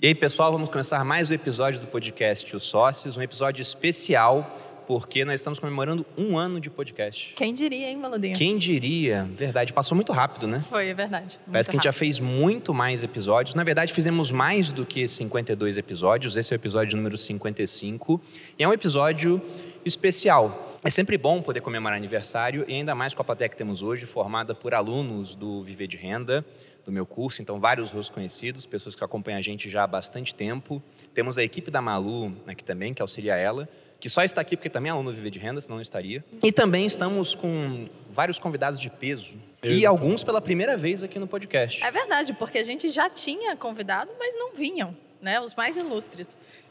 E aí, pessoal, vamos começar mais um episódio do podcast Os Sócios, um episódio especial porque nós estamos comemorando um ano de podcast. Quem diria, hein, Baludinho? Quem diria? Verdade, passou muito rápido, né? Foi, é verdade. Parece que a gente já fez muito mais episódios. Na verdade, fizemos mais do que 52 episódios. Esse é o episódio número 55. E é um episódio especial. É sempre bom poder comemorar aniversário, e ainda mais com a plateia que temos hoje, formada por alunos do Viver de Renda, do meu curso, então vários rostos conhecidos, pessoas que acompanham a gente já há bastante tempo. Temos a equipe da Malu aqui também, que auxilia ela, que só está aqui porque também é aluno Viver de Renda, senão não estaria. E também estamos com vários convidados de peso Eu e alguns pela primeira vez aqui no podcast. É verdade, porque a gente já tinha convidado, mas não vinham, né? Os mais ilustres.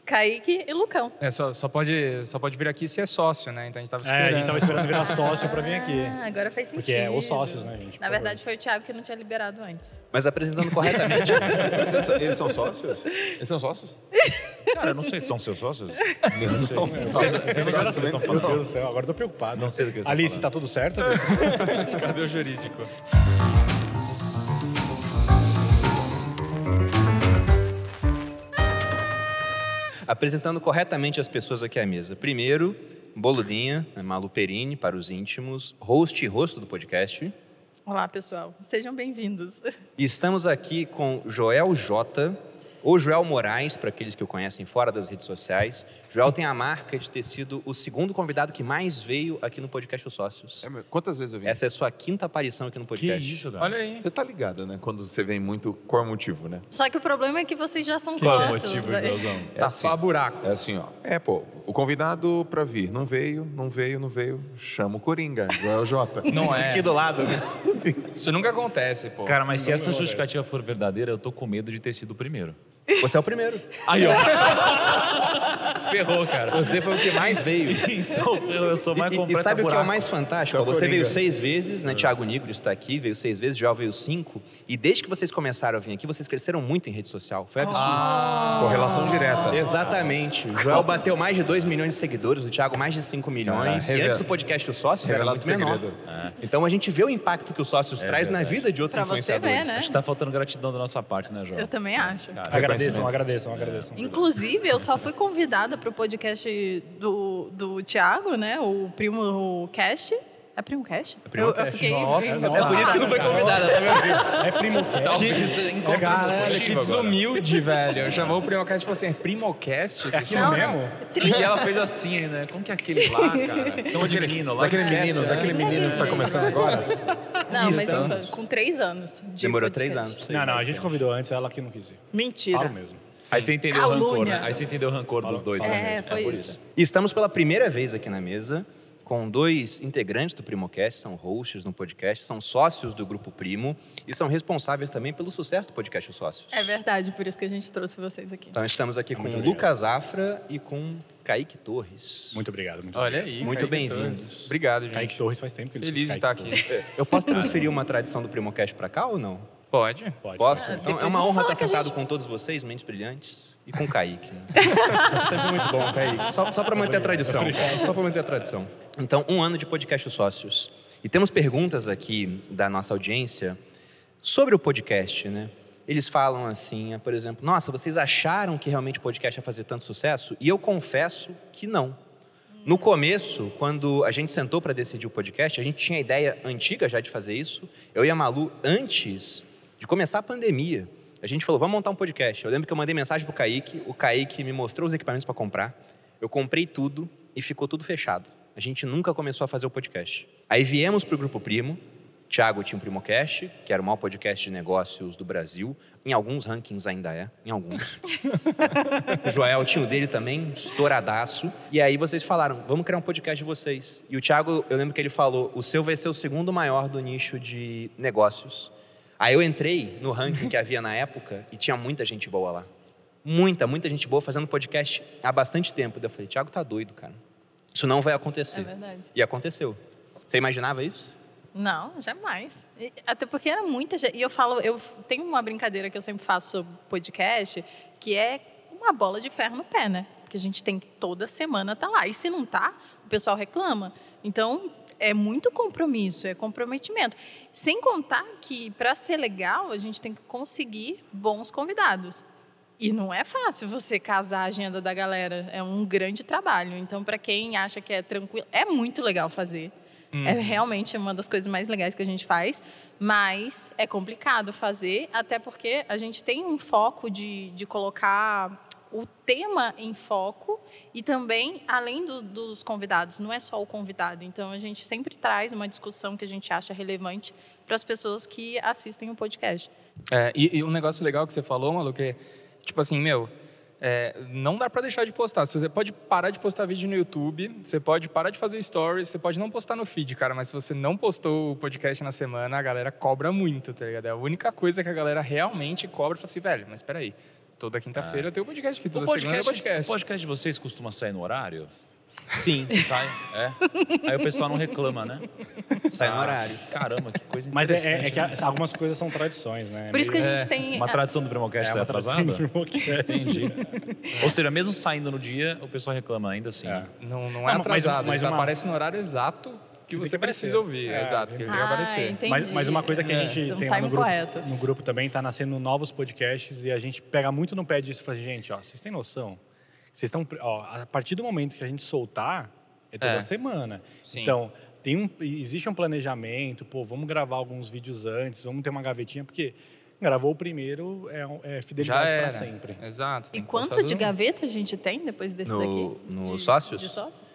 Kaique e Lucão. É, só, só, pode, só pode vir aqui se é sócio, né? Então a gente tava esperando. É, a gente tava esperando virar sócio para vir aqui. Ah, agora faz sentido. Porque é os sócios, né, gente? Na verdade, foi o Thiago que não tinha liberado antes. Mas apresentando corretamente. Eles são sócios? Eles são sócios? Cara, eu não sei se são seus sócios. Não, sei. Não, não, sei. Eu não falando. Meu Deus do céu, agora eu tô preocupado. Não sei do que Alice, tá tudo certo? Cadê o jurídico? Apresentando corretamente as pessoas aqui à mesa. Primeiro, Boludinha, né, Malu Perini, para os íntimos, host e rosto do podcast. Olá, pessoal. Sejam bem-vindos. Estamos aqui com Joel Jota, ou Joel Moraes, para aqueles que o conhecem fora das redes sociais. Joel tem a marca de ter sido o segundo convidado que mais veio aqui no podcast Os Sócios. É, quantas vezes eu vim? Essa é a sua quinta aparição aqui no podcast. Que isso, cara. Olha aí. Você tá ligado, né? Quando você vem muito, qual é o motivo, né? Só que o problema é que vocês já são Qual é o sócios. motivo, né? Iglosão? É Tá assim, só buraco. É assim, ó. É, pô, o convidado pra vir não veio, não veio, não veio. Chama o Coringa, Joel J. Não é. Aqui do lado. né? Isso nunca acontece, pô. Cara, mas se essa justificativa for verdadeira, eu tô com medo de ter sido o primeiro. Você é o primeiro. Aí, ó. Ferrou, cara. Você foi o que mais veio. Então, eu sou mais E- e, completo sabe o que é o buraco. mais fantástico? É Você veio seis vezes, né? Thiago Nigro está aqui, veio seis vezes, Joel veio cinco. E desde que vocês começaram a vir aqui, vocês cresceram muito em rede social. Foi absurdo. Ah. Correlação direta. Exatamente. O Joel bateu mais de 2 milhões de seguidores, o Thiago mais de 5 milhões. Cara, e antes do podcast Os Sócios era muito menor. segredo. Então a gente vê o impacto que os sócios traz na verdade. vida de outros Pra você influenciadores. ver, né? Acho que tá faltando gratidão da nossa parte, né, João? Eu também acho. Cara, Agradeçam, agradeçam, agradeçam. Inclusive, eu só fui convidada para o podcast do, do Thiago, né? O Primo Cast. É Primo Cast? É Primo eu, eu fiquei Nossa, bem É por isso que não foi convidada, tá vendo? É primo que Talvez encontramos Caralho, motivo que agora. desumilde, velho. Chamou o Primocast e falou assim, é Primocast? É aqui Não, mesmo? não. E ela fez assim, né? Como que é aquele lá, cara? Então, de menino lá. Daquele que menino, né? daquele menino que tá começando agora. Não, mas Estamos. foi com três anos. de Demorou podcast. três anos. Não, não, a gente convidou antes, ela que não quis ir. Mentira. Falo mesmo. Aí você entendeu o rancor, Calúnia. né? Aí você entendeu o rancor dos dois, né? É, foi por isso. E estamos pela primeira vez aqui na mesa com dois integrantes do Primocast, são hosts no podcast, são sócios do Grupo Primo e são responsáveis também pelo sucesso do podcast Os Sócios. É verdade, por isso que a gente trouxe vocês aqui. Então estamos aqui com Muito o obrigado. Lucas Afra e com Kaique Torres. Muito obrigado. Muito Olha obrigado. aí. Muito bem-vindos. Obrigado, gente. Kaique Torres faz tempo que ele Feliz de estar aqui. Torres. Eu posso transferir uma tradição do Primocast para cá ou não? Pode? Pode. Posso? Ah, Então, é uma honra estar sentado gente- com todos vocês, mentes brilhantes, e com o Kaique. né? Sempre muito bom, Kaique. Só, só para manter a tradição. Só para manter a tradição. Então, um ano de podcast Os Sócios. E temos perguntas aqui da nossa audiência sobre o podcast, né? Eles falam assim, por exemplo, nossa, vocês acharam que realmente o podcast ia fazer tanto sucesso? E eu confesso que não. No começo, quando a gente sentou para decidir o podcast, a gente tinha a ideia antiga já de fazer isso. Eu e a Malu, antes de começar a pandemia, a gente falou, vamos montar um podcast. Eu lembro que eu mandei mensagem pro Kaique, o Kaique me mostrou os equipamentos para comprar. Eu comprei tudo e ficou tudo fechado. A gente nunca começou a fazer o podcast. Aí viemos pro Grupo Primo, Thiago tinha um Primocast, que era o maior podcast de negócios do Brasil. Em alguns rankings ainda é, em alguns. o Joel tinha o dele também, estouradaço. E aí vocês falaram, vamos criar um podcast de vocês. E o Thiago, eu lembro que ele falou, o seu vai ser o segundo maior do nicho de negócios. Aí eu entrei no ranking que havia na época e tinha muita gente boa lá. Muita, muita gente boa fazendo podcast há bastante tempo. Daí Eu falei, Thiago tá doido, cara. Isso não vai acontecer. É verdade. E aconteceu. Você imaginava isso? Não, jamais. Até porque era muita gente. E eu falo, eu tenho uma brincadeira que eu sempre faço sobre podcast, que é uma bola de ferro no pé, né? Porque a gente tem que toda semana estar lá. E se não tá, o pessoal reclama. Então, é muito compromisso, é comprometimento. Sem contar que, para ser legal, a gente tem que conseguir bons convidados. E não é fácil você casar a agenda da galera. É um grande trabalho. Então, para quem acha que é tranquilo, é muito legal fazer. É realmente uma das coisas mais legais que a gente faz. Mas é complicado fazer, até porque a gente tem um foco de, de colocar o tema em foco e também, além do, dos convidados, não é só o convidado. Então, a gente sempre traz uma discussão que a gente acha relevante para as pessoas que assistem o podcast. É, e, e um negócio legal que você falou, Malu, que é, tipo assim, meu, é, não dá para deixar de postar. Você pode parar de postar vídeo no YouTube, você pode parar de fazer stories, você pode não postar no feed, cara, mas se você não postou o podcast na semana, a galera cobra muito, tá ligado? É a única coisa que a galera realmente cobra, fala assim, velho, mas peraí, toda quinta-feira tem o podcast aqui, toda O segunda é podcast, podcast. o podcast de vocês costuma sair no horário? Sim, Sai, é. Aí o pessoal não reclama, né? sai no Ah, horário. Caramba, que coisa Mas é, interessante. é- é que né? algumas coisas são tradições, né? Por isso que a É, gente tem... Uma tradição do Primocast é ser uma atrasada? tradição do podcast. Entendi. Ou seja, mesmo saindo no dia, o pessoal reclama ainda assim. É. Não, não Não, é mas- atrasado, mas ele uma- aparece no horário exato que você que precisa ouvir. É, exato, que ele tem que Ah, aparecer. entendi. Mas, mas uma coisa que a É. gente Então, tem lá no grupo, correto. no grupo também tá nascendo novos podcasts e a gente pega muito no pé disso e fala, gente, ó, vocês têm noção? Vocês estão, ó, a partir do momento que a gente soltar, é toda É. semana. Sim. Então, tem um, existe um planejamento, pô, vamos gravar alguns vídeos antes, vamos ter uma gavetinha, porque gravou o primeiro, é, é fidelidade para sempre. Exato. E quanto de gaveta a gente tem depois desse No- daqui? no De- sócios? De sócios?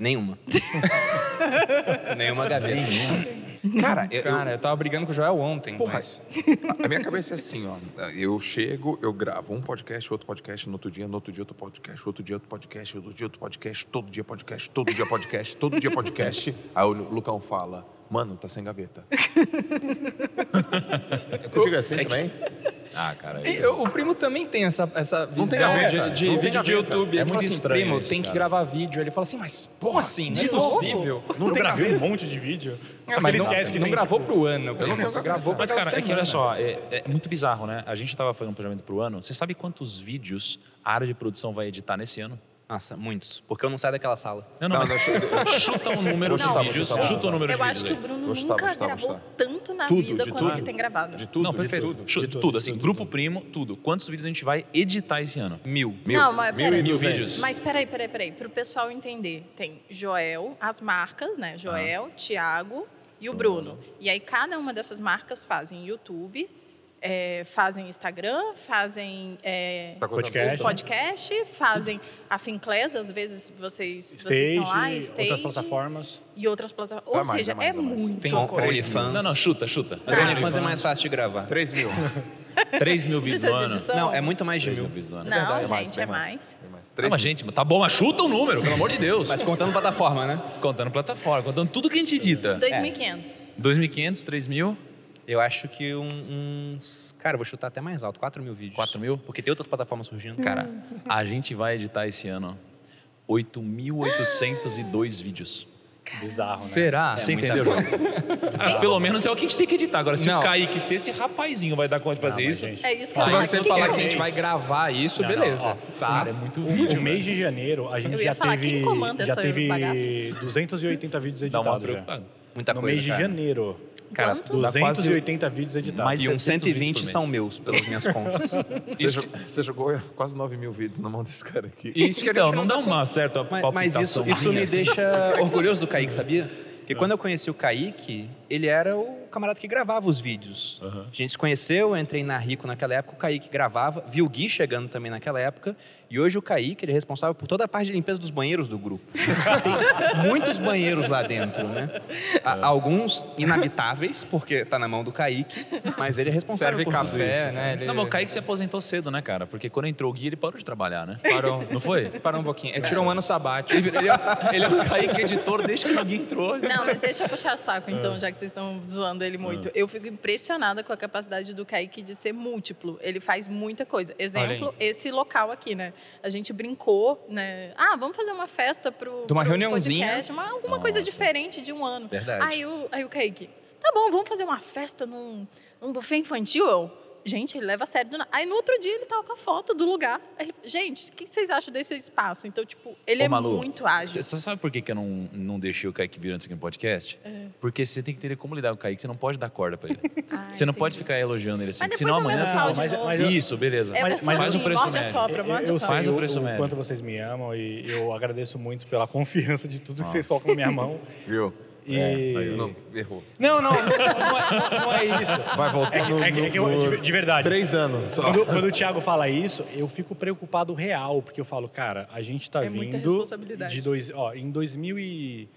Nenhuma. Nenhuma gaveta. Cara, eu, Cara, eu tava brigando com o Joel ontem. Porra, mas- a minha cabeça é assim, ó. Eu chego, eu gravo um podcast, outro podcast, no outro dia, no outro dia outro podcast, outro dia outro podcast, outro dia outro podcast, todo dia podcast, todo dia podcast, todo dia podcast. Aí o Lucão fala, mano, tá sem gaveta. é contigo assim também? Ah, cara. E eu- o primo também tem essa, essa Não tem visão de, de não vídeo de. YouTube. É fala muito assim, estranho primo, isso, tem que cara. gravar vídeo. Ele fala assim, mas como assim? Não é possível. Não eu gravei um monte de vídeo. Só que mas ele não, esquece que não tem, gravou tipo, pro ano. Não Você graveta. gravou Mas, cara, é que olha só, é, é muito bizarro, né? A gente tava fazendo um planejamento pro ano. Você sabe quantos vídeos a área de produção vai editar nesse ano? Nossa, muitos. Porque eu não saio daquela sala. Não, não, Não, mas não, chuta o número de Não, vídeos. Chuta o número Eu de acho vídeos que o. Bruno nunca gravou chutar. tanto na Tudo, vida quanto tudo. ele tem gravado. De tudo, Não, de tudo. De tudo, tudo, de assim, tudo, grupo tudo. primo, tudo. Quantos vídeos a gente vai editar esse ano? Mil. Mil, não, mas mil Mil vídeos. Mas peraí, peraí, peraí. Para o pessoal entender, tem Joel, as marcas, né? Joel, Thiago e o Bruno. E aí cada uma dessas marcas fazem YouTube, é, fazem Instagram, fazem é, Tá Podcast. podcast, fazem a Finclass, às vezes vocês, vocês Stage, estão lá, Stage outras plataformas. e outras plataformas. Ou mais, seja, mais, é mais. muito Tem coisa. OnlyFans. Não, não, chuta, chuta. OnlyFans é mais fácil de gravar. 3 mil. 3 mil no ano. edição? Não, é muito mais de 3 mil. mil vídeos no ano. Não, Verdade, gente, bem é mais. bem mais. Não, Três mas, mil. gente, tá bom, mas chuta o número, pelo amor de Deus. Mas contando plataforma, né? Contando plataforma, contando tudo que a gente edita. 2.500. 2.500, 3 mil, Eu acho que um- uns. Cara, vou chutar até mais alto, 4 mil vídeos. 4 mil? Porque tem outras plataformas surgindo. Cara, a gente vai editar esse ano 8.802 vídeos. Bizarro, né? Será? Você muita entendeu, João? Mas pelo menos é o que a gente tem que editar. Agora, se Não. o Kaique, se esse rapazinho vai dar conta de fazer Não, mas, isso... gente, É isso que Se você falar é que a gente vai gravar isso, Não, não, beleza. ó. tá. Cara, é muito vídeo, o mês velho. de janeiro, a gente já falar, teve, quem comanda já essa teve bagaça? 280 vídeos Dá uma editados já. Muita No coisa. mês de cara. janeiro. Cara, Quantos? dá quase 280 vídeos editados. Mais E uns 700 vídeos 120 por mês. são meus, pelas minhas contas. Você, Isso você jogou quase 9 mil vídeos na mão desse cara aqui. Isso que Então, não dá uma certa Mas, mas isso, isso me assim? deixa orgulhoso do Kaique, sabia? Porque quando eu conheci o Kaique, ele era o camarada que gravava os vídeos. A gente se conheceu, eu entrei na Rico naquela época, o Kaique gravava, vi o Gui chegando também naquela época, e hoje o Kaique ele é responsável por toda a parte de limpeza dos banheiros do grupo. Tem muitos banheiros lá dentro, né? A- alguns inabitáveis, porque tá na mão do Kaique, mas ele é responsável Serve por tudo café, isso. né? Ele Não, mas o Kaique se aposentou cedo, né, cara? Porque quando entrou o Gui, ele parou de trabalhar, né? Parou. Não foi? Parou um pouquinho. Ele tirou um ano sabático. Ele, ele é, ele é o Kaique editor desde que alguém entrou. Não, mas deixa eu puxar o saco, então, já que vocês estão zoando ele muito. Eu fico impressionada com a capacidade do Kaique de ser múltiplo. Ele faz muita coisa. Exemplo, esse local aqui, né? A gente brincou, né? Ah, vamos fazer uma festa pro, De uma pro reuniãozinha. podcast, uma, alguma coisa diferente de um ano. Verdade. Aí o, aí o Kaique, tá bom, vamos fazer uma festa num, num buffet infantil? Eu, gente, ele leva a sério. do Aí no outro dia ele tava com a foto do lugar. Ele, gente, o que vocês acham desse espaço? Então, tipo, ele Ô, é Malu, muito ágil. Você sabe por que, que eu não, não deixei o Kaique vir antes aqui no podcast? Porque você tem que entender como lidar com o Kaique. Você não pode dar corda pra ele. Ah, você não entendi. pode ficar elogiando ele assim. Mas senão depois eu amanhã. Não, mas- mas eu- Isso, beleza. É, Mas- mas faz um preço morde a médio. sopra, morde eu a sei Faz o, preço o médio. quanto vocês me amam e eu agradeço muito pela confiança de tudo que vocês colocam na minha mão. Viu? E... Não, errou. Não, não, não, não é, não é isso. Vai voltar É no, é é que eu- de, de verdade. Três anos só. Quando, quando o Thiago fala isso, eu fico preocupado real, porque eu falo, cara, a gente tá É muita vindo responsabilidade. de dois, ó, em 2000 e,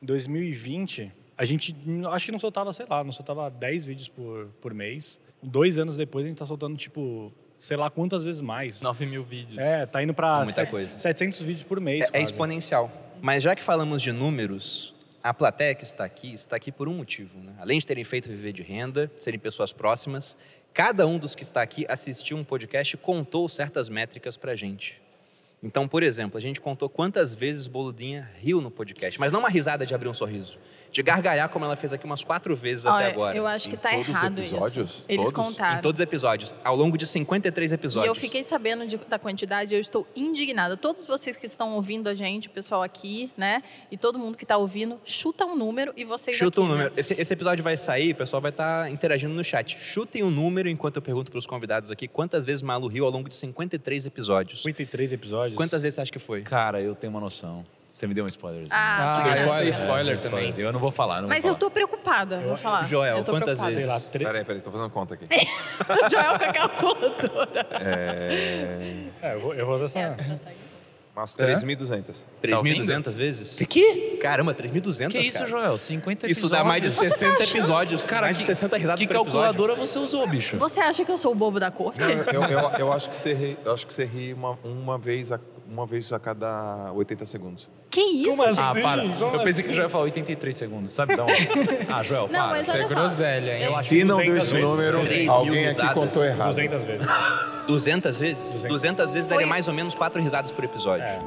em 2020, a gente acho que não soltava, sei lá, não soltava 10 vídeos por, por mês. Dois anos depois a gente tá soltando tipo, sei lá quantas vezes mais. 9 mil vídeos. É, tá indo pra Muita set- coisa. 700 vídeos por mês. É, é exponencial. Mas já que falamos de números, a plateia que está aqui está aqui por um motivo. Né? Além de terem feito viver de renda, serem pessoas próximas, cada um dos que está aqui assistiu um podcast e contou certas métricas pra gente. Então, por exemplo, a gente contou quantas vezes Boludinha riu no podcast, mas não uma risada de abrir um sorriso, de gargalhar como ela fez aqui umas quatro vezes até Olha, agora. eu acho que Em tá todos os errado episódios? isso. Eles Todos? contaram. Em todos os episódios, ao longo de 53 E episódios. eu fiquei sabendo de- da quantidade, eu estou indignada. Todos vocês que estão ouvindo a gente, o pessoal aqui, né? E todo mundo que está ouvindo, chuta um número e vocês Chuta um aqui, né? número. Esse, esse episódio vai sair, o pessoal vai estar interagindo no chat. Chutem um número enquanto eu pergunto para os convidados aqui quantas vezes Malu riu ao longo de 53 episódios. 53 episódios. Quantas vezes você acha que foi? Cara, eu tenho uma noção. Você me deu um spoiler. Ah, Ah, eu dizer. spoiler também. Eu não vou falar, não Mas vou eu tô preocupada, vou falar. Joel, eu tô quantas preocupada. Sei lá, vezes? tre- Peraí, peraí, tô fazendo conta aqui. Joel com a calculadora. É, É, eu vou, eu vou dessa... umas É? 3.200. 3.200 vezes? Que que? Caramba, 3.200, Que isso, cara. Joel? 50 Isso episódios. dá mais de 60 episódios. Cara, mais que, de 60 risadas que por episódio. calculadora você usou, bicho? Você acha que eu sou o bobo da corte? Não, eu, eu, eu acho que você ri, eu acho que você ri uma, uma, vez a, uma vez a cada 80 segundos. Que isso, Como gente? Ah, para. como Eu pensei assim? que o Joel ia falar 83 segundos, sabe? Então, ah, Joel, Não, para. Isso é groselha, hein? Se não deu 200 esse vezes. número, 3 mil alguém aqui contou errado. 200 vezes. 200 vezes? 200. 200 vezes Foi- daria mais ou menos 4 risadas por episódio. É.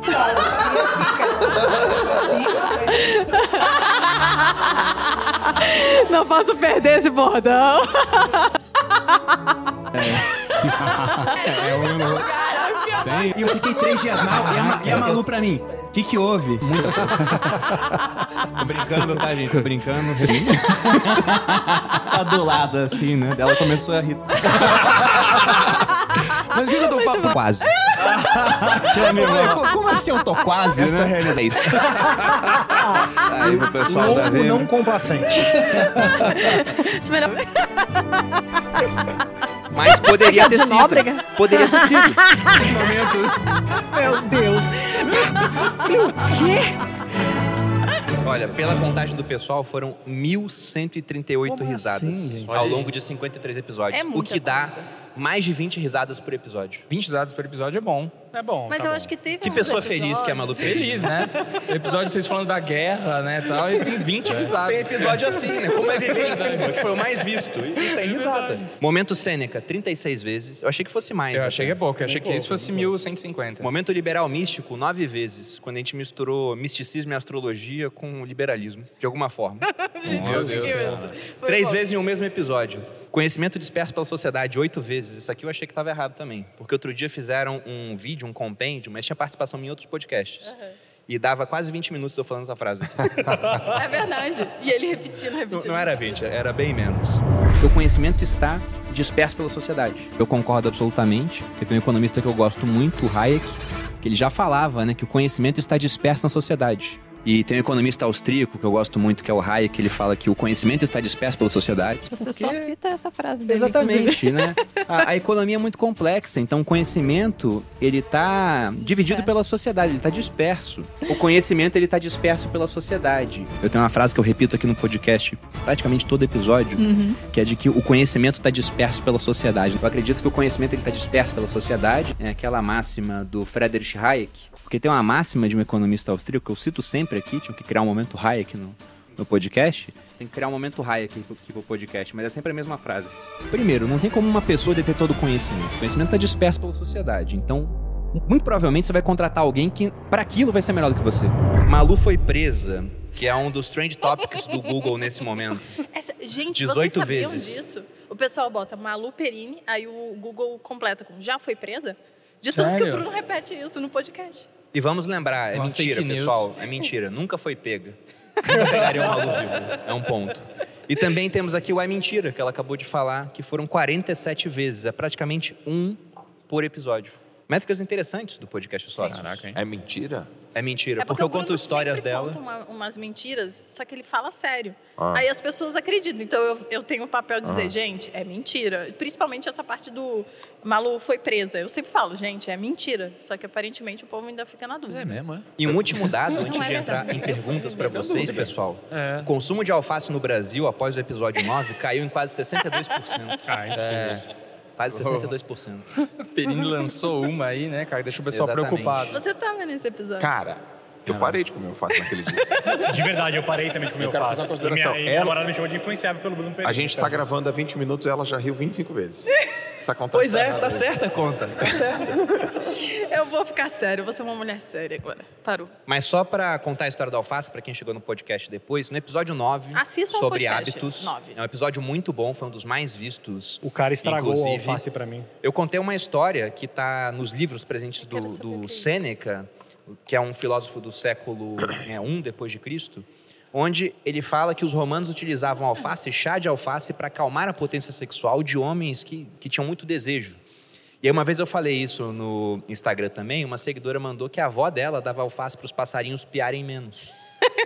Não posso perder esse bordão. E eu fiquei três dias mal. E a, Ma- e a Malu pra mim? O que que houve? Tô brincando, tá, gente? Tô brincando. tá do lado, assim, né? Ela começou a rir. Mas o que que eu tô falando? Quase. Co- Como assim eu tô quase, Essa é a né? realidade. Aí pro pessoal da vendo. complacente. Espera- Mas poderia ter sido. Nóbrega? Poderia ter sido. Meu Deus. Olha, pela contagem do pessoal, foram 1.138 Como risadas assim, ao longo de 53 episódios. É o que dá coisa. Mais de 20 risadas por episódio. 20 risadas por episódio é bom. É bom. Mas tá eu bom. acho que teve Que pessoa feliz que é a Malu Feliz. Né? Episódio vocês falando da guerra, né, tal, e tem 20 risadas. Tem episódio assim, né? Como é viver em Cuba, que foi o mais visto. E tem risada. Momento Sêneca, 36 vezes. Eu achei que fosse mais. Eu até. achei que é pouco, eu achei que esse fosse 1150. Momento liberal místico, nove vezes, quando a gente misturou misticismo e astrologia com liberalismo, de alguma forma. Gente, Meu conseguiu Deus. isso. Três bom. vezes em um mesmo episódio. Conhecimento disperso pela sociedade, oito vezes. Isso aqui eu achei que estava errado também. Porque outro dia fizeram um vídeo, um compêndio, mas tinha participação em outros podcasts. E dava quase 20 minutos eu falando essa frase. É verdade. E ele repetindo, não, repetindo. não era 20, era bem menos. O conhecimento está disperso pela sociedade. Eu concordo absolutamente. Eu tenho um economista que eu gosto muito, o Hayek, que ele já falava né, que o conhecimento está disperso na sociedade. E tem um economista austríaco que eu gosto muito, que é o Hayek, que ele fala que o conhecimento está disperso pela sociedade. Você só cita essa frase dele, Exatamente, né? A, a economia é muito complexa, então o conhecimento, ele tá dividido pela sociedade, ele tá disperso. O conhecimento, ele tá disperso pela sociedade. Eu tenho uma frase que eu repito aqui no podcast, praticamente todo episódio, que é de que o conhecimento tá disperso pela sociedade. Eu acredito que o conhecimento, ele tá disperso pela sociedade. É aquela máxima do Friedrich Hayek, porque tem uma máxima de um economista austríaco que eu cito sempre aqui, tinha que criar um momento Hayek no, no podcast. Tem que criar um momento Hayek aqui pro- podcast, mas é sempre a mesma frase. Primeiro, não tem como uma pessoa deter todo o conhecimento. O conhecimento está disperso pela sociedade. Então, muito provavelmente você vai contratar alguém que para aquilo vai ser melhor do que você. Malu foi presa, que é um dos trend topics do Google nesse momento. Essa, gente, 18 vocês vezes. disso? O o pessoal bota Malu Perini, aí o Google completa com já foi presa? De tanto que o Sério? Bruno repete isso no podcast. E vamos lembrar, é Uma mentira, pessoal. É mentira. Nunca foi pega. Nunca pegaria um malu vivo. É um ponto. E também temos aqui o É Mentira, que ela acabou de falar, que foram 47 vezes. É praticamente um por episódio. Métricas interessantes do podcast Sócios. Caraca, hein? É mentira? É mentira, É porque, eu o Bruno conto histórias dela. conta uma- umas mentiras, só que ele fala sério. Ah. Aí as pessoas acreditam. Então eu, eu tenho o papel de dizer, gente, é mentira. Principalmente essa parte do Malu foi presa. Eu sempre falo, gente, é mentira. Só que aparentemente o povo ainda fica na Mas dúvida. é mesmo, é? E um último dado, antes é de entrar em perguntas para vocês, pessoal. É. O consumo de alface no Brasil, após o episódio 9, caiu em quase 62%. Ah, impossível. Quase 62%. Perini lançou uma aí, né, cara? Deixa o pessoal Exatamente. preocupado. Você tava nesse episódio. Cara, eu parei de comer alface naquele dia. De verdade, eu parei também de comer Eu quero alface. fazer uma consideração. E minha, Ela- namorada me chamou de influenciável pelo Bruno Pereira. A gente tá gravando há 20 minutos e ela já riu 25 vezes. Essa conta Pois é, errada tá certa a conta. Tá certo. Eu vou ficar sério, eu vou ser uma mulher séria agora. Parou. Mas só para contar a história da alface, para quem chegou no podcast depois, no episódio 9, Assistam o sobre podcast, hábitos. 9. É um episódio muito bom, foi um dos mais vistos. O cara estragou Inclusive, a alface pra mim. Eu contei uma história que está nos livros presentes do, do que é. Sêneca, que é um filósofo do século é, I depois de Cristo, onde ele fala que os romanos utilizavam alface, chá de alface, para acalmar a potência sexual de homens que, que tinham muito desejo. E aí uma vez eu falei isso no Instagram também, uma seguidora mandou que a avó dela dava alface para os passarinhos piarem menos.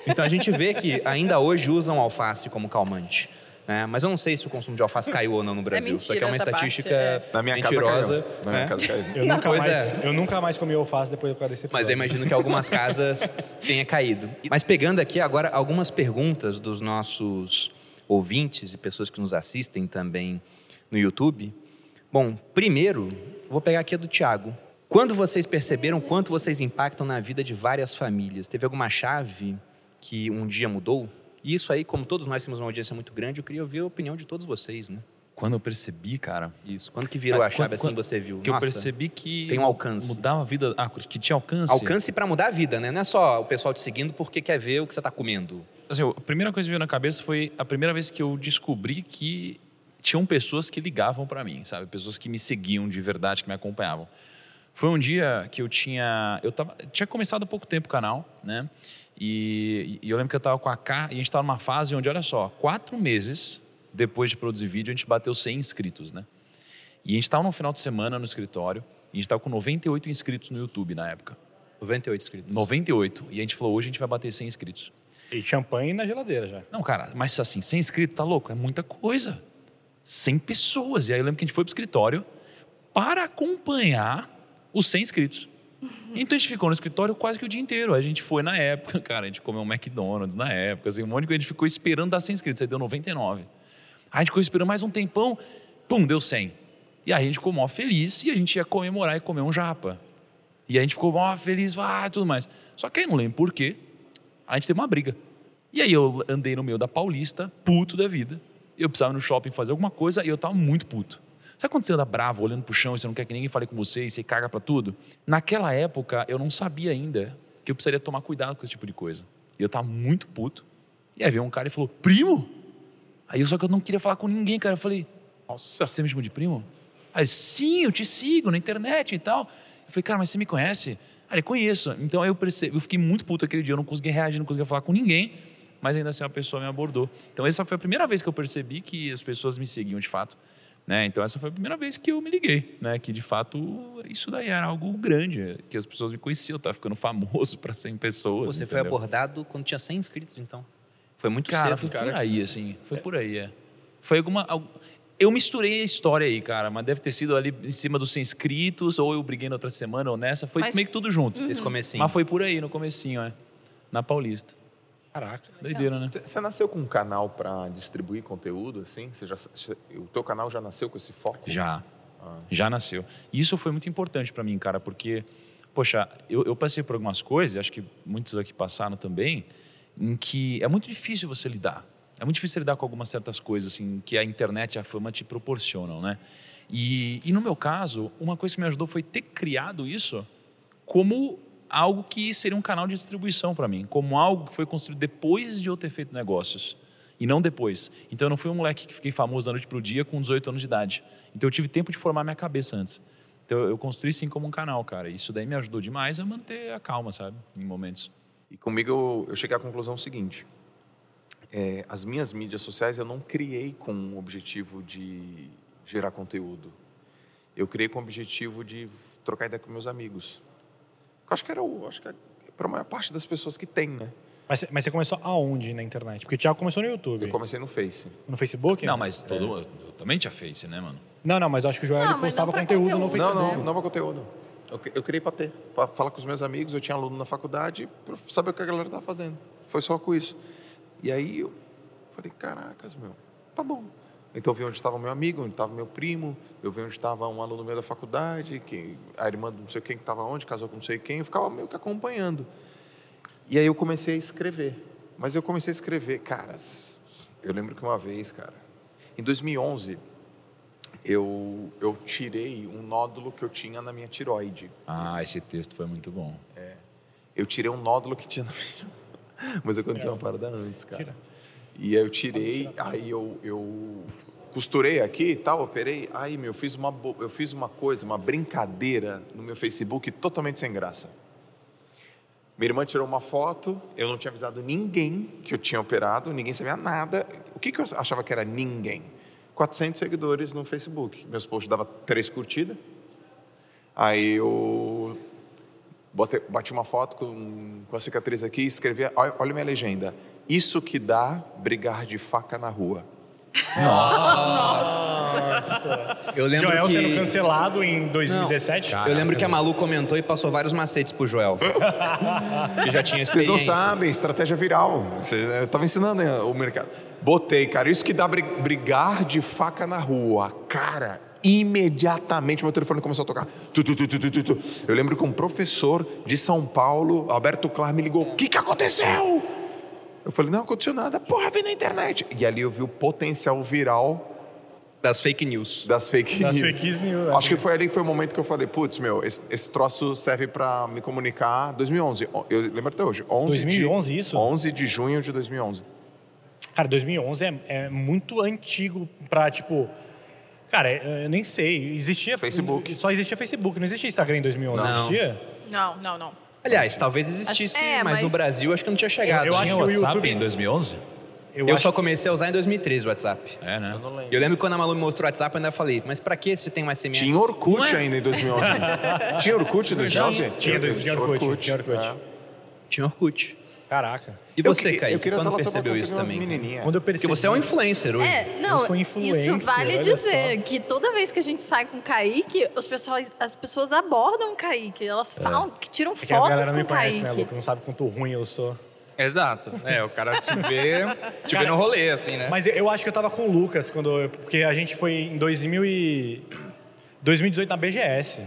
Então a gente vê que ainda hoje usam alface como calmante. né? Mas eu não sei se o consumo de alface caiu ou não no Brasil. Isso aqui é uma mentira essa parte, estatística é. Na minha mentirosa. casa caiu. Na minha né? casa caiu. Eu nunca, Pois mais, é. eu nunca mais comi alface depois do desse Mas eu imagino que algumas casas tenha caído. Mas pegando aqui agora algumas perguntas dos nossos ouvintes e pessoas que nos assistem também no YouTube. Bom, primeiro, vou pegar aqui a do Tiago. Quando vocês perceberam quanto vocês impactam na vida de várias famílias? Teve alguma chave que um dia mudou? E isso aí, como todos nós temos uma audiência muito grande, eu queria ouvir a opinião de todos vocês, né? Quando eu percebi, cara. Isso. Quando que virou a Quando- chave assim quando- você viu? Que eu Nossa, percebi que. tem um alcance. Mudava a vida. Ah, que tinha alcance. Alcance para mudar a vida, né? Não é só o pessoal te seguindo porque quer ver o que você está comendo. Assim, a primeira coisa que veio na cabeça foi a primeira vez que eu descobri que tinham pessoas que ligavam para mim, sabe? Pessoas que me seguiam de verdade, que me acompanhavam. Foi um dia que eu tinha. Eu tava, tinha começado há pouco tempo o canal, né? E, e eu lembro que eu tava com a K e a gente tava numa fase onde, olha só, quatro meses depois de produzir vídeo, a gente bateu 100 inscritos, né? E a gente tava no final de semana no escritório, e a gente tava com 98 inscritos no YouTube na época. 98 inscritos. 98. E a gente falou, hoje a gente vai bater 100 inscritos. E champanhe na geladeira já. Não, cara, mas assim, 100 inscritos, tá louco? É muita coisa. 100 pessoas. E aí eu lembro que a gente foi pro escritório para acompanhar os 100 inscritos. Então a gente ficou no escritório quase que o dia inteiro. Aí a gente foi na época, cara, a gente comeu um McDonald's na época, assim, um monte de coisa. A gente ficou esperando dar 100 inscritos, aí deu 99. Aí a gente ficou esperando mais um tempão, pum, deu 100. E aí a gente ficou mó feliz e a gente ia comemorar e comer um japa. E a gente ficou mó feliz, ah, tudo mais. Só que aí não lembro por quê, a gente teve uma briga. E aí eu andei no meio da Paulista, puto da vida. Eu precisava ir no shopping fazer alguma coisa e eu tava muito puto. Sabe quando você anda bravo, olhando pro chão e você não quer que ninguém fale com você e você caga pra tudo? Naquela época, eu não sabia ainda que eu precisaria tomar cuidado com esse tipo de coisa. E eu tava muito puto. E aí veio um cara e falou, primo? Aí eu só que eu não queria falar com ninguém, cara. Eu falei, nossa, você me chamou de primo? Aí sim, eu te sigo na internet e tal. Eu falei, cara, mas você me conhece? Aí conheço. Então eu percebi, eu fiquei muito puto aquele dia, eu não conseguia reagir, não conseguia falar com ninguém, mas ainda assim uma pessoa me abordou. Então essa foi a primeira vez que eu percebi que as pessoas me seguiam de fato. Né? Então essa foi a primeira vez que eu me liguei, né? que de fato isso daí era algo grande, que as pessoas me conheciam, eu estava ficando famoso para 100 pessoas. Você foi entendeu? abordado quando tinha 100 inscritos, então. Foi muito Cara, cedo. foi por aí, assim. Foi por aí, é. Foi alguma. al- Eu misturei a história aí, cara, mas deve ter sido ali em cima dos 100 inscritos, ou eu briguei na outra semana, ou nessa. Foi Mas- meio que tudo junto. Esse comecinho. Mas foi por aí, no comecinho, é. Na Paulista. Caraca. Doideira, né? Você nasceu com um canal para distribuir conteúdo, assim? Você já, o teu canal já nasceu com esse foco? Já. Ah. Já nasceu. E isso foi muito importante para mim, cara, porque, poxa, eu, eu passei por algumas coisas, acho que muitos aqui passaram também, em que é muito difícil você lidar. É muito difícil lidar com algumas certas coisas, assim, que a internet e a fama te proporcionam, né? E, e no meu caso, uma coisa que me ajudou foi ter criado isso como algo que seria um canal de distribuição para mim, como algo que foi construído depois de eu ter feito negócios. E não depois. Então eu não fui um moleque que fiquei famoso da noite pro dia com 18 anos de idade. Então eu tive tempo de formar minha cabeça antes. Então eu construí sim como um canal, cara. Isso daí me ajudou demais a manter a calma, sabe? Em momentos. E comigo eu, eu cheguei à conclusão seguinte: é, as minhas mídias sociais eu não criei com o objetivo de gerar conteúdo. Eu criei com o objetivo de trocar ideia com meus amigos. Eu acho que era o, acho que para a maior parte das pessoas que tem, né? Mas, mas você começou aonde na internet? Porque o Thiago começou no YouTube. Eu comecei no Face. No Facebook? Não, mas todo, eu também tinha Face, né, mano? Não, não, mas eu acho que o Joel Não, postava pra conteúdo, no conteúdo. Facebook. Não, não, não para conteúdo. Eu, eu criei para ter, para falar com os meus amigos. Eu tinha aluno na faculdade, para saber o que a galera estava fazendo. Foi só com isso. E aí eu falei, caracas, meu, tá bom. Então eu vi onde estava meu amigo, onde estava meu primo, eu vi onde estava um aluno meu da faculdade, que, a irmã do não sei quem que estava onde, casou com não sei quem, eu ficava meio que acompanhando. E aí eu comecei a escrever. Mas eu comecei a escrever, caras, eu lembro que uma vez, cara, em 2011, eu, eu tirei um nódulo que eu tinha na minha tiroide. Ah, esse texto foi muito bom. Eu tirei um nódulo que tinha na minha... Mas aconteceu uma parada antes, cara. Tira. E aí eu tirei, aí eu, eu costurei aqui e tal, operei. Aí, meu, eu fiz, uma, eu fiz uma coisa, uma brincadeira no meu Facebook totalmente sem graça. Minha irmã tirou uma foto, eu não tinha avisado ninguém que eu tinha operado, ninguém sabia nada. O que, que eu achava que era ninguém? 400 seguidores no Facebook. Meus posts davam três curtidas. Aí eu bati uma foto com, com a cicatriz aqui e escrevi, olha, olha minha legenda. Isso que dá brigar de faca na rua. Eu lembro Joel que... sendo cancelado em 2017. Eu lembro que a Malu comentou e passou vários macetes pro Joel. que já tinha Vocês não sabem, estratégia viral. Eu estava ensinando o mercado. Botei, cara, isso que dá bri- brigar de faca na rua. Cara, imediatamente meu telefone começou a tocar. Tu, tu, tu. Eu lembro que um professor de São Paulo, Alberto Clar, me ligou. O que, que aconteceu? Eu falei, não aconteceu nada. Porra, vi na internet. E ali eu vi o potencial viral Das fake news. das fake Das news. fake news, Acho que foi ali que foi o momento que eu falei, putz, meu, esse, esse troço serve para me comunicar. 2011, eu lembro até hoje. 11 2011 de, isso? 11 de junho de 2011. Cara, 2011 é, é muito antigo pra, tipo... Cara, é- eu nem sei. Existia... Facebook. Só existia Facebook. Não existia Instagram em 2011. Não. Existia? Não, não, não. Aliás, talvez existisse, Acho- é, mas, no mas- Brasil acho que não tinha chegado. Eu acho Tinha que o WhatsApp YouTube- em 2011? Eu, Eu acho só comecei a usar em 2013 o WhatsApp. É, né? Eu lembro que quando a Malu me mostrou o WhatsApp, eu ainda falei, mas pra que se tem um SMS? Tinha Orkut Não é? ainda em 2011. tinha Orkut em 2011? Tinha, dois- tinha Orkut. Tinha Orkut. Tinha Orkut. Caraca. E Eu você, que- Kaique, Eu queria quando percebeu isso também? cara? menininhas. Quando eu Porque percebi... você é um influencer hoje. É, não, sou influencer, isso vale dizer só. que toda vez que a gente sai com o Kaique, os pessoas, as pessoas abordam o Kaique. Elas falam, que tiram É que as fotos galera com não o me conhece, Kaique. né, Luca? Não sabe quanto ruim eu sou. Exato. É, o cara te vê, te vê Cara, no rolê, assim, né? Mas eu- eu acho que eu tava com o Lucas, quando eu- porque a gente foi em 2000 e... 2018 na BGS.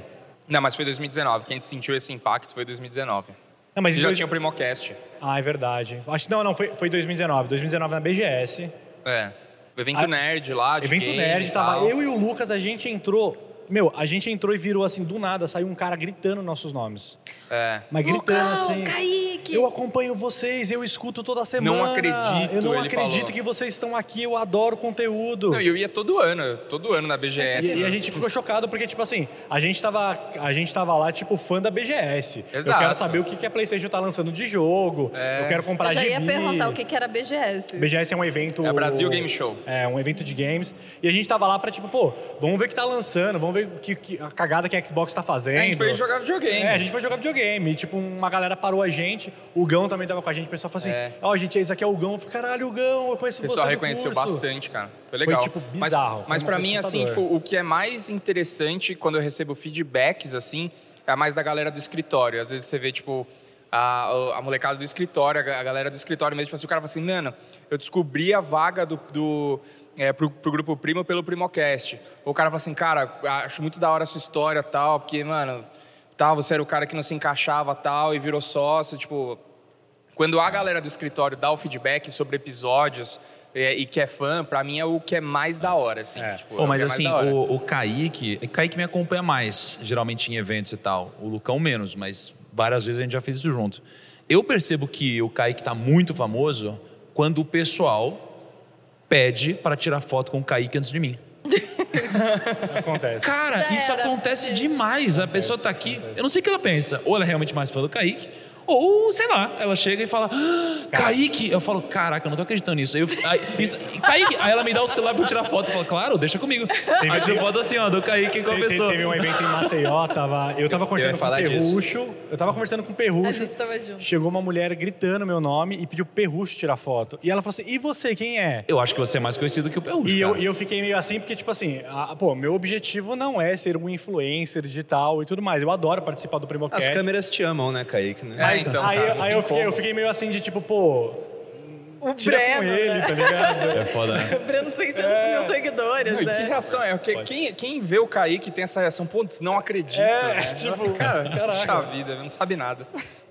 Não, mas foi 2019. Quem sentiu esse impacto foi 2019. Não, mas Você já dois- tinha o Primocast. Ah, é verdade. Acho que não, não, foi, foi 2019. 2019 na BGS. É. O evento Ah, nerd lá, de Evento Nerd, tava eu e o Lucas, a gente entrou. Meu, a gente entrou e virou assim, do nada, saiu um cara gritando nossos nomes. É. Mas gritando Lucão, assim. Kaique! Eu acompanho vocês, eu escuto toda semana. acredito, Eu não ele acredito falou. que vocês estão aqui, eu adoro conteúdo. Não, e eu ia todo ano, todo ano na BGS. E, e a né? gente ficou chocado porque, tipo assim, a gente tava, a gente tava lá, tipo, fã da BGS. Eu Exato. quero saber o que, que a PlayStation tá lançando de jogo. Eu quero comprar Eu já ia perguntar o que, que era BGS. BGS é um evento. É Brasil Game Show. É, um evento de games. E a gente tava lá pra, tipo, pô, vamos ver o que tá lançando, vamos ver o que, que- a cagada que a Xbox tá fazendo. A gente foi jogar videogame. É, a gente foi jogar videogame. E, tipo, uma galera parou a gente. O Gão também tava com a gente. O pessoal falou assim: É. Ó, gente, esse aqui é o Gão. Eu falei, caralho, o Gão, eu conheço O pessoal você. reconheceu curso." bastante, cara. Foi legal. tipo, Mas- bizarro, foi Mas, pra coisa mim, assim, tipo, o que é mais interessante quando eu recebo feedbacks, assim, é mais da galera do escritório. Às vezes você vê, tipo, a, a molecada do escritório, a galera do escritório mesmo, tipo assim, o cara fala assim, mano, eu descobri a vaga do, do é, pro, pro Grupo Primo pelo Primocast. Ou o cara fala assim, cara, acho muito da hora a sua história tal, porque, mano, tal, você era o cara que não se encaixava tal e virou sócio, tipo... Quando a galera do escritório dá o feedback sobre episódios é, e que é fã, pra mim é o que é mais da hora, assim. tipo, é Pô, mas é mais assim, o, o Kaique, Kaique me acompanha mais, geralmente em eventos e tal. O Lucão menos, mas várias vezes a gente já fez isso junto. Eu percebo que o Kaique tá muito famoso quando o pessoal pede para tirar foto com o Kaique antes de mim. Acontece. Cara, Já isso era. acontece demais. A pessoa tá aqui, eu não sei o que ela pensa. Ou ela é realmente mais fã do Kaique, ou, sei lá, ela chega e fala, ah, Kaique. Eu falo, caraca, eu não tô acreditando nisso. Aí, eu, aí, isso- Kaique, aí ela me dá o celular pra eu tirar foto. Eu falo, claro, deixa comigo. Aí tiro foto assim, ó, do Kaique com a Teve, pessoa. teve um evento em Maceió, tava, eu tava conversando com o disso. Perrucho. Eu tava conversando com o A Perrucho. gente tava junto. Chegou uma mulher gritando meu nome e pediu pro Perrucho tirar foto. E ela falou assim: e você, quem é? Eu acho que você é mais conhecido que o Perrucho. E eu, e eu fiquei meio assim, porque, tipo assim, a- pô, meu objetivo não é ser um influencer digital e tudo mais. Eu adoro participar do As Primocast. câmeras te amam, né, Kaique? Né? É, então, aí, não aí eu, fiquei, eu fiquei meio assim de tipo, pô, O tira com Breno, ele, né? tá ligado? É foda, né? O Breno 600 É. mil seguidores, Não, né? que reação é? Porque quem, quem vê o Kaique tem essa reação, putz, não acredita. É, né? tipo, Assim, cara, caraca. puxa vida, não sabe nada.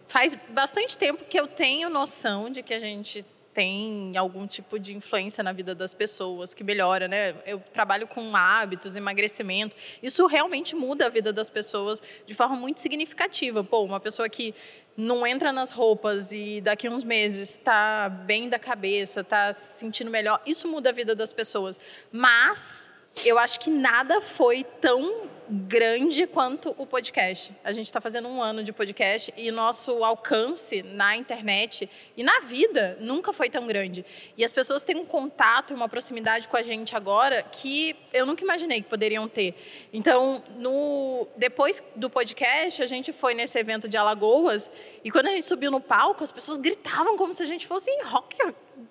Faz bastante tempo que eu tenho noção de que a gente tem algum tipo de influência na vida das pessoas, que melhora, né? Eu trabalho com hábitos, emagrecimento. Isso realmente muda a vida das pessoas de forma muito significativa. Pô, uma pessoa que não entra nas roupas e daqui a uns meses está bem da cabeça, está se sentindo melhor, isso muda a vida das pessoas. Mas eu acho que nada foi tão grande quanto o podcast. A gente está fazendo um ano de podcast e nosso alcance na internet e na vida nunca foi tão grande. E as pessoas têm um contato e uma proximidade com a gente agora que eu nunca imaginei que poderiam ter. Então, no depois do podcast, a gente foi nesse evento de Alagoas e quando a gente subiu no palco, as pessoas gritavam como se a gente fosse rock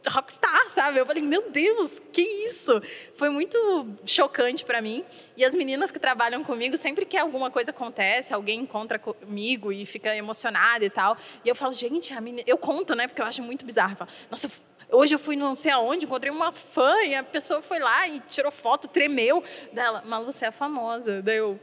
rockstar, sabe? Eu falei, meu Deus, que isso? Foi muito chocante para mim. E as meninas que trabalham comigo, sempre que alguma coisa acontece, alguém encontra comigo e fica emocionada e tal, e eu falo, gente, a menina... eu conto, né? Porque eu acho muito bizarro. Eu falo, Nossa, Hoje eu fui não sei aonde, encontrei uma fã e a pessoa foi lá e tirou foto, tremeu. Dela, Malu, você é famosa. Daí eu,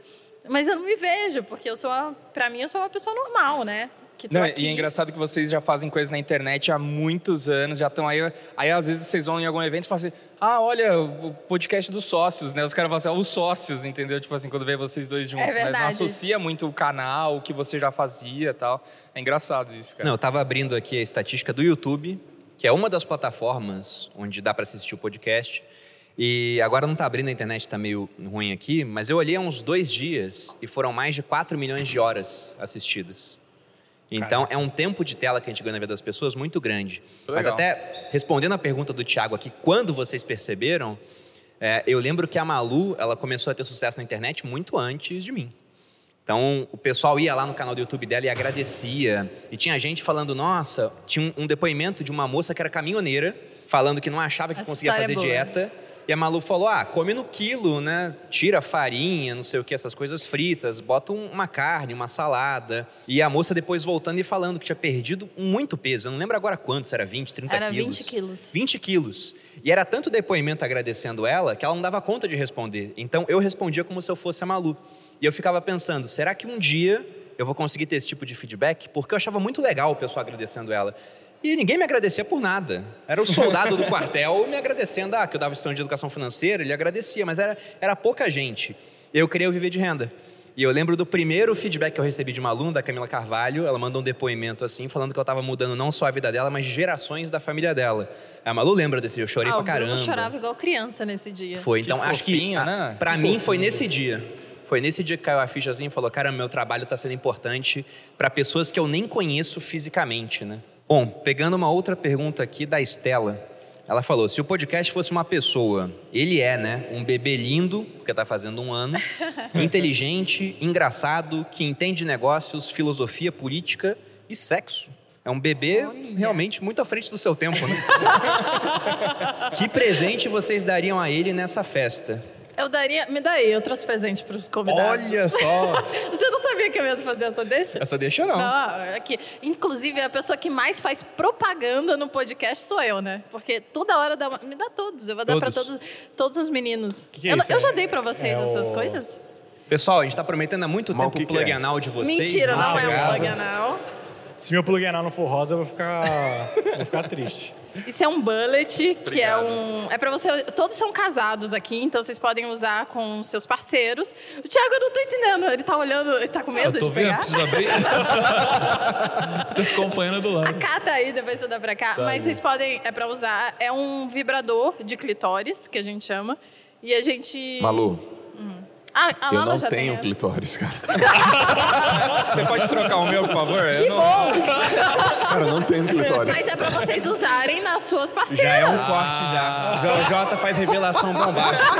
mas eu não me vejo, porque eu sou, uma, pra mim, eu sou uma pessoa normal, né? Que Não, aqui. e é engraçado que vocês já fazem coisa na internet há muitos anos, já estão aí. Aí às vezes vocês vão em algum evento e falam assim: ah, olha, o podcast dos sócios, né? Os caras falam assim: ah, os sócios, entendeu? Tipo assim, quando vê vocês dois juntos, né? Não associa muito o canal, o que você já fazia e tal. É engraçado isso, cara. Não, eu estava abrindo aqui a estatística do YouTube, que é uma das plataformas onde dá para assistir o podcast. E agora não está abrindo a internet, está meio ruim aqui, mas eu olhei há uns dois dias e foram mais de 4 milhões de horas assistidas. Então é um tempo de tela que a gente ganha na vida das pessoas muito grande. Mas Legal. até respondendo a pergunta do Thiago aqui, quando vocês perceberam, é, eu lembro que a Malu ela começou a ter sucesso na internet muito antes de mim. Então, o pessoal ia lá no canal do YouTube dela e agradecia. E tinha gente falando, nossa, tinha um, um depoimento de uma moça que era caminhoneira, falando que não achava que Essa conseguia história fazer é boa. dieta. E a Malu falou, ah, come no quilo, né? Tira farinha, não sei o que, essas coisas fritas, bota um- uma carne, uma salada. E a moça depois voltando e falando que tinha perdido muito peso. Eu não lembro agora quanto, se era 20, 30 Era quilos. 20 quilos. 20 quilos. E era tanto depoimento agradecendo ela que ela não dava conta de responder. Então eu respondia como se eu fosse a Malu. E eu ficava pensando, será que um dia eu vou conseguir ter esse tipo de feedback? Porque eu achava muito legal o pessoal agradecendo ela. E ninguém me agradecia por nada. Era o soldado do quartel me agradecendo, ah, que eu dava instrução de educação financeira, ele agradecia, mas era, era pouca gente. Eu queria viver de renda. E eu lembro do primeiro feedback que eu recebi de uma aluna, da Camila Carvalho. Ela mandou um depoimento assim, falando que eu estava mudando não só a vida dela, mas gerações da família dela. A Malu lembra desse, eu chorei ah, pra caramba. chorava igual criança nesse dia. Foi, Que então acho que fofinho, a- né? pra Que mim foi fofinho. nesse dia. Foi nesse dia que caiu a ficha assim e falou: "Cara, meu trabalho está sendo importante para pessoas que eu nem conheço fisicamente, né?" Bom, pegando uma outra pergunta aqui da Estela. Ela falou: "Se o podcast fosse uma pessoa, ele é, né, um bebê lindo, porque tá fazendo um ano, inteligente, engraçado, que entende negócios, filosofia, política e sexo." É um bebê realmente muito à frente do seu tempo, né? que presente vocês dariam a ele nessa festa? Eu daria. Me dá aí outros presentes para os convidados. Olha só! Você não sabia que eu ia fazer essa deixa? Essa deixa não. Não, aqui. Inclusive, a pessoa que mais faz propaganda no podcast sou eu, né? Porque toda hora dá uma... Me dá todos. Eu vou dar para Todos. todos, todos os meninos. Que que é eu, não- isso? eu já É- dei para vocês é essas o- coisas? Pessoal, a gente tá prometendo há muito Mas tempo o que o que plug é? anal de vocês. Mentira, não é um plug anal. Se meu plug anal não for rosa, eu vou ficar, vou ficar triste. Isso é um bullet, que é um. É pra você. Todos são casados aqui, então vocês podem usar com seus parceiros. O Thiago, eu não tô entendendo. Ele tá olhando, ele tá com medo Eu tô de vendo, pegar? preciso abrir. tô acompanhando do lado. Cata aí, depois você dá pra cá. Mas vocês podem, é pra usar, é um vibrador de clitóris, que a gente chama. E a gente. Malu, Ah, a eu não já tenho tem. clitóris, cara. Você pode trocar o meu, por favor? Que Eu não- bom! Cara, eu não tenho clitóris. Mas é pra vocês usarem nas suas parceiras. Já é um corte já. O Jota faz revelação bombástica.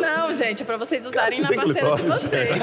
Não, gente, é pra vocês usarem Cara, na você parceira de clitóris, vocês.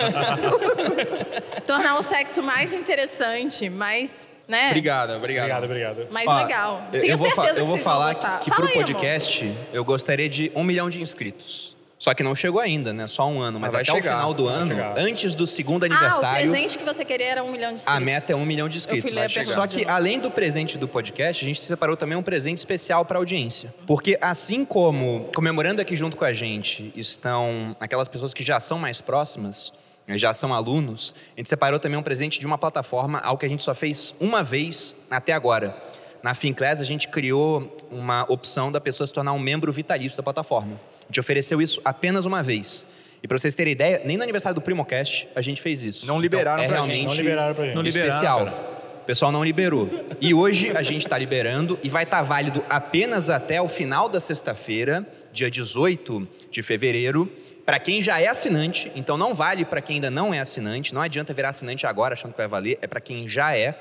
Tornar o sexo mais interessante, mais, né? Obrigado, obrigado. Obrigado, obrigado. Mais Ó, legal. eu- Tenho eu vou, certeza eu que vou vocês vão falar que, que Fala pro aí, amor. podcast eu gostaria de um milhão de inscritos. Só que não chegou ainda, né? Só um ano. Mas, Mas até o chegar, final do ano, chegar. antes do segundo Ah, o aniversário, presente que você queria era um milhão de inscritos. a meta é um milhão de inscritos. Só de que, além do presente do podcast, a gente separou também um presente especial para a audiência. Porque, assim como comemorando aqui junto com a gente estão aquelas pessoas que já são mais próximas, né, já são alunos, a gente separou também um presente de uma plataforma, algo que a gente só fez uma vez até agora. Na Finclass, a gente criou uma opção da pessoa se tornar um membro vitalício da plataforma. A gente ofereceu isso apenas uma vez. E para vocês terem ideia, nem no aniversário do Primocast a gente fez isso. Não liberaram então, é pra gente. realmente Não liberaram pra gente. Não liberaram, especial. cara. O pessoal não liberou. E hoje a gente está liberando e vai estar válido apenas até o final da sexta-feira, dia 18 de fevereiro, para quem já é assinante. Então não vale para quem ainda não é assinante. Não adianta virar assinante agora achando que vai valer. É para quem já é.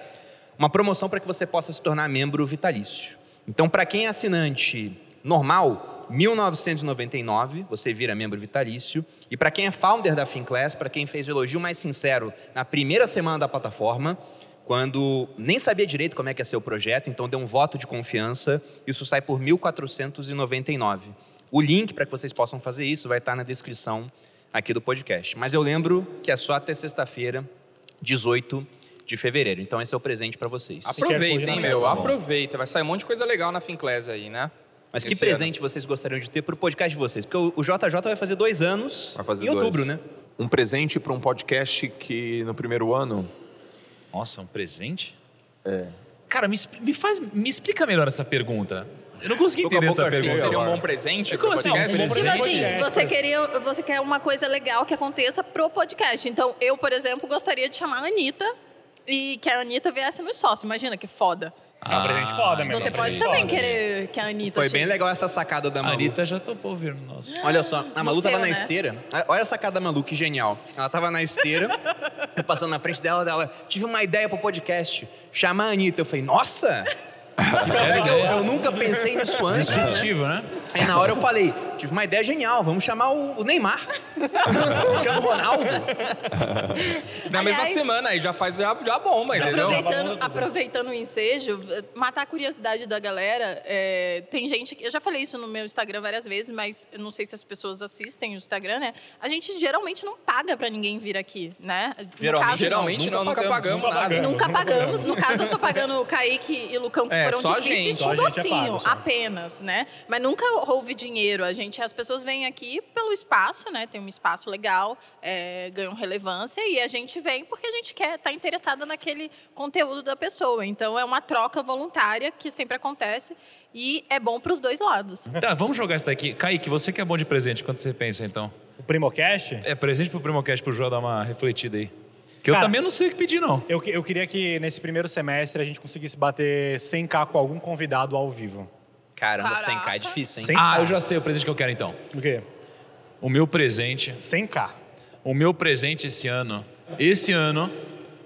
Uma promoção para que você possa se tornar membro vitalício. Então, para quem é assinante normal, 1999, você vira membro vitalício. E para quem é founder da Finclass, para quem fez o elogio mais sincero na primeira semana da plataforma, quando nem sabia direito como é que ia ser o projeto, então deu um voto de confiança, isso sai por 1.499. O link para que vocês possam fazer isso vai estar na descrição aqui do podcast. Mas eu lembro que é só até sexta-feira, 18 de fevereiro. Então esse é o presente para vocês. Aproveita, Quer hein, coisa meu? meta, Aproveita. Vai sair um monte de coisa legal na Finclass aí, né? Mas que Esse presente vocês gostariam de ter para o podcast de vocês? Porque o JJ vai fazer dois anos Vai fazer em outubro, dois. né? Um presente para um podcast que no primeiro ano. Nossa, um presente? É. Cara, me, me faz, me explica melhor essa pergunta. Eu não consegui entender essa pergunta. Seria um bom presente Como assim, um podcast? bom Tipo presente? assim, você, queria, você quer uma coisa legal que aconteça pro podcast. Então, eu, por exemplo, gostaria de chamar a Anitta e que a Anitta viesse nos sócios. Imagina que foda. É um presente foda, meu. Você É um pode também foda. querer que a Anitta Foi chegue. bem legal essa sacada da A Malu. Anitta já topou vir no nosso. Olha só, a Malu No tava seu, na né? esteira. Ah, Olha a sacada da Malu, que genial. Ela tava na esteira, eu passando na frente dela, dela, tive uma ideia pro podcast, chamar a Anitta. Eu falei, nossa! Ideia que eu, eu nunca pensei nisso antes. né? Disruptivo, né? Aí na hora eu falei, tive uma ideia genial, vamos chamar o, o Neymar. Chama o Ronaldo. Na mesma Aliás- semana aí já faz já, já bomba, entendeu? Aproveitando, aproveitando o ensejo, matar a curiosidade da galera. é, tem gente que. Eu já falei isso no meu Instagram várias vezes, mas eu não sei se as pessoas assistem o Instagram, né? A gente geralmente não paga pra ninguém vir aqui, né? No Geralmente, caso, Geralmente Nunca não, nunca pagamos, pagamos, nunca nada. pagamos. Nunca pagamos. No caso, eu tô pagando o Kaique e o Lucão, que É, foram só a difíceis gente. com Só é docinho, pago, só. apenas, né? Mas nunca houve dinheiro. A gente, as pessoas vêm aqui pelo espaço, né? Tem um espaço legal, é, ganham relevância e a gente vem porque a gente quer, tá interessada naquele conteúdo da pessoa. Então é uma troca voluntária que sempre acontece e é bom para os dois lados. Tá, vamos jogar isso daqui. Kaique, você que é bom de presente, quanto você pensa então? O Primocast? É presente pro Primocast pro João dar uma refletida aí. Que eu Cara, também não sei o que pedir, não. Eu, que- eu queria que nesse primeiro semestre a gente conseguisse bater 100k com algum convidado ao vivo. Caramba, Caraca. 100k é difícil, hein? 100K. Ah, eu já sei o presente que eu quero então. O quê? O meu presente 100k. O meu presente esse ano, esse ano,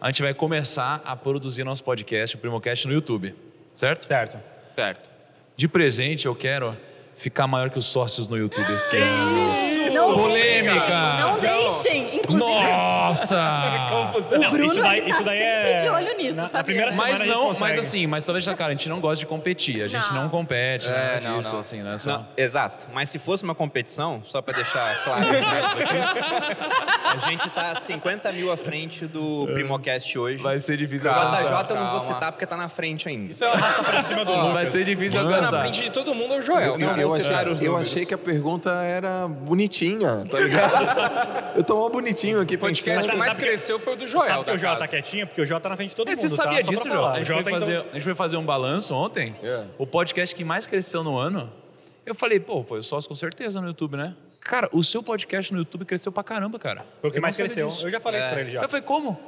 a gente vai começar a produzir nosso podcast, o Primocast, no YouTube. Certo? Certo. Certo. De presente, eu quero ficar maior que os sócios no YouTube esse ano. Não Polêmica! Não deixem, inclusive. Nossa! O Bruno isso daí, ele tá isso daí sempre é... de olho nisso, na, na sabia? primeira semana Mas a gente não, consegue. mas assim, mas só deixar claro, a gente não gosta de competir, a gente não, Não. compete, É, né? não, disso, não. assim, né? Só... Não, exato. Mas se fosse uma competição, só para deixar claro, né, a gente tá 50 mil à frente do Primocast hoje. Vai ser difícil JJ alcançar. eu não vou citar porque tá na frente ainda. Isso arrasta pra cima do Vai Lucas. ser difícil Na alcançar. frente de todo mundo é o Joel. Eu, cara. eu vou achei, citar os eu números. achei que a pergunta era bonitinha, tá ligado? eu tô mó bonitinho aqui Podcast podcast que mais cresceu foi o do Joel. Sabe que o Jota tá quietinho? Porque o Jota tá na frente de todo Mas mundo, você tá? sabia pra disso. João? A O gente, foi Jota, fazer, então... a gente foi fazer um balanço ontem. É. O podcast que mais cresceu no ano. Eu falei, pô, foi o sócio com certeza no YouTube, né? Cara, o seu podcast no YouTube cresceu pra caramba, cara. Foi o que mais cresceu. disso. Eu já falei isso É. pra ele já. Eu falei, como?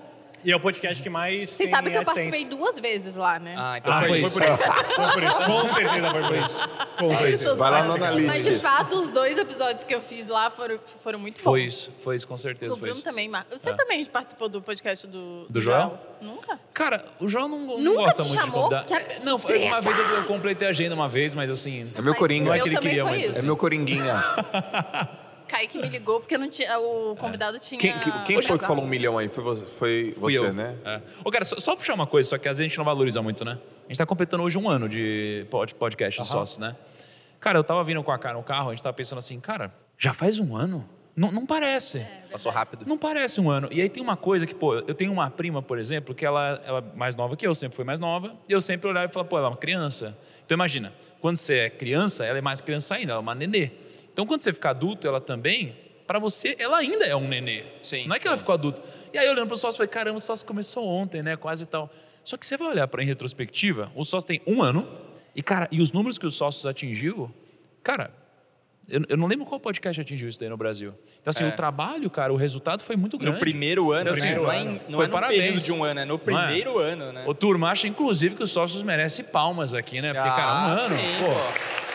E é o podcast que mais Vocês tem sabem que eu AdSense. participei duas vezes lá, né? Ah, então Ah, foi foi, isso. por isso. Foi por isso. Com certeza foi por isso. Com certeza. Vai lá no Mas de fato, os dois episódios que eu fiz lá foram, foram muito Foi bons. isso, foi isso, com certeza O foi Bruno isso. também, Mar... Você Ah. também participou do podcast do, Do Joel? Nunca? Cara, o João não, não Nunca gosta te muito chamou? de convidar. Que É, Não, foi uma vez eu, eu completei a agenda uma vez, mas assim. É meu Mas coringa. Não é eu que ele também queria, foi mas isso. É meu coringuinha. Kaique me ligou porque não tinha, o convidado tinha... Quem, que- quem foi que falou um milhão aí? Foi você, foi você eu. né? É. Ô, cara, só, só puxar uma coisa, só que às vezes a gente não valoriza muito, né? A gente tá completando hoje um ano de pod- podcast de sócios, né? Cara, eu tava vindo com a cara no carro, a gente tava pensando assim, cara, já faz um ano? Não, não parece. Passou rápido. Não parece um ano. E aí tem uma coisa que, pô, eu tenho uma prima, por exemplo, que ela, ela é mais nova que eu, sempre foi mais nova, e eu sempre olhava e falava, pô, ela é uma criança. Então imagina, quando você é criança, ela é mais criança ainda, ela é uma nenê. Então quando você fica adulto, ela também, para você, ela ainda é um nenê. Sim. Não é que ela ficou adulta. E aí olhando pro sócio, eu falei, caramba, o sócio começou ontem, né, quase tal. Só que você vai olhar para em retrospectiva, o sócio tem um ano, e cara, e os números que o sócio atingiu, cara, eu, eu não lembro qual podcast atingiu isso daí no Brasil. Então, assim, É. o trabalho, cara, o resultado foi muito grande. No primeiro ano, Então, né? assim, não é, em- não foi é no parabéns. período de um ano, é no é? primeiro ano, né? Ô, turma, acho inclusive que os sócios merecem palmas aqui, né? Porque, cara, um Ah, ano. sim, pô, pô.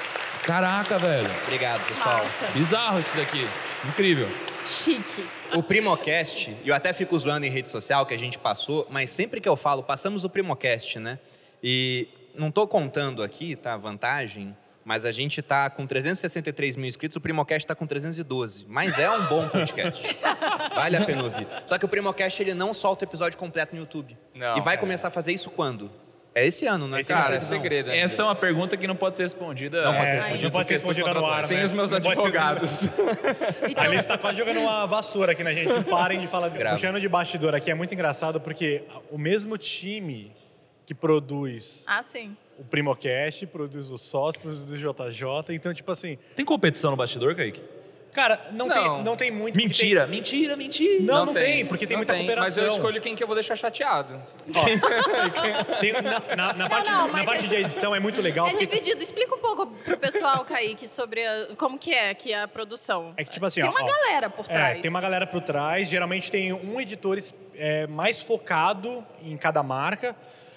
Caraca, velho. Obrigado, pessoal. Massa. Bizarro isso daqui. Incrível. Chique. O Primocast, e eu até fico zoando em rede social que a gente passou, mas sempre que eu falo, passamos o Primocast, né? E não tô contando aqui, tá? Vantagem, mas a gente tá com 363 mil inscritos, o Primocast tá com 312. Mas é um bom podcast. vale a pena ouvir. Só que o Primocast, ele não solta o episódio completo no YouTube. Não, e vai é. começar a fazer isso quando? É esse ano, né? Esse Cara, é segredo. Essa é uma pergunta que não pode ser respondida. Não pode ser respondido não pode ser respondida no ar, contratuais. Sem né? os meus Não advogados. Então, A Alice tá quase jogando uma vassoura aqui na gente. Parem de falar disso. Puxando de bastidor aqui é muito engraçado porque o mesmo time que produz ah, sim. o Primocast, produz o Sós, produz o JJ. Então, tipo assim, Tem competição no bastidor, Kaique? Cara, não, Não. Tem, não tem muito. Mentira, mentira, mentira. Tem... Não, não, tem, porque tem não muita cooperação. Mas eu escolho quem que eu vou deixar chateado. Tem- na, na- na parte, não, na parte é- de edição é muito legal. É porque- dividido. Explica um pouco pro pessoal, Kaique, sobre a- como que é aqui a produção. É que, tipo assim, Tem ó, uma ó, galera por É, trás. tem uma galera por trás. Geralmente tem um editor é, mais focado em cada marca.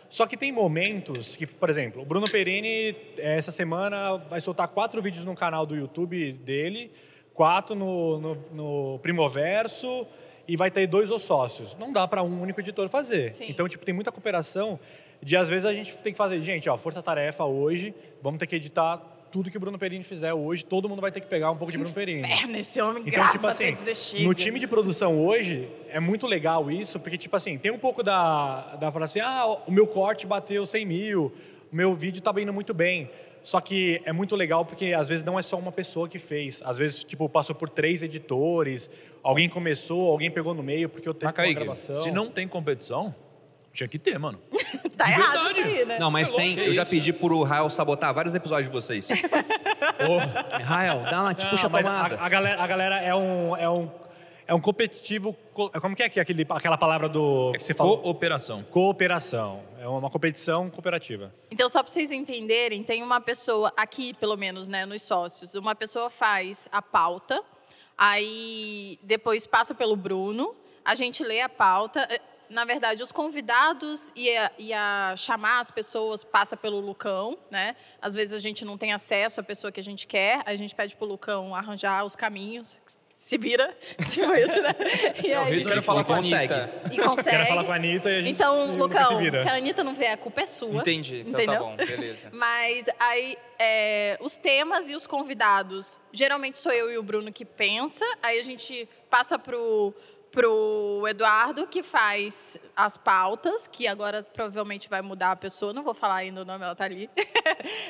Só que tem momentos que, por exemplo, o Bruno Perini, é, essa semana, vai soltar quatro vídeos no canal do YouTube dele, quatro no, no, no Primoverso e vai ter dois ou sócios. Não dá para um único editor fazer. Sim. Então, tipo, tem muita cooperação de, às vezes, a gente tem que fazer, gente, ó, força-tarefa hoje, vamos ter que editar tudo que o Bruno Perini fizer hoje, todo mundo vai ter que pegar um pouco de Bruno Perini. Inferno, esse homem Então, grava tipo assim, no time de produção hoje, é muito legal isso, porque, tipo assim, tem um pouco da... da assim, ah, o meu corte bateu 100 mil, o meu vídeo tá indo muito bem. Só que é muito legal porque, às vezes, não é só uma pessoa que fez. Às vezes, tipo, passou por três editores, alguém começou, alguém pegou no meio, porque eu Mas, teve uma Kaique, gravação. se não tem competição, tinha que ter, mano. Tá errado isso aí, né? Não, mas É tem. Eu já isso? pedi pro Rael sabotar vários episódios de vocês. Ô, Rael, dá uma, te Não, puxa a mas tomada. a, a galera, a galera é um... É um é um competitivo... co- Como que é que- aquele, aquela palavra do... que você falou? Cooperação. Cooperação. É uma competição cooperativa. Então, só para vocês entenderem, tem uma pessoa, aqui pelo menos, né, nos sócios, uma pessoa faz a pauta, aí depois passa pelo Bruno, a gente lê a pauta. eh, Na verdade, os convidados e a, e a chamar as pessoas passa pelo Lucão, né? Às vezes a gente não tem acesso à pessoa que a gente quer, a gente pede pro Lucão arranjar os caminhos, se vira, tipo isso, né? E Eu aí, quero falar com a consegue. Anitta. e consegue. Quero falar com a Anitta e a gente Então, se, Lucão, se se a Anitta não vier, a culpa é sua. Entendi. Então Entendeu? tá bom, beleza. Mas aí, é, os temas e os convidados, geralmente sou eu e o Bruno que pensa, aí a gente passa pro, pro Eduardo, que faz as pautas, que agora provavelmente vai mudar a pessoa, não vou falar ainda o nome, ela tá ali.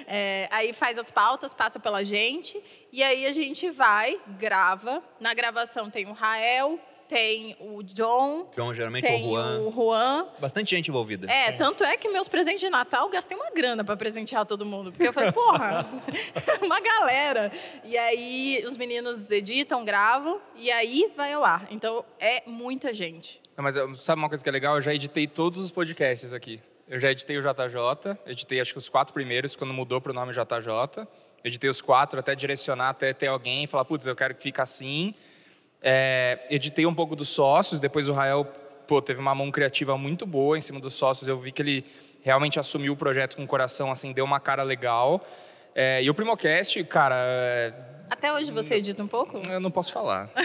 É, aí faz as pautas, passa pela gente, e aí a gente vai, grava. Na gravação tem o Rael, tem o John, João, geralmente, tem o Juan. o Juan. Bastante gente envolvida. É, tanto é que meus presentes de Natal eu gastei uma grana pra presentear todo mundo. Porque eu falei, porra, uma galera. E aí os meninos editam, gravam e aí vai ao ar. Então é muita gente. Não, mas sabe uma coisa que é legal? Eu já editei todos os podcasts aqui. Eu já editei o JJ, editei acho que os quatro primeiros, quando mudou pro nome JJ. Editei os quatro até direcionar, até ter alguém e falar, putz, eu quero que fique assim. É, editei um pouco dos sócios, depois o Rael pô, teve uma mão criativa muito boa em cima dos sócios. Eu vi que ele realmente assumiu o projeto com o coração, assim, deu uma cara legal. É, e o Primocast, cara, é, Até hoje você edita um pouco? eu não posso falar.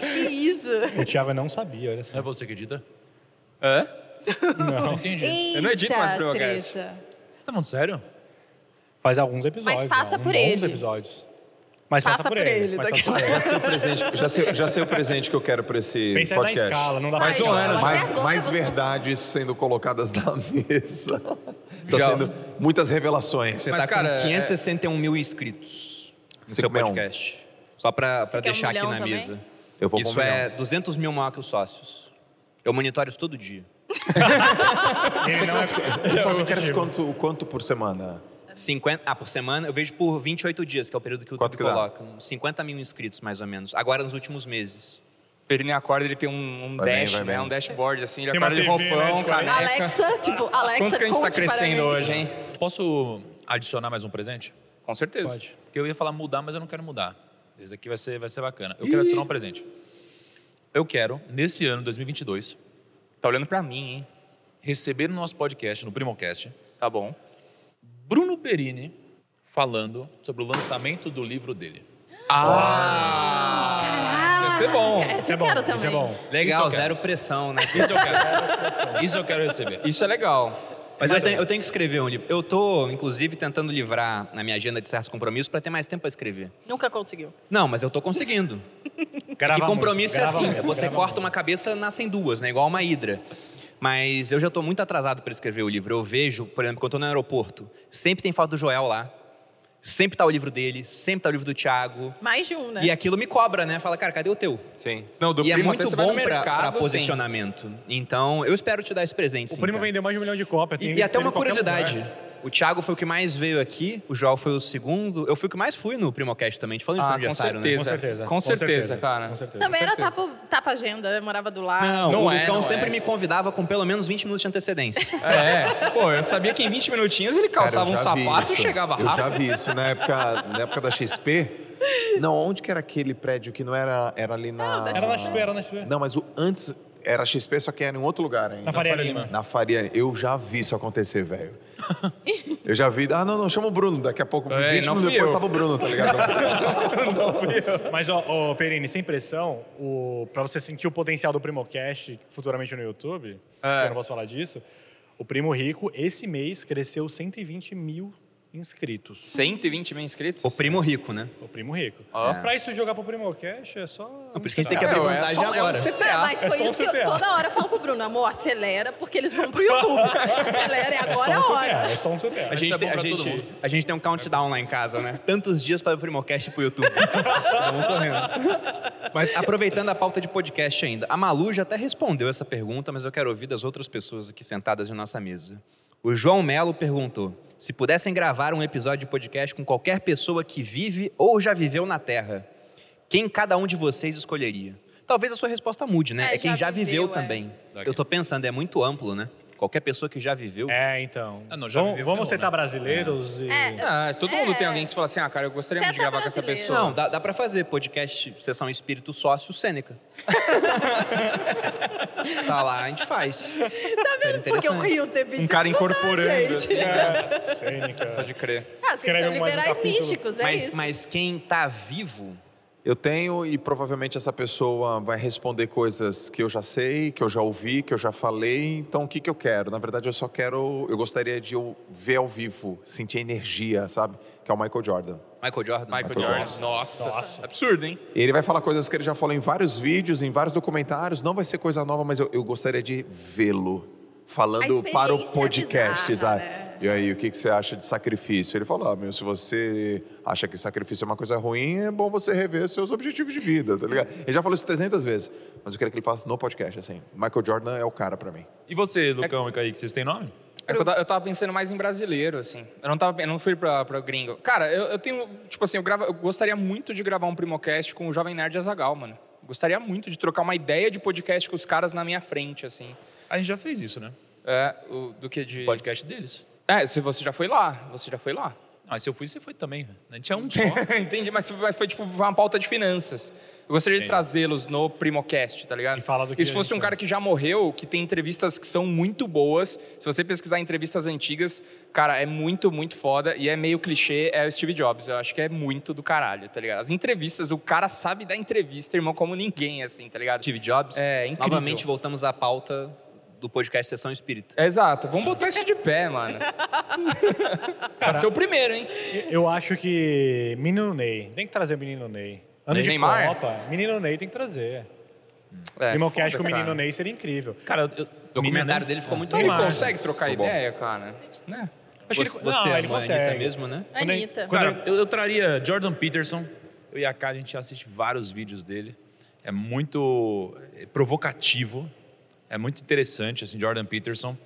Que isso? O Thiago não sabia, olha Não só. é você que edita? Hã? Não entendi. Eu não edito mais Eita, Primocast. treta. Você tá falando sério? Faz alguns episódios. Mas passa não, por ele. episódios. Mas Passa passa, por ele, mas daqui passa por Já ele. sei o presente, já sei, já sei o presente que eu quero para esse Pensa na podcast. escala, não dá pra João, escalar. ela mais, mais você- verdades sendo colocadas na mesa. Tá Já- sendo muitas revelações. Você Mas, tá cara, com é- 561 mil inscritos no seu 561. podcast. Só pra, pra quer um deixar aqui na também? mesa. Eu vou Isso um é milhão. 200 mil maior que os sócios. Eu monitoro isso todo dia. Ele não é- O sócio quer quanto, quanto por semana? 50, ah, por semana eu vejo por 28 dias, que é o período que o Quanto YouTube que dá? coloca. Uns 50 mil inscritos, mais ou menos. Agora nos últimos meses. Ele nem acorda, ele tem um, um bem, dash, vai né? bem. Um dashboard, assim. Ele Tem acorda de TV, né, roupão, de 40. caneca. Alexa, tipo, Alexa, Quanto que a gente tá para crescendo hoje, hein? Posso adicionar mais um presente? Com certeza. Pode. Porque eu ia falar mudar, mas eu não quero mudar. Esse aqui vai ser, vai ser bacana. Eu quero adicionar um presente. Eu quero, nesse ano, 2022, Tá olhando pra mim, hein? receber no nosso podcast, no Primocast, Tá bom. Bruno Perini falando sobre o lançamento do livro dele. Ah! Isso ia ser bom. Isso é eu bom, quero isso também. é bom. Legal, Isso eu zero pressão, né? Isso eu quero. Isso eu quero receber. Isso é legal. Mas eu tenho, eu tenho que escrever um livro. Eu tô, inclusive, tentando livrar na minha agenda de certos compromissos para ter mais tempo para escrever. Nunca conseguiu. Não, mas eu tô conseguindo. Grava que compromisso muito, é assim, muito, você corta muito. uma cabeça, nascem duas, né? Igual uma hidra. Mas eu já tô muito atrasado para escrever o livro. Eu vejo, por exemplo, quando eu tô no aeroporto, sempre tem foto do Joel lá. Sempre tá o livro dele, sempre tá o livro do Thiago. Mais de um, né? E aquilo me cobra, né? Fala, cara, cadê o teu? Sim. Não, do e é primo muito até você vai bom no pra, mercado, pra tem. posicionamento. Então, eu espero te dar esse presente, O sim, primo cara. vendeu mais de um milhão de cópias. E, e até uma curiosidade. lugar. O Thiago foi o que mais veio aqui, o Joel foi o segundo. Eu fui o que mais fui no Primocast também. A gente falou isso no Ah, com aniversário, né? certeza. Com certeza. Com certeza, cara. Com certeza. Também era certeza. tapa, tapa agenda, eu morava do lado. Não, Não o é, Lucão não sempre é. me convidava com pelo menos 20 minutos de antecedência. É, pô, eu sabia que em 20 minutinhos ele Cara, calçava eu um já vi sapato e isso. chegava Eu já rápido. vi isso na época, na época da XP. Não, onde que era aquele prédio que não era, era ali na... Era na XP, era na XP. Não, mas o antes era XP, só que era em outro lugar ainda. Na Faria Lima. Na Faria. Eu já vi isso acontecer, velho. Eu já vi. Ah, não, não, chama o Bruno. Daqui a pouco, É, 20 não minutos fui depois, eu. tava o Bruno, tá ligado? Mas, ó, ó, Perini, sem pressão, o, pra você sentir o potencial do Primocast futuramente no YouTube, É. eu não posso falar disso, o Primo Rico, esse mês, cresceu 120 mil inscritos. 120 mil inscritos? o primo rico, né? O Primo Rico. Ó. Pra isso jogar pro Primocast é só... Por isso que a gente tem que É, abrir é vantagem só- é um agora. CTA. É, mas É foi só um isso que eu, toda hora eu falo pro Bruno, amor, acelera, porque eles vão pro YouTube. acelera, e agora é a só um hora. CTA, é só um CTA. A gente, é tem, a, pra todo gente, mundo. a gente tem um countdown lá em casa, né? Tantos dias para o Primocast pro YouTube. Vamos correndo. Mas aproveitando a pauta de podcast ainda, a Malu já até respondeu essa pergunta, mas eu quero ouvir das outras pessoas aqui sentadas em nossa mesa. O João Melo perguntou: se pudessem gravar um episódio de podcast com qualquer pessoa que vive ou já viveu na Terra, quem cada um de vocês escolheria? Talvez a sua resposta mude, né? É, É, quem já já viveu, viveu, é. também. Eu tô pensando, é muito amplo, né? Qualquer pessoa que já viveu. É, então. Ah, não, já vamos viveu, vamos citar né? brasileiros e... É, Ah, todo mundo É. tem alguém que você fala assim, ah, cara, eu gostaria muito de é gravar com essa brasileiro. pessoa. Não, dá, dá pra fazer podcast, sessão Espírito Sócio Sêneca. tá lá, a gente faz. Tá vendo? Porque eu rio o tempo. Um cara incorporando, gente. assim. É, cênica. Pode crer. Ah, vocês Escreve são um liberais místicos, é mas, isso. mas quem tá vivo, Eu tenho e provavelmente essa pessoa vai responder coisas que eu já sei, que eu já ouvi, que eu já falei. Então, o que, que eu quero? Na verdade, eu só quero. Eu gostaria de eu ver ao vivo, sentir a energia, sabe? Que é o Michael Jordan. Michael Jordan. Michael Michael Jordan. Jordan. Nossa. Absurdo, hein? Ele vai falar coisas que ele já falou em vários vídeos, em vários documentários. Não vai ser coisa nova, mas eu, eu gostaria de vê-lo falando para o experiência podcast, bizarra, sabe? né? E aí, o que, que você acha de sacrifício? Ele falou, ah, meu, se você acha que sacrifício é uma coisa ruim, é bom você rever seus objetivos de vida, tá ligado? Ele já falou isso 300 vezes, mas eu quero que ele faça no podcast, assim. Michael Jordan é o cara pra mim. E você, Lucão e Kaique, vocês têm nome? É que eu, eu tava pensando mais em brasileiro, assim. Eu não, tava, eu não fui pra, pra gringo. Cara, eu, eu tenho. Tipo assim, eu, grava, eu gostaria muito de gravar um Primocast com o Jovem Nerd Azagal, mano. Gostaria muito de trocar uma ideia de podcast com os caras na minha frente, assim. A gente já fez isso, né? É, o, do que de. O podcast deles. É, se você já foi lá. Você já foi lá. Ah, se eu fui, você foi também. velho. A gente é um só. Entendi, mas foi, tipo uma pauta de finanças. Eu gostaria de trazê-los no Primocast, tá ligado? E falar do que E se fosse um cara que já morreu, que tem entrevistas que são muito boas, se você pesquisar entrevistas antigas, cara, é muito, muito foda e é meio clichê, é o Steve Jobs. Eu acho que é muito do caralho, tá ligado? As entrevistas, o cara sabe dar entrevista, irmão, como ninguém, assim, tá ligado? Steve Jobs. É, incrível. Novamente voltamos à pauta do podcast Sessão Espírita. Exato, vamos botar isso de pé, mano. Vai ser o primeiro, hein? Eu acho que Menino Ney, tem que trazer o Menino Ney. Ano de Neymar? Copa, Menino Ney tem que trazer. É, Primocast com foda-se, o Menino cara. Ney seria incrível. Cara, eu, O documentário dele ficou muito Ele bom. consegue trocar Ficou bom. ideia, cara? Né? Acho que Você, ele, não, você ele ama a Anitta consegue. mesmo, né? Quando ele- Anitta. quando Cara, eu, eu traria Jordan Peterson. Eu e a Karen, a gente assiste vários vídeos dele. É muito é, provocativo. É muito interessante, assim, Jordan Peterson.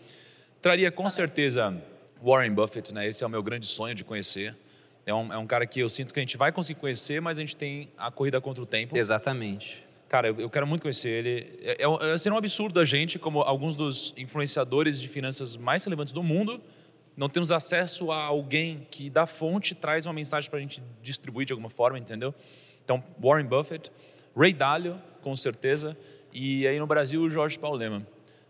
Traria com certeza Warren Buffett, né? Esse é o meu grande sonho de conhecer. É um, é um cara que eu sinto que a gente vai conseguir conhecer, mas a gente tem a corrida contra o tempo. Exatamente. Cara, eu, eu quero muito conhecer ele. É, é, é, seria um absurdo a gente, como alguns dos influenciadores de finanças mais relevantes do mundo, não temos acesso a alguém que da fonte traz uma mensagem para a gente distribuir de alguma forma, entendeu? Então, Warren Buffett, Ray Dalio, com certeza, e aí no Brasil o Jorge Paulo Lema.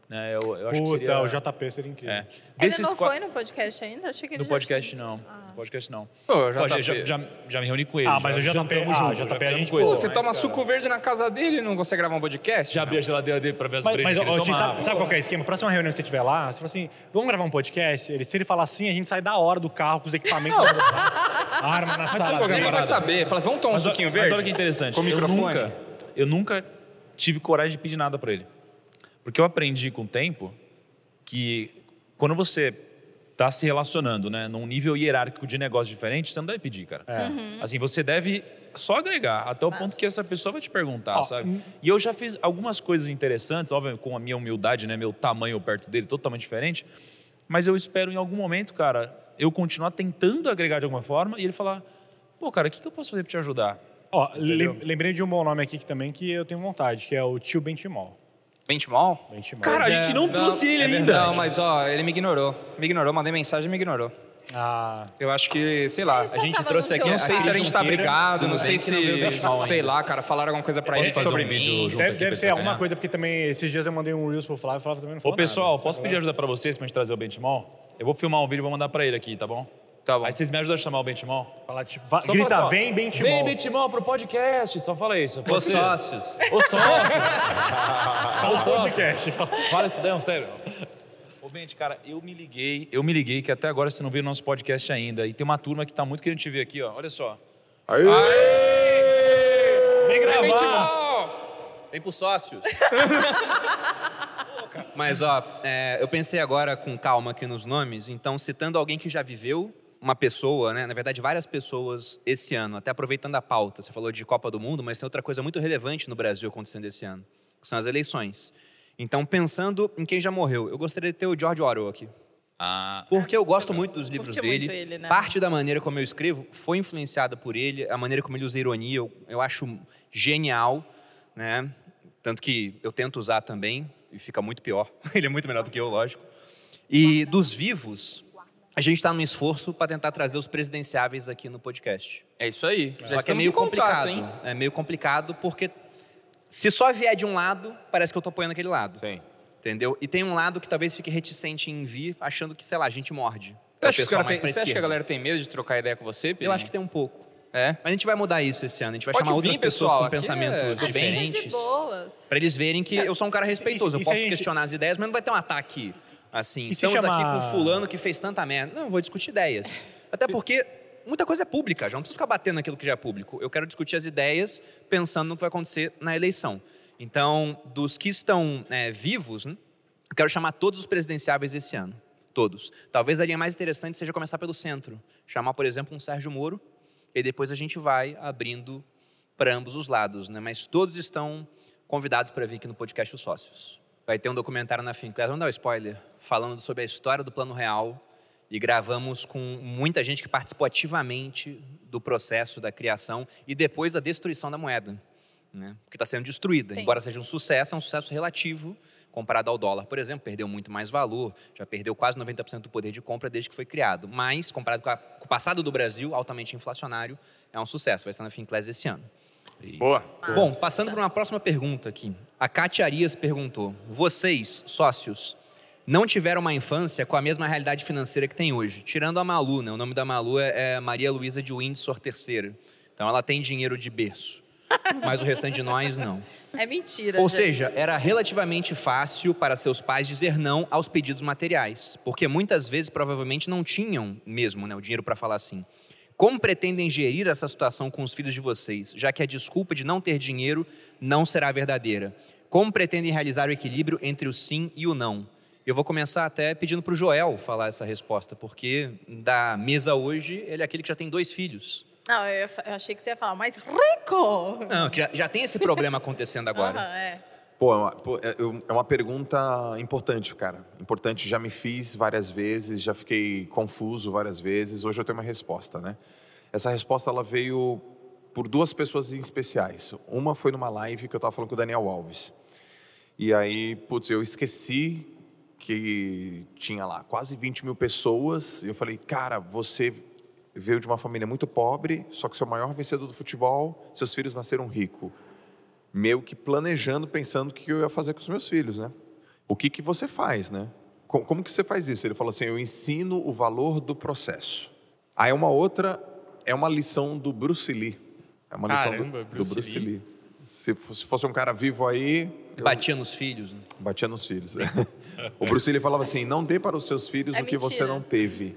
Né, eu, eu acho que Puta, seria... o JP seria incrível. É. Ele Desses não qua- foi no podcast ainda? Achei que ele No podcast tinha. não. No podcast não. Pô, JP. já, já, já me reuni com ele. Ah, mas já o JP ah, junto, o já JP a gente- coisa. Pô, você Mas, toma cara, suco verde na casa dele e não consegue gravar um podcast? Já abri a geladeira dele para ver as Mas, brejas mas que ele ó, sabe, sabe qual que é o esquema? Próxima reunião que você tiver lá, você fala assim, vamos gravar um podcast? Ele, se ele falar assim, a gente sai da hora do carro com os equipamentos. arma na sabe sala. que é a Ele não vai saber. Fala, vamos tomar um Mas, suquinho mas verde? olha que interessante. Com eu microfone? nunca, eu nunca tive coragem de pedir nada para ele. Porque eu aprendi com o tempo que quando você está se relacionando, né, num nível hierárquico de negócio diferente, você não deve pedir, cara. Assim, você deve só agregar até o ponto que essa pessoa vai te perguntar, Ó, sabe? E eu já fiz algumas coisas interessantes, óbvio, com a minha humildade, né, meu tamanho perto dele totalmente diferente, mas eu espero em algum momento, cara, eu continuar tentando agregar de alguma forma e ele falar: "Pô, cara, o que que eu posso fazer para te ajudar?" Ó, lem- lembrei de um bom nome aqui que também que eu tenho vontade, que é o tio Benchimol. Benchmall? Benchimol. Cara, a gente não trouxe ele é ainda. Não, mas ó, ele me ignorou. Me ignorou, mandei mensagem e me ignorou. Ah, Eu acho que, sei lá. A gente trouxe aqui-. Não sei se a gente tá Junqueira, brigado, não sei se, sei lá, cara, falaram alguma coisa pra ele fazer sobre um vídeo mim. junto deve, aqui deve ser alguma sacanear? coisa, porque também esses dias eu mandei um Reels pro Flávio, o Flávio também não Ô, falou pessoal, nada. posso pedir ajuda pra vocês pra gente trazer o Benchmall? Eu vou filmar um vídeo e vou mandar pra ele aqui, tá bom? Tá bom. Aí vocês me ajudam a chamar o Benchmall? Falar, tipo, va- Só grita, fala só, vem Benchimol. Vem Benchmall pro podcast, só fala isso. Os sócios. Ô sócio. Fala o podcast. fala- Fala isso daí, sério. Ô, Bente, cara, eu me liguei, eu me liguei que até agora você não veio no nosso podcast ainda. E tem uma turma que tá muito querendo te ver aqui, ó. Olha só. Aí, Vem gravar. Vem pros sócios. Mas, ó, é, eu pensei agora com calma aqui nos nomes, então citando alguém que já viveu, uma pessoa, né? Na verdade, várias pessoas esse ano, até aproveitando a pauta. Você falou de Copa do Mundo, mas tem outra coisa muito relevante no Brasil acontecendo esse ano, que são as eleições. Então, pensando em quem já morreu, eu gostaria de ter o George Orwell aqui. Ah, Porque eu gosto muito dos livros dele. muito ele, né? Parte da maneira como eu escrevo foi influenciada por ele, a maneira como ele usa ironia, eu, eu acho genial, né? Tanto que eu tento usar também e fica muito pior. ele é muito melhor do que eu, lógico. E dos vivos, a gente está num esforço para tentar trazer os presidenciáveis aqui no podcast. É isso aí. Já Só que é meio em contato, complicado. hein? É meio complicado porque se só vier de um lado, parece que eu tô apoiando aquele lado. Sim. Entendeu? E tem um lado que talvez fique reticente em vir, achando que, sei lá, a gente morde. Você acha, que, tem- pra você acha que a galera tem medo de trocar ideia com você, Eu acho que tem um pouco. É? Mas a gente vai mudar isso esse ano. A gente vai Pode chamar outras vir, pessoas pessoal, com é pensamentos de diferentes. Pra eles verem que eu sou um cara respeitoso. e Eu posso gente- questionar as ideias, mas não vai ter um ataque assim. E Estamos chamar- aqui com fulano que fez tanta merda. Não, vou discutir ideias. Até porque muita coisa é pública, já não preciso ficar batendo naquilo que já é público. Eu quero discutir as ideias pensando no que vai acontecer na eleição. Então, dos que estão é, vivos, né, eu quero chamar todos os presidenciáveis esse ano. todos. Talvez a linha mais interessante seja começar pelo centro. Chamar, por exemplo, um Sérgio Moro, e depois a gente vai abrindo para ambos os lados. Né? Mas todos estão convidados para vir aqui no podcast Os Sócios. Vai ter um documentário na Finclair, vamos dar um spoiler, falando sobre a história do Plano Real, e gravamos com muita gente que participou ativamente do processo da criação e depois da destruição da moeda, né? porque está sendo destruída. Sim. Embora seja um sucesso, é um sucesso relativo comparado ao dólar, por exemplo, perdeu muito mais valor, já perdeu quase 90% do poder de compra desde que foi criado. Mas, comparado com, a- com o passado do Brasil, altamente inflacionário, é um sucesso. Vai estar na Finclass esse ano. Boa. Bom, passando para uma próxima pergunta aqui. A Katia Arias perguntou: Vocês, sócios, não tiveram uma infância com a mesma realidade financeira que tem hoje? Tirando a Malu, né? O nome da Malu é, é Maria Luísa de Windsor III. Então ela tem dinheiro de berço. Mas o restante de nós, não. É mentira. Ou gente. seja, era relativamente fácil para seus pais dizer não aos pedidos materiais, porque muitas vezes provavelmente não tinham mesmo né, o dinheiro para falar assim. Como pretendem gerir essa situação com os filhos de vocês, já que a desculpa de não ter dinheiro não será verdadeira? Como pretendem realizar o equilíbrio entre o sim e o não? Eu vou começar até pedindo para o Joel falar essa resposta, porque da mesa hoje ele é aquele que já tem dois filhos. Não, eu, achei que você ia falar mais rico. Não, que já, já tem esse problema acontecendo agora. Aham, é. Pô, é uma, é- é uma pergunta importante, cara. Importante, já me fiz várias vezes, já fiquei confuso várias vezes. Hoje eu tenho uma resposta, né? Essa resposta ela veio por duas pessoas em especiais. Uma foi numa live que eu estava falando com o Daniel Alves. E aí, putz, eu esqueci que tinha lá quase 20 mil pessoas. E eu falei, cara, você veio de uma família muito pobre, só que seu maior vencedor do futebol, seus filhos nasceram ricos meio que planejando, pensando o que eu ia fazer com os meus filhos, né? O que que você faz, né? Co- Como que você faz isso? Ele falou assim, eu ensino o valor do processo. Aí uma outra é uma lição do Bruce Lee. É uma lição do- Caramba, do, Bruce Bruce Lee. Lee. Se fosse, se fosse um cara vivo aí, eu Batia nos filhos. né? batia nos filhos. né? o Bruce Lee falava assim, não dê para os seus filhos É o que você mentira. não teve.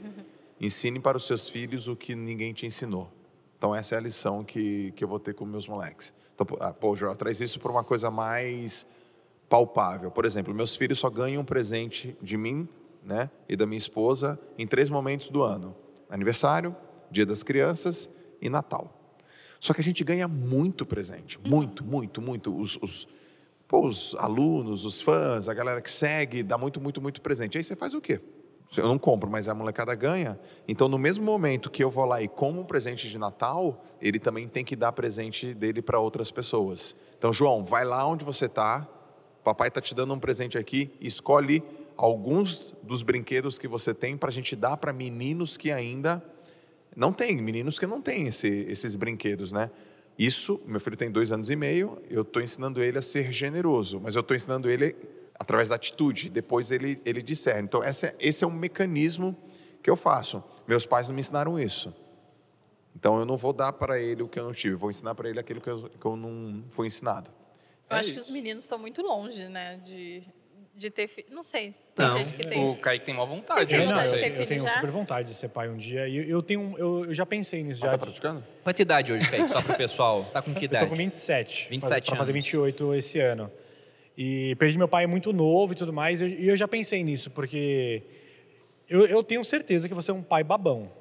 Ensine para os seus filhos o que ninguém te ensinou. Então essa é a lição que, que eu vou ter com meus moleques. Então, pô, ah, pô, Joel, traz isso para uma coisa mais palpável. Por exemplo, meus filhos só ganham um presente de mim né, e da minha esposa em três momentos do ano: aniversário, Dia das Crianças e Natal. Só que a gente ganha muito presente, muito, muito, muito. Os, os, pô, os alunos, os fãs, a galera que segue, dá muito, muito, muito presente. Aí você faz o quê? Eu não compro, mas a molecada ganha. Então, no mesmo momento que eu vou lá e como um presente de Natal, ele também tem que dar presente dele para outras pessoas. Então, João, vai lá onde você está. Papai está te dando um presente aqui. Escolhe alguns dos brinquedos que você tem para a gente dar para meninos que ainda não tem, meninos que não têm esse- esses brinquedos, né? Isso, meu filho tem dois anos e meio, eu estou ensinando ele a ser generoso, mas eu estou ensinando ele através da atitude, depois ele, ele discerne. Então, essa é- esse é um mecanismo que eu faço. Meus pais não me ensinaram isso. Então, eu não vou dar para ele o que eu não tive, eu vou ensinar para ele aquilo que eu, que eu não fui ensinado. Eu É acho que isso. os meninos estão muito longe, né? De, de ter filho. Não sei. Tem Não. gente que tem. O Kaique tem uma vontade. Vocês têm né? É, não, vontade de eu, ter eu filho tenho já? super vontade de ser pai um dia. E eu, eu tenho, eu, eu já pensei nisso. Já, tá praticando? Qual a tua idade hoje, Kaique? Só pro pessoal. Tá com que Eu idade? tô com 27. 27 Para fazer anos. 28 esse ano. E perdi meu pai muito novo e tudo mais. E eu, já pensei nisso, porque eu, eu tenho certeza que você é um pai babão.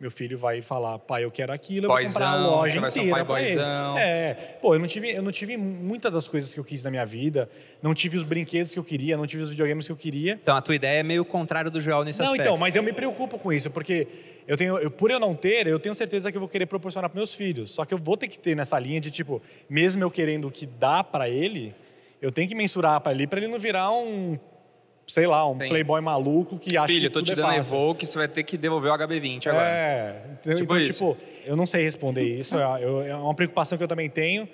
Meu filho vai falar, pai, eu quero aquilo, eu vou comprar a Boyzão, loja ser um inteira pai ele. boyzão. É, pô, eu não tive, eu não tive muitas das coisas que eu quis na minha vida. Não tive os brinquedos que eu queria, não tive os videogames que eu queria. Então a tua ideia é meio contrário do Joel nesse Não, aspecto. então, mas eu me preocupo com isso, porque eu tenho, eu- por eu não ter, eu tenho certeza que eu vou querer proporcionar para meus filhos. Só que eu vou ter que ter nessa linha de tipo, mesmo eu querendo o que dá para ele, eu tenho que mensurar para ele, para ele não virar um, sei lá, um Sim. playboy maluco que acha Filho, que eu tô te é dando fácil. Evoque, você vai ter que devolver o HB20 agora. É, então, Tipo então, isso. tipo, eu não sei responder isso, é, eu- é uma preocupação que eu também tenho,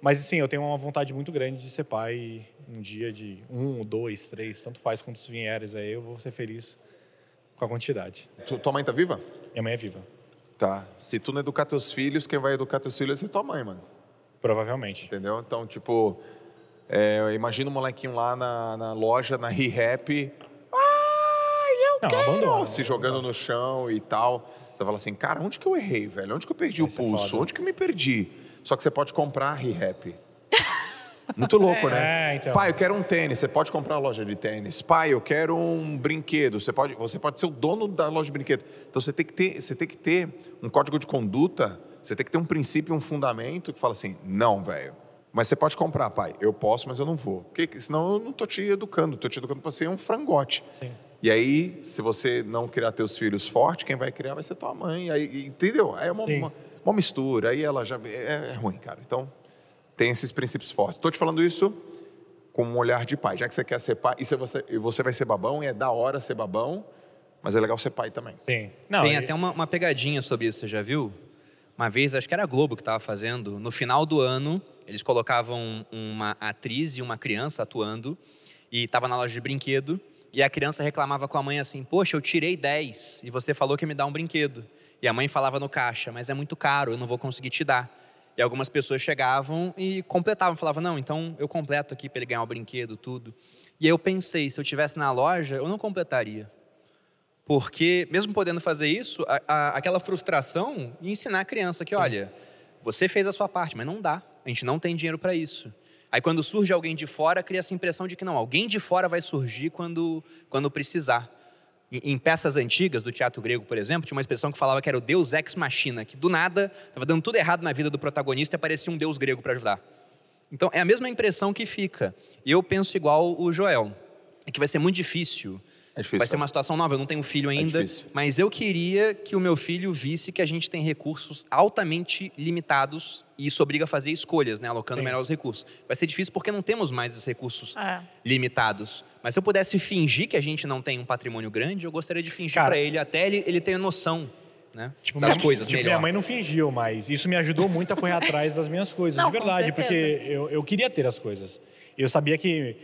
mas sim, eu tenho uma vontade muito grande de ser pai um dia de um, dois, três, tanto faz quantos vieres aí, eu vou ser feliz com a quantidade. Tu- tua mãe tá viva? Minha mãe é viva, Tá. Se tu não educar teus filhos, quem vai educar teus filhos é tua mãe, mano. provavelmente. Entendeu? Então, tipo, é, imagina um molequinho lá na, na loja, na ReHap, Não, abandona. se jogando no chão e tal. Você fala assim, cara, onde que eu errei, velho? Onde que eu perdi o Isso é pulso? foda. Onde que eu me perdi? Só que você pode comprar a ReHap. Muito louco, né? É, então. Pai, eu quero um tênis. Você pode comprar uma loja de tênis. Pai, eu quero um brinquedo. Você pode, você pode ser o dono da loja de brinquedo. Então você tem que ter, você tem que ter um código de conduta. Você tem que ter um princípio, um fundamento que fala assim: não, velho. Mas você pode comprar, pai. Eu posso, mas eu não vou. Porque senão eu não tô te educando. Tô te educando para ser um frangote. E aí, se você não criar teus filhos fortes, quem vai criar vai ser tua mãe. Aí, entendeu? Aí é uma, Sim. uma, uma mistura. Aí ela já é, é ruim, cara. Então tem esses princípios fortes. Estou te falando isso com um olhar de pai. Já que você quer ser pai, e se você, você vai ser babão, e é da hora ser babão, mas é legal ser pai também. Sim. Não, Tem e- até uma, uma pegadinha sobre isso, você já viu? Uma vez, acho que era a Globo que estava fazendo, no final do ano, eles colocavam uma atriz e uma criança atuando, e estava na loja de brinquedo, e a criança reclamava com a mãe assim: Poxa, eu tirei 10 e você falou que me dá um brinquedo. E a mãe falava no caixa: Mas é muito caro, eu não vou conseguir te dar. E algumas pessoas chegavam e completavam, falavam: Não, então eu completo aqui para ele ganhar o brinquedo, tudo. E aí eu pensei: se eu estivesse na loja, eu não completaria. Porque, mesmo podendo fazer isso, a- a- aquela frustração e ensinar a criança que, olha, você fez a sua parte, mas não dá. Gente não tem dinheiro para isso. Aí, quando surge alguém de fora, cria essa impressão de que não, alguém de fora vai surgir quando, quando precisar. Em, em peças antigas do teatro grego, por exemplo, tinha uma expressão que falava que era o deus ex machina, que do nada estava dando tudo errado na vida do protagonista e aparecia um deus grego para ajudar. Então, é a mesma impressão que fica. E eu penso igual o Joel. É que vai ser muito difícil. É difícil, Vai ser é. uma situação nova, eu não tenho filho ainda. difícil. mas eu queria que o meu filho visse que a gente tem recursos altamente limitados e isso obriga a fazer escolhas, né? Alocando Sim. melhor os recursos. Vai ser difícil porque não temos mais esses recursos É. limitados. Mas se eu pudesse fingir que a gente não tem um patrimônio grande, eu gostaria de fingir para ele, até ele, ele ter noção né? Tipo, das minha, coisas tipo, melhor. minha mãe não fingiu, mas isso me ajudou muito a correr atrás das minhas coisas, Não, de verdade, porque eu, eu queria ter as coisas. Eu sabia que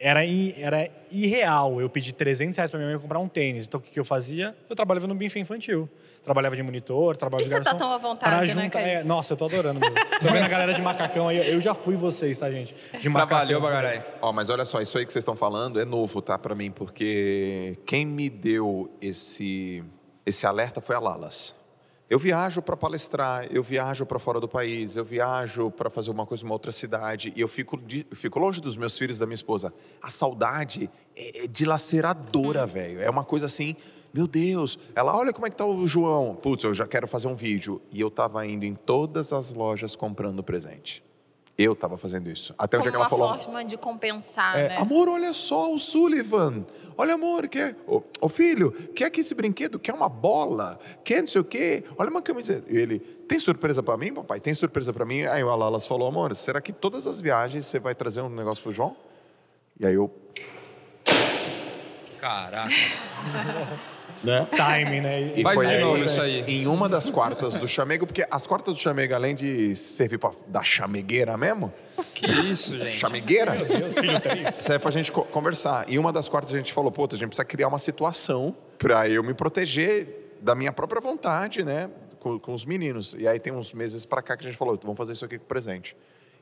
era, i- era irreal eu pedir 300 reais pra minha mãe comprar um tênis. Então, o que, que eu fazia? Eu trabalhava no bife infantil. Trabalhava de monitor, trabalhava Por de que você tá garçom. tão à vontade, né, Kaique? é, Nossa, eu tô adorando. mesmo. tô vendo a galera de macacão aí. Eu já fui vocês, tá, gente? De macacão. Trabalhou, bagarai. Ó, mas olha só, isso aí que vocês estão falando é novo, tá, para mim, porque quem me deu esse esse alerta foi a Lalas. Eu viajo para palestrar, eu viajo para fora do país, eu viajo para fazer uma coisa em uma outra cidade e eu fico, de- eu fico longe dos meus filhos e da minha esposa. A saudade é, é dilaceradora, velho. É uma coisa assim, meu Deus. Ela, olha como é que tá o João. Putz, eu já quero fazer um vídeo. E eu tava indo em todas as lojas comprando presente. Eu tava fazendo isso. Até o dia Como que ela uma falou. forma de compensar, É, né? Amor, olha só o Sullivan. Olha, amor, quer. Ô, ô, filho, quer que esse brinquedo? Quer uma bola? Quer não sei o quê? Olha uma camiseta. E ele, tem surpresa pra mim, papai? Tem surpresa pra mim? Aí o Alalas falou, amor, será que todas as viagens você vai trazer um negócio pro João? E aí eu. Caraca. Né? Timing, né? E Faz foi de aí, novo isso aí. Em uma das quartas do chamego, porque as quartas do chamego, além de servir pra dar chamegueira mesmo, Que isso, gente. chamegueira, Deus, filho, três. serve pra gente co- conversar. E uma das quartas a gente falou, pô, a gente precisa criar uma situação pra eu me proteger da minha própria vontade, né, com, com os meninos. E aí tem uns meses pra cá que a gente falou, vamos fazer isso aqui com o presente.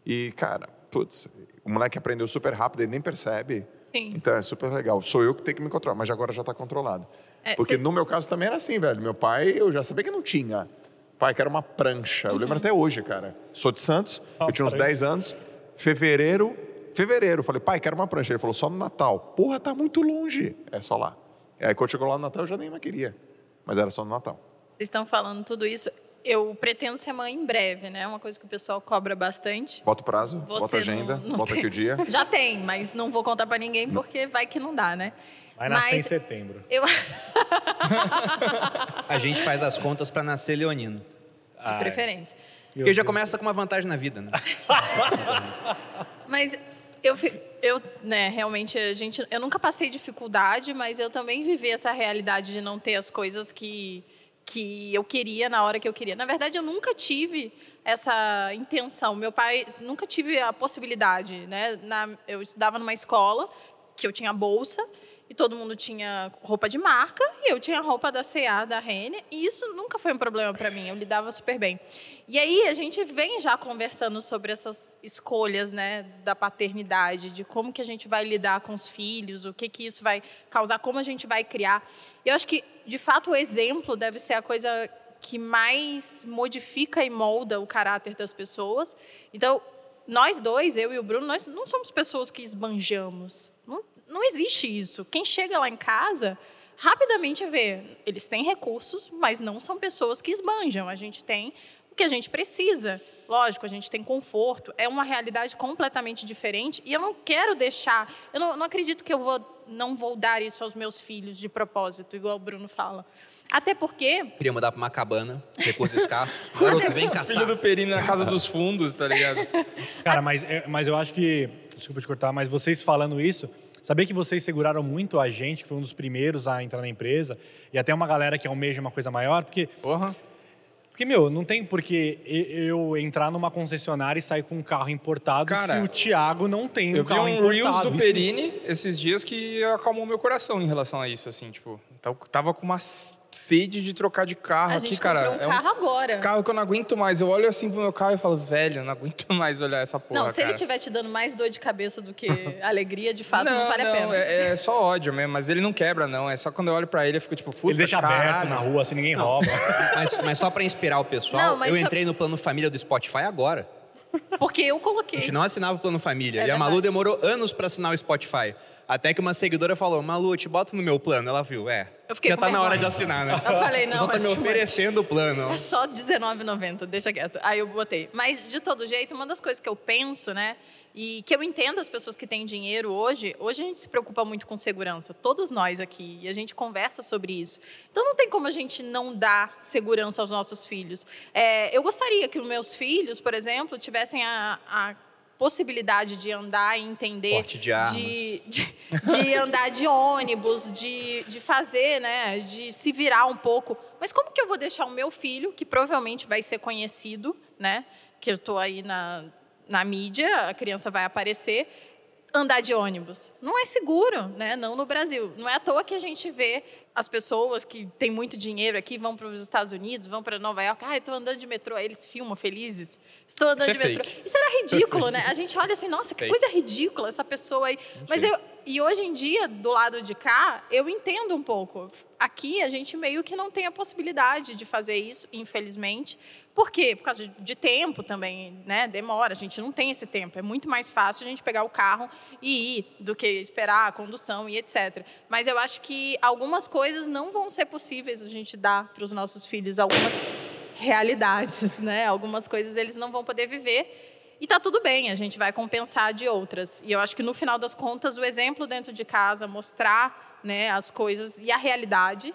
E, cara, putz, o moleque aprendeu super rápido, ele nem percebe. Sim. Então é super legal. Sou eu que tenho que me controlar, mas agora já tá controlado. É, Porque cê- no meu caso também era assim, velho. Meu pai, eu já sabia que não tinha. Pai, que era uma prancha. Eu lembro até hoje, cara. Sou de Santos, eu tinha uns prancha. 10 anos. Fevereiro, fevereiro. Falei, pai, quero uma prancha. Ele falou, só no Natal. Porra, tá muito longe. É só lá. E aí quando chegou lá no Natal, eu já nem mais queria. Mas era só no Natal. Vocês estão falando tudo isso. Eu pretendo ser mãe em breve, né? Uma coisa que o pessoal cobra bastante. Bota o prazo, Você bota a agenda, não- não bota tem- aqui o dia. Já tem, mas não vou contar pra ninguém porque vai que não dá, né? Vai nascer em mas setembro. eu A gente faz as contas para nascer leonino. de preferência. Porque já começa com uma vantagem na vida, né? Mas eu, eu, né, realmente, a gente, eu nunca passei dificuldade, mas eu também vivi essa realidade de não ter as coisas que, que eu queria na hora que eu queria. Na verdade, eu nunca tive essa intenção. Meu pai, nunca tive a possibilidade, né? Na, eu estudava numa escola que eu tinha bolsa e todo mundo tinha roupa de marca e eu tinha roupa da C&A, da Renner, e isso nunca foi um problema para mim, eu lidava super bem. E aí a gente vem já conversando sobre essas escolhas, né, da paternidade, de como que a gente vai lidar com os filhos, o que que isso vai causar, como a gente vai criar. Eu acho que, de fato, o exemplo deve ser a coisa que mais modifica e molda o caráter das pessoas. Então, nós dois, eu e o Bruno, nós não somos pessoas que esbanjamos. Não, existe isso. Quem chega lá em casa, rapidamente vê, eles têm recursos, mas não são pessoas que esbanjam. A gente tem o que a gente precisa. Lógico, a gente tem conforto. É uma realidade completamente diferente. E eu não quero deixar. Eu não, não acredito que eu vou, não vou dar isso aos meus filhos de propósito, igual o Bruno fala. Até porque. Queria mudar pra uma cabana, recursos escassos. Garoto, vem Filho caçar. do Perino na casa dos fundos, tá ligado? Cara, mas, é- mas eu acho que. Desculpa te cortar, mas vocês falando isso, sabia que vocês seguraram muito a gente, que foi um dos primeiros a entrar na empresa, e até uma galera que almeja uma coisa maior, porque Porra. Porque, meu, não tem por que e- eu entrar numa concessionária e sair com um carro importado Cara, se o Thiago não tem um Eu vi carro um importado. Reels do Perini esses dias que acalmou meu coração em relação a isso, assim, tipo, tava- tava com uma sede de trocar de carro A aqui, gente cara. comprou um é carro agora. carro que eu não aguento mais. Eu olho assim pro meu carro e falo, velho, eu não aguento mais olhar essa porra, não, se ele cara. estiver te dando mais dor de cabeça do que alegria, de fato, não, vale a pena. É, é só ódio mesmo, mas ele não quebra, não. É só quando eu olho pra ele, eu fico tipo, puta, Ele deixa caralho. aberto na rua, assim ninguém rouba. Mas, mas só pra inspirar o pessoal, Não, eu só- entrei no plano família do Spotify agora. Porque eu A coloquei. gente não assinava o plano família. É e a Malu verdade. demorou anos pra assinar o Spotify. Até que uma seguidora falou, Malu, te boto no meu plano. Ela viu, é. Eu fiquei já tá na hora vergonha. de assinar, né? Eu falei, não, Só tá mas me oferecendo o plano. É só R$19,90, deixa quieto. Aí eu botei. Mas, de todo jeito, uma das coisas que eu penso, né? E que eu entendo as pessoas que têm dinheiro hoje, hoje a gente se preocupa muito com segurança, todos nós aqui, e a gente conversa sobre isso. Então não tem como a gente não dar segurança aos nossos filhos. É, eu gostaria que os meus filhos, por exemplo, tivessem a, a possibilidade de andar e entender. Porte de armas. De, de, de andar de ônibus, de, de fazer, né? De se virar um pouco. Mas como que eu vou deixar o meu filho, que provavelmente vai ser conhecido, né? Que eu estou aí na, na mídia, a criança vai aparecer, andar de ônibus. Não é seguro, né? Não no Brasil. Não é à toa que a gente vê as pessoas que têm muito dinheiro aqui, vão para os Estados Unidos, vão para Nova York. Ah, estou andando de metrô. Aí eles filmam felizes. Estou andando Isso é de metrô. fake. Isso era ridículo, né? A gente olha assim, nossa, que Fake. coisa ridícula essa pessoa aí. Mas eu, e hoje em dia, do lado de cá, eu entendo um pouco. Aqui a gente meio que não tem a possibilidade de fazer isso, infelizmente. Por quê? Por causa de, tempo também, né? Demora, a gente não tem esse tempo. É muito mais fácil a gente pegar o carro e ir do que esperar a condução e etc. Mas eu acho que algumas coisas não vão ser possíveis a gente dar para os nossos filhos algumas realidades, né? Algumas coisas eles não vão poder viver. E tá tudo bem, a gente vai compensar de outras. E eu acho que no final das contas, o exemplo dentro de casa, mostrar né, as coisas e a realidade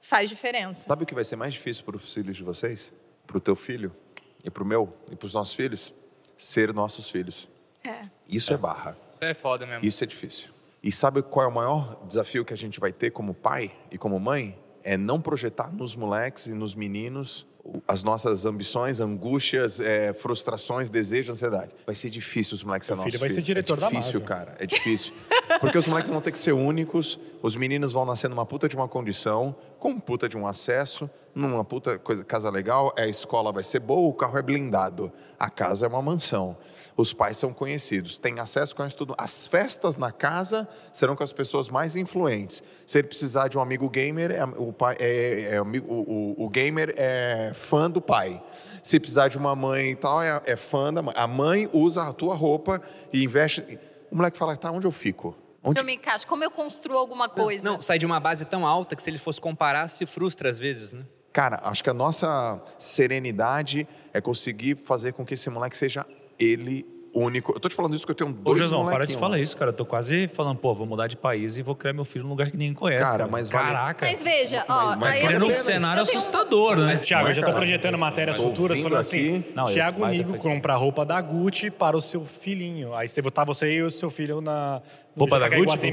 faz diferença. Sabe o que vai ser mais difícil para os filhos de vocês? Para o teu filho e para o meu e para os nossos filhos? Ser nossos filhos. É. Isso é barra. É foda mesmo. Isso é difícil. E sabe qual é o maior desafio que a gente vai ter como pai e como mãe? É não projetar nos moleques e nos meninos as nossas ambições, angústias, é, frustrações, desejos, ansiedade. Vai ser difícil os moleques Teu serem filho nossos vai ser filhos. diretor é da difícil, Marvel. cara. É difícil. Porque os moleques vão ter que ser únicos, os meninos vão nascer numa puta de uma condição, com um puta de um acesso, numa puta coisa, casa legal, a escola vai ser boa, o carro é blindado, a casa é uma mansão. Os pais são conhecidos, têm acesso com tudo. As festas na casa serão com as pessoas mais influentes. Se ele precisar de um amigo gamer, é, o, pai, é, é amigo- o, o- o gamer é fã do pai. Se precisar de uma mãe e tal, é, é fã da mãe. A mãe usa a tua roupa e investe. O moleque fala, tá, onde eu fico? Onde Eu me encaixo. Como eu construo alguma coisa? Não, sai de uma base tão alta que se ele fosse comparar, se frustra às vezes, né? Cara, acho que a nossa serenidade é conseguir fazer com que esse moleque seja ele único. Eu tô te falando isso porque eu tenho Ô, dois Josão, para de falar isso, cara. Eu tô quase falando, pô, vou mudar de país e vou criar meu filho num lugar que ninguém conhece. Cara, Cara, mas vale- Caraca. Mas veja, ó. mas aí vale Criando eu um cenário tenho- assustador, né? Mas, é, eu já tô cara? projetando matérias Tô futuras ouvindo falando assim. Não, vai, Nigo compra roupa da Gucci para o seu filhinho. Aí você tá você e o seu filho na. Roupa da Gucci pro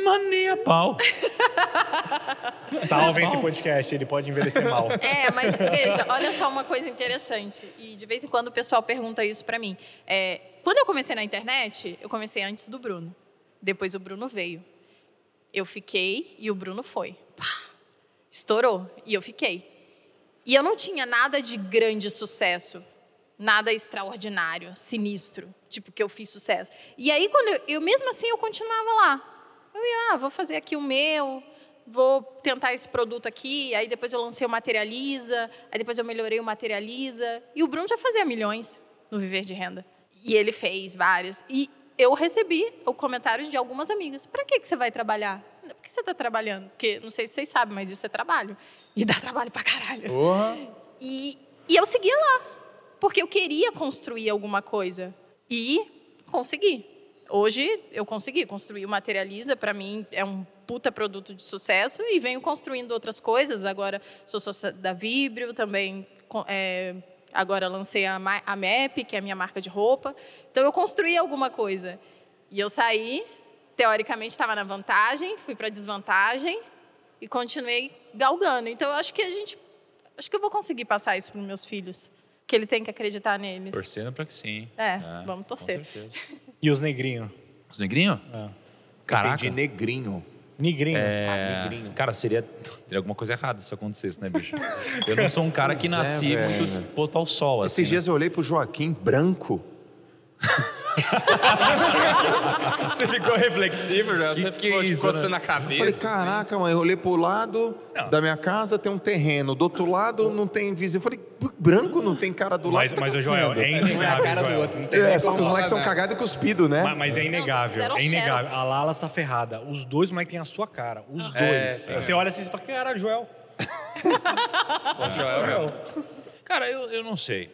Iguatemi. filho? Mania pau. Salvem esse podcast, ele pode envelhecer mal. É, mas veja, olha só uma coisa interessante. E de vez em quando o pessoal pergunta isso pra mim. É, quando eu comecei na internet, eu comecei antes do Bruno. Depois o Bruno veio. Eu fiquei e o Bruno foi. Pá, estourou. E eu fiquei. E eu não tinha nada de grande sucesso. Nada extraordinário, sinistro. Tipo, que eu fiz sucesso. E aí, quando eu, eu mesmo assim, eu continuava lá. Eu ia, ah, vou fazer aqui o meu, vou tentar esse produto aqui, aí depois eu lancei o Materializa, aí depois eu melhorei o Materializa. E o Bruno já fazia milhões. no Viver de Renda. E ele fez várias. E eu recebi o comentário de algumas amigas. Para que, que você vai trabalhar? Por que você está trabalhando? Porque, não sei se vocês sabem, mas isso é trabalho. E dá trabalho pra caralho. Porra. E, e eu seguia lá, porque eu queria construir alguma coisa. E consegui. Hoje eu consegui construir o Materializa, para mim é um puta produto de sucesso e venho construindo outras coisas. Agora sou sócia da Vibrio, também é, agora lancei a, a MEP, que é a minha marca de roupa. Então eu construí alguma coisa. E eu saí, teoricamente estava na vantagem, fui para desvantagem e continuei galgando. Então eu acho que a gente acho que eu vou conseguir passar isso para meus filhos, que ele tem que acreditar neles. Torcendo pra que sim. É, vamos torcer. Com certeza. E os negrinhos? Os negrinhos? É. Caraca. Entendi negrinho. Negrinho. É, negrinho. cara, seria teria alguma coisa errada se isso acontecesse, né, bicho? Eu não sou um cara que é, nasci velho. muito disposto ao sol, assim. Esses dias eu olhei pro Joaquim branco. Você ficou reflexivo já? Que Você ficou é tipo, isso, coçando né? a cabeça. Falei, caraca, mãe, eu olhei pro lado da minha casa, tem um terreno. Do outro lado não tem vizinho. Eu falei, branco não tem cara do lado. Mas, tá mas o Joel, é Não é a inegável. cara do Joel. outro. Não tem É, só que os moleques são né? cagados e cuspidos, né? Mas, mas é inegável, eram é inegável. xerox. A Lala está ferrada. Os dois moleques têm a sua cara. Os dois. é. Você olha assim e fala, cara, Joel. Cara, eu, eu não sei.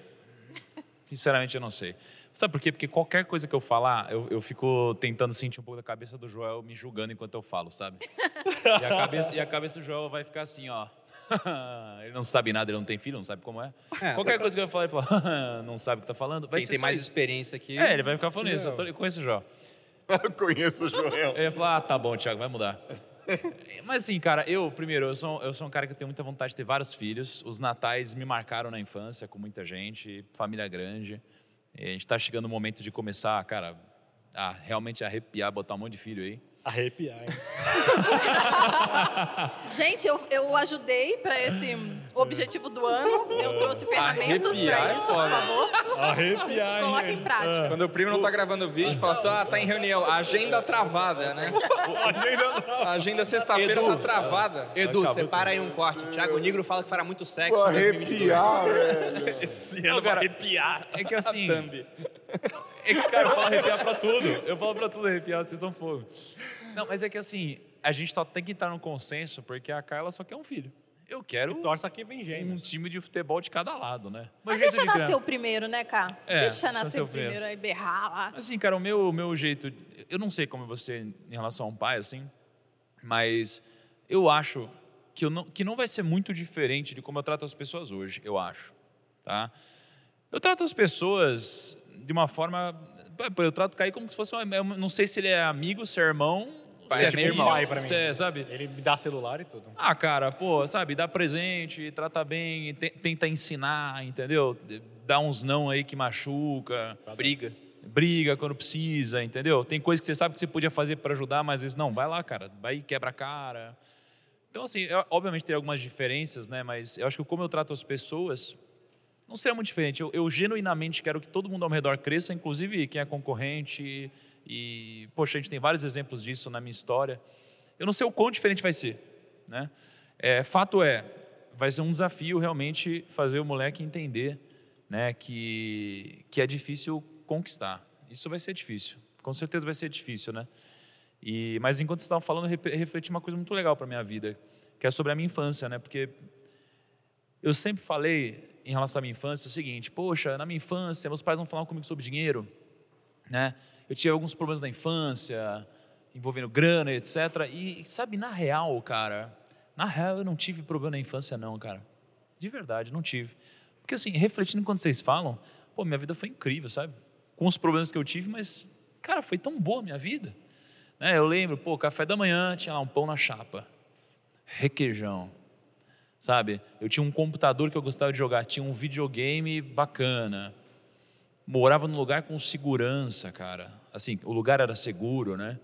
Sinceramente, eu não sei. Sabe por quê? Porque qualquer coisa que eu falar, eu, eu fico tentando sentir um pouco da cabeça do Joel me julgando enquanto eu falo, sabe? E a cabeça, e a cabeça do Joel vai ficar assim, ó. ele não sabe nada, ele não tem filho, não sabe como é. qualquer coisa que eu falar, ele fala, não sabe o que tá falando. Vai Quem ser tem mais isso. experiência aqui. É, ele vai ficar falando isso. Eu, tô, eu conheço o Joel. Eu conheço o Joel. Ele vai falar, ah, tá bom, Thiago, vai mudar. Mas assim, cara, eu, primeiro, eu sou, eu sou um cara que tem muita vontade de ter vários filhos. Os natais me marcaram na infância com muita gente, família grande. E a gente tá chegando o momento de começar, cara, a realmente arrepiar, botar um monte de filho aí. Arrepiar, hein? Gente, eu, eu ajudei para esse objetivo do ano. Eu trouxe ferramentas para é isso, por favor. Arrepiar, Coloca em prática. Quando o primo não tá gravando vídeo, fala, tá, tá em reunião. Agenda travada, né? A agenda sexta-feira tá travada. Edu, separa aí um corte. Thiago Negro fala que fará muito sexo. Vou em 2022. arrepiar, velho. Esse ano vai arrepiar. É que assim. É que, cara, eu falo arrepiar pra tudo. Eu falo pra tudo arrepiar, vocês são fogo. Não, mas é que assim, a gente só tem que entrar num consenso, porque a Carla só quer um filho. Eu quero Torce aqui vem um gêmeos. time de futebol de cada lado, né? Mas deixa de nascer o primeiro, né, Cá? É, deixa nascer nascer o primeiro. primeiro, aí berrar lá. Assim, cara, o meu, meu jeito. Eu não sei como é você em relação a um pai, assim, mas eu acho que, eu não, que não vai ser muito diferente de como eu trato as pessoas hoje, eu acho. Tá? Eu trato as pessoas de uma forma. Eu trato o Kaique como se fosse. Uma, eu não sei se ele é amigo, se é irmão, se é, tipo filho, um pai pra mim. é, sabe? Ele me dá celular e tudo. Ah, cara, pô, sabe, dá presente, trata bem, te- tenta ensinar, entendeu? Dá uns não aí que machuca. Briga. Briga quando precisa, entendeu? Tem coisa que você sabe que você podia fazer para ajudar, mas às vezes não, vai lá, cara, vai e quebra a cara. Então, assim, eu- obviamente tem algumas diferenças, né? Mas eu acho que como eu trato as pessoas não será muito diferente. Eu, eu genuinamente quero que todo mundo ao meu redor cresça, inclusive quem é concorrente. E, poxa, a gente tem vários exemplos disso na minha história. Eu não sei o quão diferente vai ser, né? É, fato é, vai ser um desafio realmente fazer o moleque entender, né, que que é difícil conquistar. Isso vai ser difícil. Com certeza vai ser difícil, né? E mas enquanto você estava falando, refleti uma coisa muito legal para minha vida, que é sobre a minha infância, né? Porque eu sempre falei em relação à minha infância o seguinte: poxa, na minha infância, meus pais não falavam comigo sobre dinheiro, né? Eu tive alguns problemas na infância, envolvendo grana, etc. E sabe, na real, cara, na real eu não tive problema na infância, não, cara. De verdade, não tive. Porque assim, refletindo enquanto vocês falam, pô, minha vida foi incrível, sabe? Com os problemas que eu tive, mas, cara, foi tão boa a minha vida. Né? Eu lembro, pô, café da manhã tinha lá um pão na chapa, requeijão, sabe? Eu tinha um computador que eu gostava de jogar, tinha um videogame bacana. Morava num lugar com segurança, cara. Assim, o lugar era seguro, né?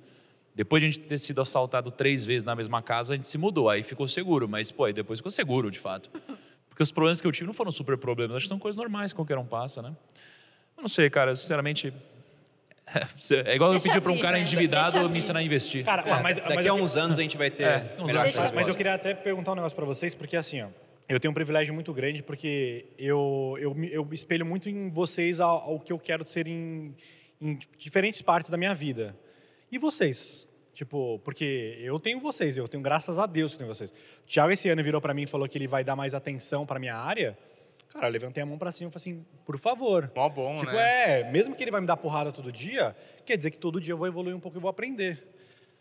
Depois de a gente ter sido assaltado três vezes na mesma casa, a gente se mudou, aí ficou seguro, mas, pô, aí depois ficou seguro, de fato. Porque os problemas que eu tive não foram super problemas, acho que são coisas normais que qualquer um passa, né? Eu não sei, cara, sinceramente. É igual eu Deixa pedir para um cara né? endividado me ensinar a investir. Cara, mas, mas Daqui eu a uns anos a gente vai ter É, uns anos. Mas eu queria até perguntar um negócio pra vocês, porque assim, ó, eu tenho um privilégio muito grande porque eu, eu, me- eu espelho muito em vocês ao, ao que eu quero ser em, em diferentes partes da minha vida. E vocês? Tipo, porque eu tenho vocês, eu tenho graças a Deus que eu tenho vocês. O Thiago esse ano virou pra mim e falou que ele vai dar mais atenção pra minha área. Cara, eu levantei a mão pra cima e falei assim, por favor. Mó bom, Tipo, né? é, mesmo que ele vai me dar porrada todo dia, quer dizer que todo dia eu vou evoluir um pouco e vou aprender.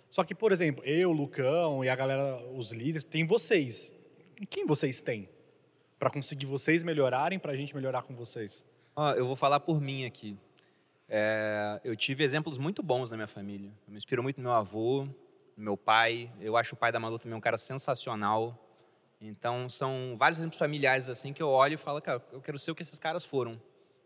Só que, por exemplo, eu, o Lucão e a galera, os líderes, tem vocês. E quem vocês têm? Pra conseguir vocês melhorarem, pra gente melhorar com vocês. Ó, eu vou falar por mim aqui. É, eu tive exemplos muito bons na minha família. Eu me inspiro muito no meu avô, no meu pai. Eu acho o pai da Malu também um cara sensacional. Então, são vários exemplos familiares assim que eu olho e falo, cara, eu quero ser o que esses caras foram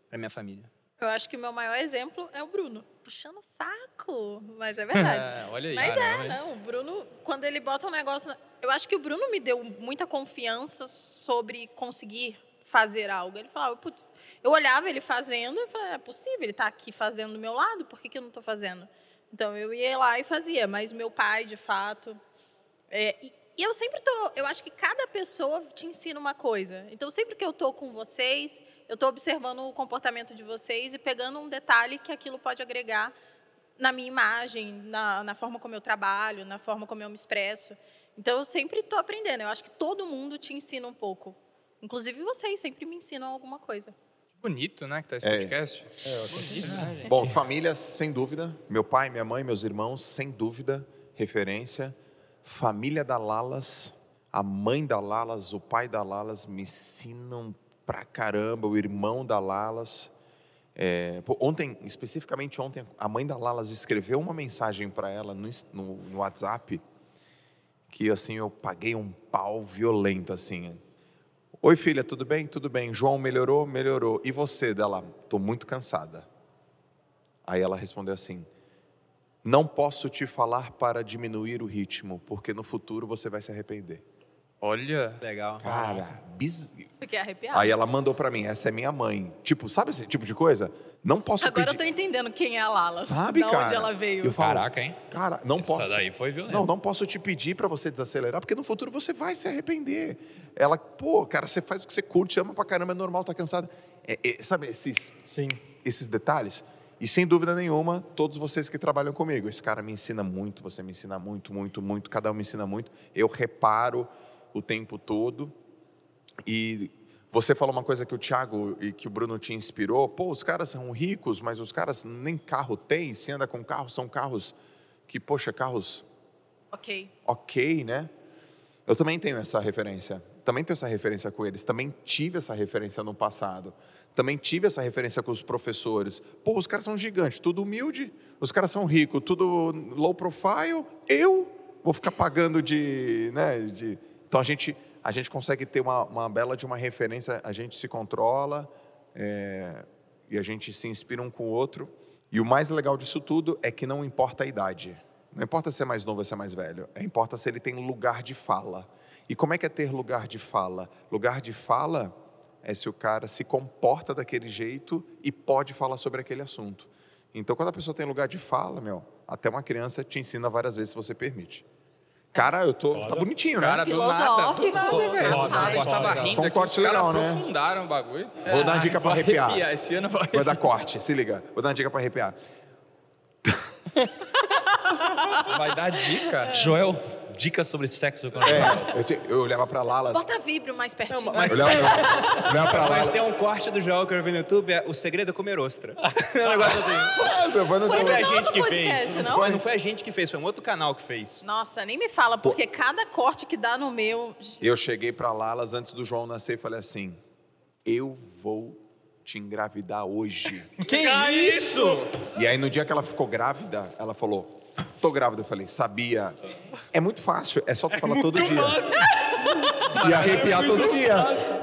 para minha família. Eu acho que o meu maior exemplo é o Bruno. Puxando o saco. Mas é verdade. É, olha aí. Mas caramba, é, hein? não, o Bruno, quando ele bota um negócio. Eu acho que o Bruno me deu muita confiança sobre conseguir fazer algo. Ele falava, putz, eu olhava ele fazendo e falava, é possível, ele tá aqui fazendo do meu lado, por que, que eu não tô fazendo? Então eu ia lá e fazia, mas meu pai, de fato. é, e, e eu sempre tô. Eu acho que cada pessoa te ensina uma coisa. Então sempre que eu tô com vocês, eu tô observando o comportamento de vocês e pegando um detalhe que aquilo pode agregar na minha imagem, na, na forma como eu trabalho, na forma como eu me expresso. Então, eu sempre estou aprendendo. Eu acho que todo mundo te ensina um pouco. Inclusive vocês sempre me ensinam alguma coisa. Bonito, né, que tá esse É. podcast. Bonito, né, gente? Bom, família, sem dúvida. Meu pai, minha mãe, meus irmãos, sem dúvida, referência. Família da Lalas, a mãe da Lalas, o pai da Lalas me ensinam pra caramba, o irmão da Lalas. É, ontem, especificamente ontem, a mãe da Lalas escreveu uma mensagem para ela no, no, no WhatsApp que assim eu paguei um pau violento assim. Oi filha, tudo bem? Tudo bem. João melhorou? Melhorou. E você dela? Tô muito cansada. Aí ela respondeu assim: Não posso te falar para diminuir o ritmo, porque no futuro você vai se arrepender. Olha. Legal. Cara, biz... Fiquei arrepiada. Aí ela mandou para mim: Essa é minha mãe. Tipo, sabe esse tipo de coisa? Não posso Agora eu pedir. tô entendendo quem é a Lala. Sabe, da cara? onde ela veio. Eu falo, Caraca, hein? Cara, não Essa posso. daí foi violenta. Não, não posso te pedir para você desacelerar, porque no futuro você vai se arrepender. Ela, pô, cara, você faz o que você curte, ama pra caramba, é normal, tá cansado. É, é, sabe esses, Sim. esses detalhes? E sem dúvida nenhuma, todos vocês que trabalham comigo, esse cara me ensina muito, você me ensina muito, muito, muito, cada um me ensina muito. Eu reparo o tempo todo. E você falou uma coisa que o Thiago e que o Bruno te inspirou. Pô, os caras são ricos, mas os caras nem carro têm. Se anda com carro, são carros que, poxa, carros Ok. ok, né? Eu também tenho essa referência. Também tenho essa referência com eles. Também tive essa referência no passado. Também tive essa referência com os professores. Pô, os caras são gigantes, tudo humilde. Os caras são ricos, tudo low profile. Eu vou ficar pagando de, né? De... Então a gente a gente consegue ter uma, uma bela de uma referência. A gente se controla é, e a gente se inspira um com o outro. E o mais legal disso tudo é que não importa a idade. Não importa se é mais novo ou se é mais velho. É, importa se ele tem lugar de fala. E como é que é ter lugar de fala? Lugar de fala é se o cara se comporta daquele jeito e pode falar sobre aquele assunto. Então, quando a pessoa tem lugar de fala, meu, até uma criança te ensina várias vezes se você permite. Cara, eu tô. Tá bonitinho, né? Cara, do nada. Do nada, velho. Do nada, a gente tava Foda, rindo Com um aqui, corte legal, né? aprofundaram o bagulho. Vou dar uma dica pra arrepiar. Esse ano vai Vai dar corte, se liga. Vou dar uma dica pra arrepiar. Vai dar dica. Joel, dicas sobre sexo com É, eu, te- eu olhava pra Lalas. Bota víbrio mais pertinho. Eu olhava, eu olhava pra Mas Lalas. tem um corte do Joel que eu vi no YouTube, é O Segredo é Comer Ostra. é um negócio assim. Não foi a gente que fez. não? Não foi, não foi a gente que fez, foi um outro canal que fez. Nossa, nem me fala, porque cada corte que dá no meu. Eu cheguei pra Lalas antes do João nascer e falei assim: Eu vou te engravidar hoje. Que isso? E aí, no dia que ela ficou grávida, ela falou: Tô grávida. Eu falei: Sabia. É muito fácil, é só tu falar todo dia. E arrepiar todo dia.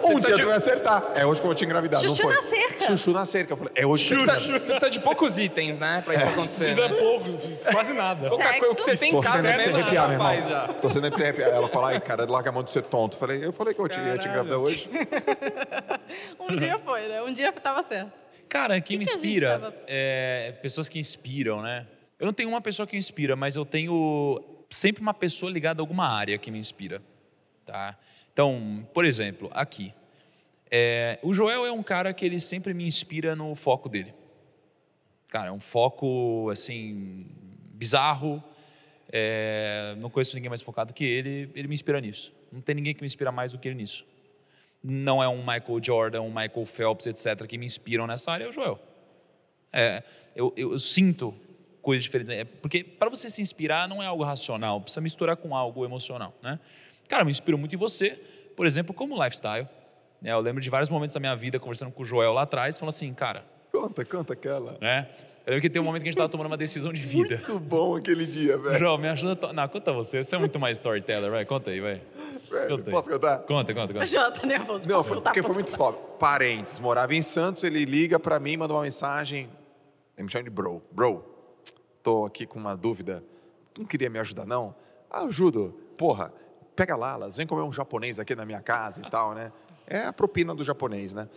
Um dia tu vai acertar. É hoje que eu vou te engravidar. Chuchu não foi? na cerca. Chuchu na cerca. Eu falei: É hoje que Você você precisa, você precisa de poucos itens, né? Pra isso acontecer. Isso é Né? pouco, quase nada. Pouca coisa que você tem em casa você mesmo, você arrepiar, já meu faz já. Torcendo aí pra você arrepiar. Ela fala, ai, cara, larga a mão de ser tonto. Eu falei, eu falei que eu te- ia te engravidar hoje. Um dia foi, né? Um dia tava certo. Cara, que, me que gente inspira, tava- é, pessoas que inspiram, né? Eu não tenho uma pessoa que inspira, mas eu tenho sempre uma pessoa ligada a alguma área que me inspira. Tá? Então, por exemplo, aqui. É, o Joel é um cara que ele sempre me inspira no foco dele. Cara, é um foco, assim, bizarro. É, não conheço ninguém mais focado que ele. Ele me inspira nisso. Não tem ninguém que me inspira mais do que ele nisso. Não é um Michael Jordan, um Michael Phelps, etc., que me inspiram nessa área, é o Joel. É, eu, eu, eu sinto coisas diferentes. É, porque para você se inspirar não é algo racional, precisa misturar com algo emocional, né? Cara, me inspiro muito em você, por exemplo, como lifestyle. né? Eu lembro de vários momentos da minha vida conversando com o Joel lá atrás, falando assim, cara, Conta, conta aquela. né? Eu lembro que tem um momento que a gente estava tomando uma decisão de vida. Muito bom aquele dia, velho. Joel, me ajuda. a to- Não, conta você. Você é muito mais storyteller, vai. Conta aí, vai. Velho, Conta aí. Posso contar? Conta, conta, conta. Jota nervoso. Não, posso foi- contar, porque foi muito contar? top. Parentes, morava em Santos, ele liga pra mim, manda uma mensagem. Ele me chama de bro. Bro, tô aqui com uma dúvida. Tu não queria me ajudar, não? Ah, ajudo. Porra, pega Lalas, vem comer um japonês aqui na minha casa e tal, né? É a propina do japonês, né?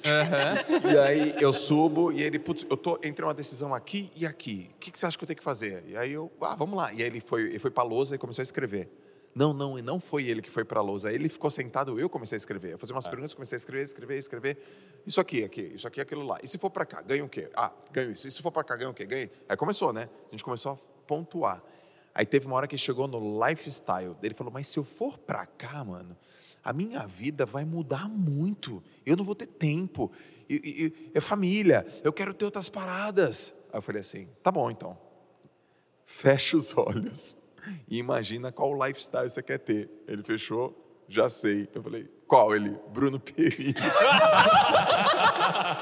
E aí eu subo e ele, putz, eu tô entre uma decisão aqui e aqui. O que, que você acha que eu tenho que fazer? E aí eu, ah, vamos lá. E aí ele foi, ele foi pra lousa e começou a escrever. Não, não, e não foi ele que foi pra lousa. Ele ficou sentado, eu comecei a escrever. Eu fazer umas perguntas, comecei a escrever, escrever, escrever. Isso aqui, aqui, isso aqui, aquilo lá. E se for pra cá, ganha o quê? Ah, ganho isso. E se for pra cá, ganha o quê? Ganha. Aí começou, né? A gente começou a pontuar. Aí teve uma hora que chegou no lifestyle. Ele falou, mas se eu for pra cá, mano, a minha vida vai mudar muito. Eu não vou ter tempo. E- e- é família. Eu quero ter outras paradas. Aí eu falei assim, tá bom então. Fecha os olhos e imagina qual lifestyle você quer ter. Ele fechou, já sei. Eu falei, qual? Ele, Bruno Perini.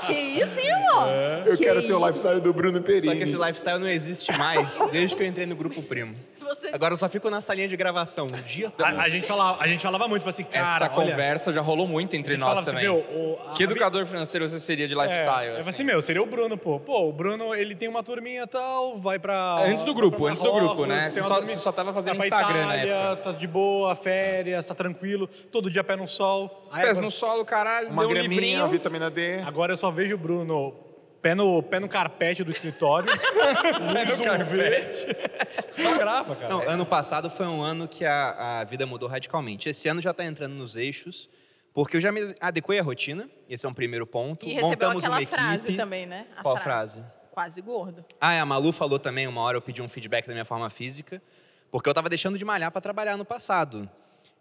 Que isso, hein, amor? Eu Que quero ter o isso? lifestyle do Bruno Só que Perini. esse lifestyle não existe mais desde que eu entrei no grupo primo. Vocês- Agora eu só fico na salinha de gravação o dia todo. A, a gente falava, a gente falava muito, assim, cara, Essa olha, conversa já rolou muito entre nós falava também. assim, meu, o- a- que educador financeiro você seria de É, lifestyle? eu assim? falei assim, meu, seria o Bruno, pô. Pô, o Bruno, ele tem uma turminha e tal, vai pra... Antes do grupo, antes do grupo, né? Você só- turminha- você só tava fazendo pra Instagram na Itália, época. Tá de boa, férias, tá tranquilo, todo dia pé no sol. Pés no solo, caralho, Uma deu um livrinho. vitamina D. Agora eu só vejo o Bruno pé no, pé no carpete do escritório. Pé no carpete. Só grava, cara. Não, ano passado foi um ano que a, a vida mudou radicalmente. Esse ano já está entrando nos eixos, porque eu já me adequei à rotina. Esse é um primeiro ponto. E recebeu Montamos aquela uma equipe. frase também, né? A Qual frase? Quase gordo. Ah, é, a Malu falou também, uma hora eu pedi um feedback da minha forma física, porque eu estava deixando de malhar para trabalhar no passado.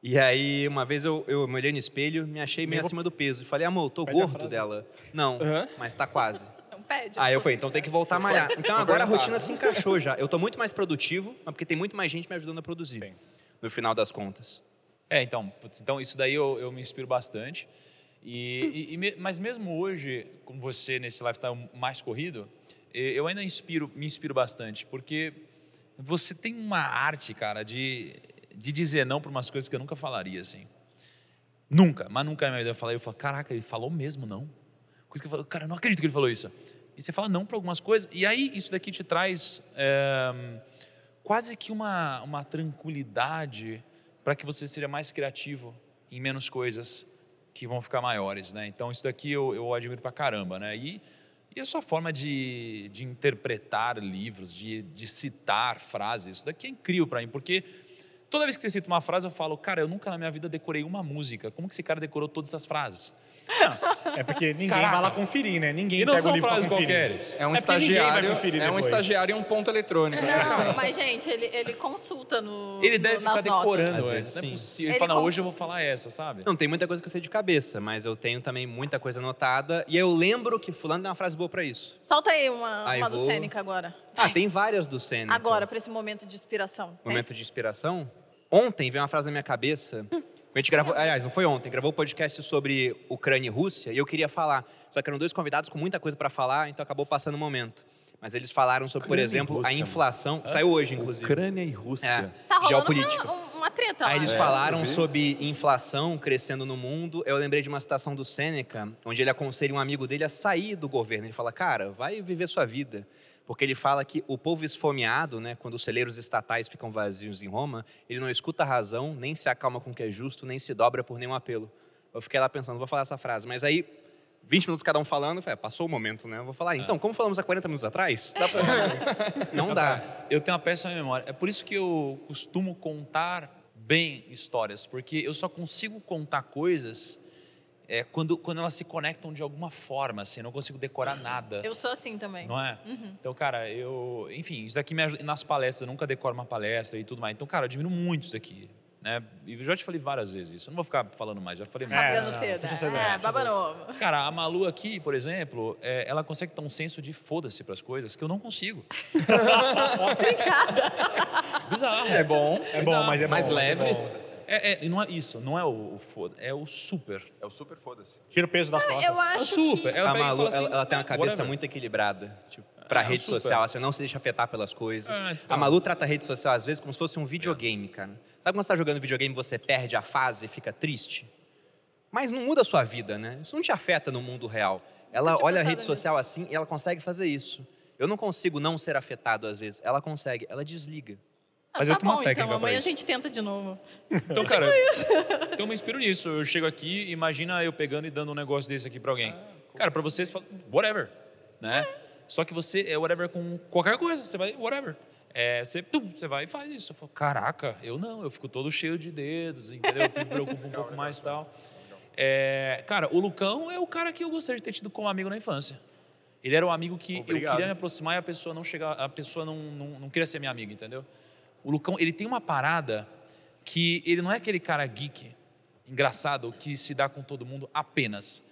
E aí, uma vez eu, eu me olhei no espelho, me achei meio vou- acima do peso. E falei, amor, eu tô Pede a gordo frase. dela. Não, Aham. mas tá quase. Pede. Aí eu falei, então tem que voltar a malhar. Então agora a rotina se encaixou já. Eu tô muito mais produtivo, mas porque tem muito mais gente me ajudando a produzir. Sim. No final das contas. É, então, putz, então isso daí eu, eu me inspiro bastante. E, e- e me- mas mesmo hoje, com você nesse lifestyle mais corrido, eu ainda inspiro, me inspiro bastante, porque você tem uma arte, cara, de, de dizer não para umas coisas que eu nunca falaria, assim. Nunca, mas nunca na minha vida eu falei, eu falo, caraca, ele falou mesmo não? Coisa que eu falo, cara, eu não acredito que ele falou isso. E você fala não para algumas coisas, e aí isso daqui te traz eh, quase que uma, uma tranquilidade para que você seja mais criativo em menos coisas que vão ficar maiores, né? Então isso daqui eu, eu admiro pra caramba, né? E, e a sua forma de, de interpretar livros, de, de citar frases, isso daqui é incrível para mim, porque toda vez que você cita uma frase eu falo, cara, eu nunca na minha vida decorei uma música. Como que esse cara decorou todas essas frases? É porque ninguém Caraca. vai lá conferir, né? Ninguém E não pega o são livro pra frases qualqueres. É um É porque ninguém vai estagiário, conferir é um depois. estagiário e um ponto eletrônico. Não, mas, gente, ele, ele consulta no, Ele no- deve nas ficar notas. decorando vezes, Não é sim. possível. Ele, Ele fala, não, cons- hoje eu vou falar essa, sabe? Não, tem muita coisa que eu sei de cabeça, mas eu tenho também muita coisa anotada. E eu lembro que fulano tem uma frase boa pra isso. Solta aí uma, Aí uma do vou- Sêneca agora. Ah, tem várias do Sêneca. Agora, para esse momento de inspiração. Tem? Momento de inspiração. Ontem veio uma frase na minha cabeça. A gente gravou, aliás, não foi ontem, gravou o podcast sobre Ucrânia e Rússia e eu queria falar. Só que eram dois convidados com muita coisa para falar, então acabou passando o momento. Mas eles falaram sobre, por Ucrânia e exemplo, a Rússia, inflação. Saiu hoje, inclusive. Ucrânia e Rússia. É, Tá rolando geopolítica. uma, um- uma treta lá. Aí eles né? falaram sobre inflação crescendo no mundo. Eu lembrei de uma citação do Sêneca, onde ele aconselha um amigo dele a sair do governo. Ele fala, cara, vai viver sua vida. Porque ele fala que o povo esfomeado, né, quando os celeiros estatais ficam vazios em Roma, ele não escuta a razão, nem se acalma com o que é justo, nem se dobra por nenhum apelo. Eu fiquei lá pensando, vou falar essa frase. Mas aí, 20 minutos cada um falando, falei, "É, passou o momento, né? Eu vou falar, então, como falamos há 40 minutos atrás, dá pra... não dá. Eu tenho uma péssima memória. É por isso que eu costumo contar bem histórias, porque eu só consigo contar coisas é, quando, quando elas se conectam de alguma forma, assim, eu não consigo decorar nada. Eu sou assim também. Não é? Então, cara, eu. Enfim, isso daqui me ajuda. Nas palestras, eu nunca decoro uma palestra e tudo mais. Então, cara, eu admiro muito isso daqui. Né? E eu já te falei várias vezes isso. Eu não vou ficar falando mais, já falei muito. Rasgando não, cedo. deixa eu saber, É, baba novo. Cara, a Malu aqui, por exemplo, é, ela consegue ter um senso de foda-se para as coisas que eu não consigo. Bizarro. É bom. É bom, mas é mais bom, é leve. bom. É, é, e não é isso, não é o, o foda, é o super. É o super foda-se. Tira o peso das costas. Eu É o acho super. que... Ela A pega e Malu, fala assim, ela, ela tem uma cabeça whatever. muito equilibrada. Tipo, pra É, rede super. social, você não se deixa afetar pelas coisas. É, então. A Malu trata a rede social, às vezes, como se fosse um videogame, cara. Sabe quando você tá jogando videogame e você perde a fase e fica triste? Mas não muda a sua vida, né? Isso não te afeta no mundo real. Ela olha a rede nisso. social assim e ela consegue fazer isso. Eu não consigo não ser afetado às vezes. Ela consegue, ela desliga. Ah, Mas tá eu tenho uma bom, técnica então. Amanhã a gente tenta de novo. Então, cara, então eu me inspiro nisso. Eu chego aqui, imagina eu pegando e dando um negócio desse aqui pra alguém. Cara, pra vocês, fala, whatever, né? Só que você é whatever com qualquer coisa. Você vai, whatever. É, você, tum, você vai e faz isso. Eu falo, caraca, eu não, eu fico todo cheio de dedos, entendeu? Eu me preocupo um pouco mais e tal. É, cara, o Lucão é o cara que eu gostaria de ter tido como amigo na infância. Ele era um amigo que eu Obrigado. queria me aproximar e a pessoa não chegar, a pessoa não, não, não queria ser minha amiga, entendeu? O Lucão, ele tem uma parada que ele não é aquele cara geek, engraçado, que se dá com todo mundo apenas.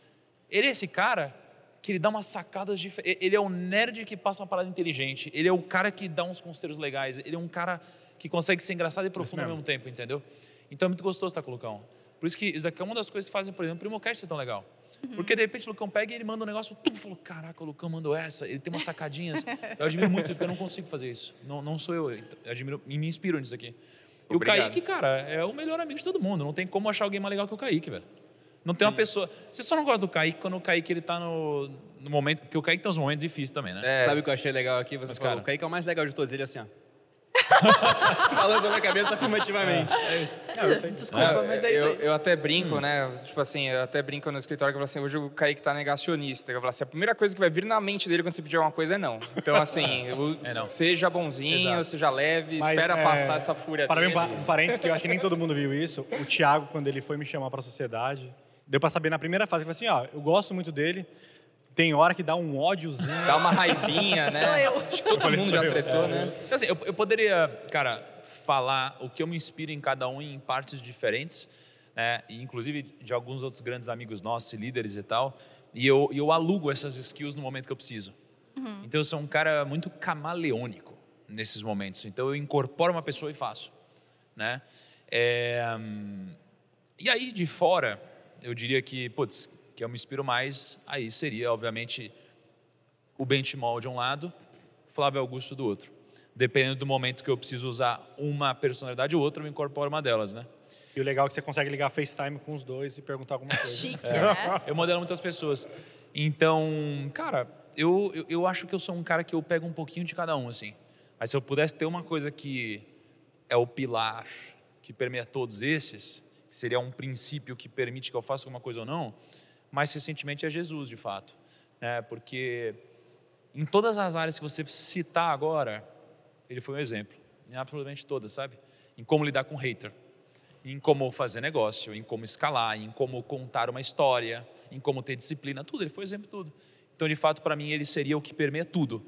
Ele é esse cara que ele dá umas sacadas diferentes. Ele é o nerd que passa uma parada inteligente. Ele é o cara que dá uns conselhos legais. Ele é um cara que consegue ser engraçado e profundo ao mesmo. tempo, entendeu? Então é muito gostoso estar com o Lucão. Por isso que isso aqui é uma das coisas que fazem, por exemplo, o Primocast ser tão legal. Porque de repente o Lucão pega e ele manda um negócio, tu falou, caraca, o Lucão mandou essa, ele tem umas sacadinhas. Eu admiro muito, porque eu não consigo fazer isso. Não, não sou eu, eu admiro e me inspiro nisso aqui. E o. Kaique, cara, é o melhor amigo de todo mundo. Não tem como achar alguém mais legal que o Kaique, velho. Não tem uma pessoa. Você só não gosta do Kaique quando o Kaique ele tá no, no momento. Porque o Kaique tem uns momentos difíceis também, né? É, Sabe o que eu achei legal aqui? Você Mas, falou, cara- o Kaique é o mais legal de todos, ele assim, ó. Balançando a cabeça afirmativamente. É isso. Desculpa, mas é isso eu, aí. eu até brinco, né? Tipo assim, eu até brinco no escritório que eu falo assim, hoje o Kaique tá negacionista. Eu falo assim, a primeira coisa que vai vir na mente dele quando você pedir alguma coisa é não. Então, assim, o- É não. seja bonzinho, Exato. seja leve, Mas, espera é, passar essa fúria Para mim, dele. um pa- um parênteses que eu acho que nem todo mundo viu isso. O Thiago, quando ele foi me chamar para a sociedade, deu para saber na primeira fase. Ele falou assim: ó, eu gosto muito dele. Tem hora que dá um ódiozinho. Dá uma raivinha, né? Sou eu. Acho que todo mundo já tretou, né? Então, assim, eu, eu poderia, cara, falar o que eu me inspiro em cada um em partes diferentes, né? E inclusive de alguns outros grandes amigos nossos, líderes e tal. E eu, e eu alugo essas skills no momento que eu preciso. Então eu sou um cara muito camaleônico nesses momentos. Então eu incorporo uma pessoa e faço, né? É, hum, e aí de fora, eu diria que, putz, que eu me inspiro mais, aí seria, obviamente, o Benchmall de um lado, Flávio Augusto do outro. Dependendo do momento que eu preciso usar uma personalidade ou outra, eu incorporo uma delas, né? E o legal é que você consegue ligar FaceTime com os dois e perguntar alguma coisa. Chique, né? Eu modelo muitas pessoas. Então, cara, eu, eu, eu acho que eu sou um cara que eu pego um pouquinho de cada um, assim. Mas se eu pudesse ter uma coisa que é o pilar que permeia todos esses, que seria um princípio que permite que eu faça alguma coisa ou não, mais recentemente é Jesus, de fato. Né? Porque em todas as áreas que você citar agora, ele foi um exemplo. Em absolutamente todas, sabe? Em como lidar com hater, em como fazer negócio, em como escalar, em como contar uma história, em como ter disciplina, tudo. Ele foi exemplo de tudo. Então, de fato, para mim, ele seria o que permeia tudo.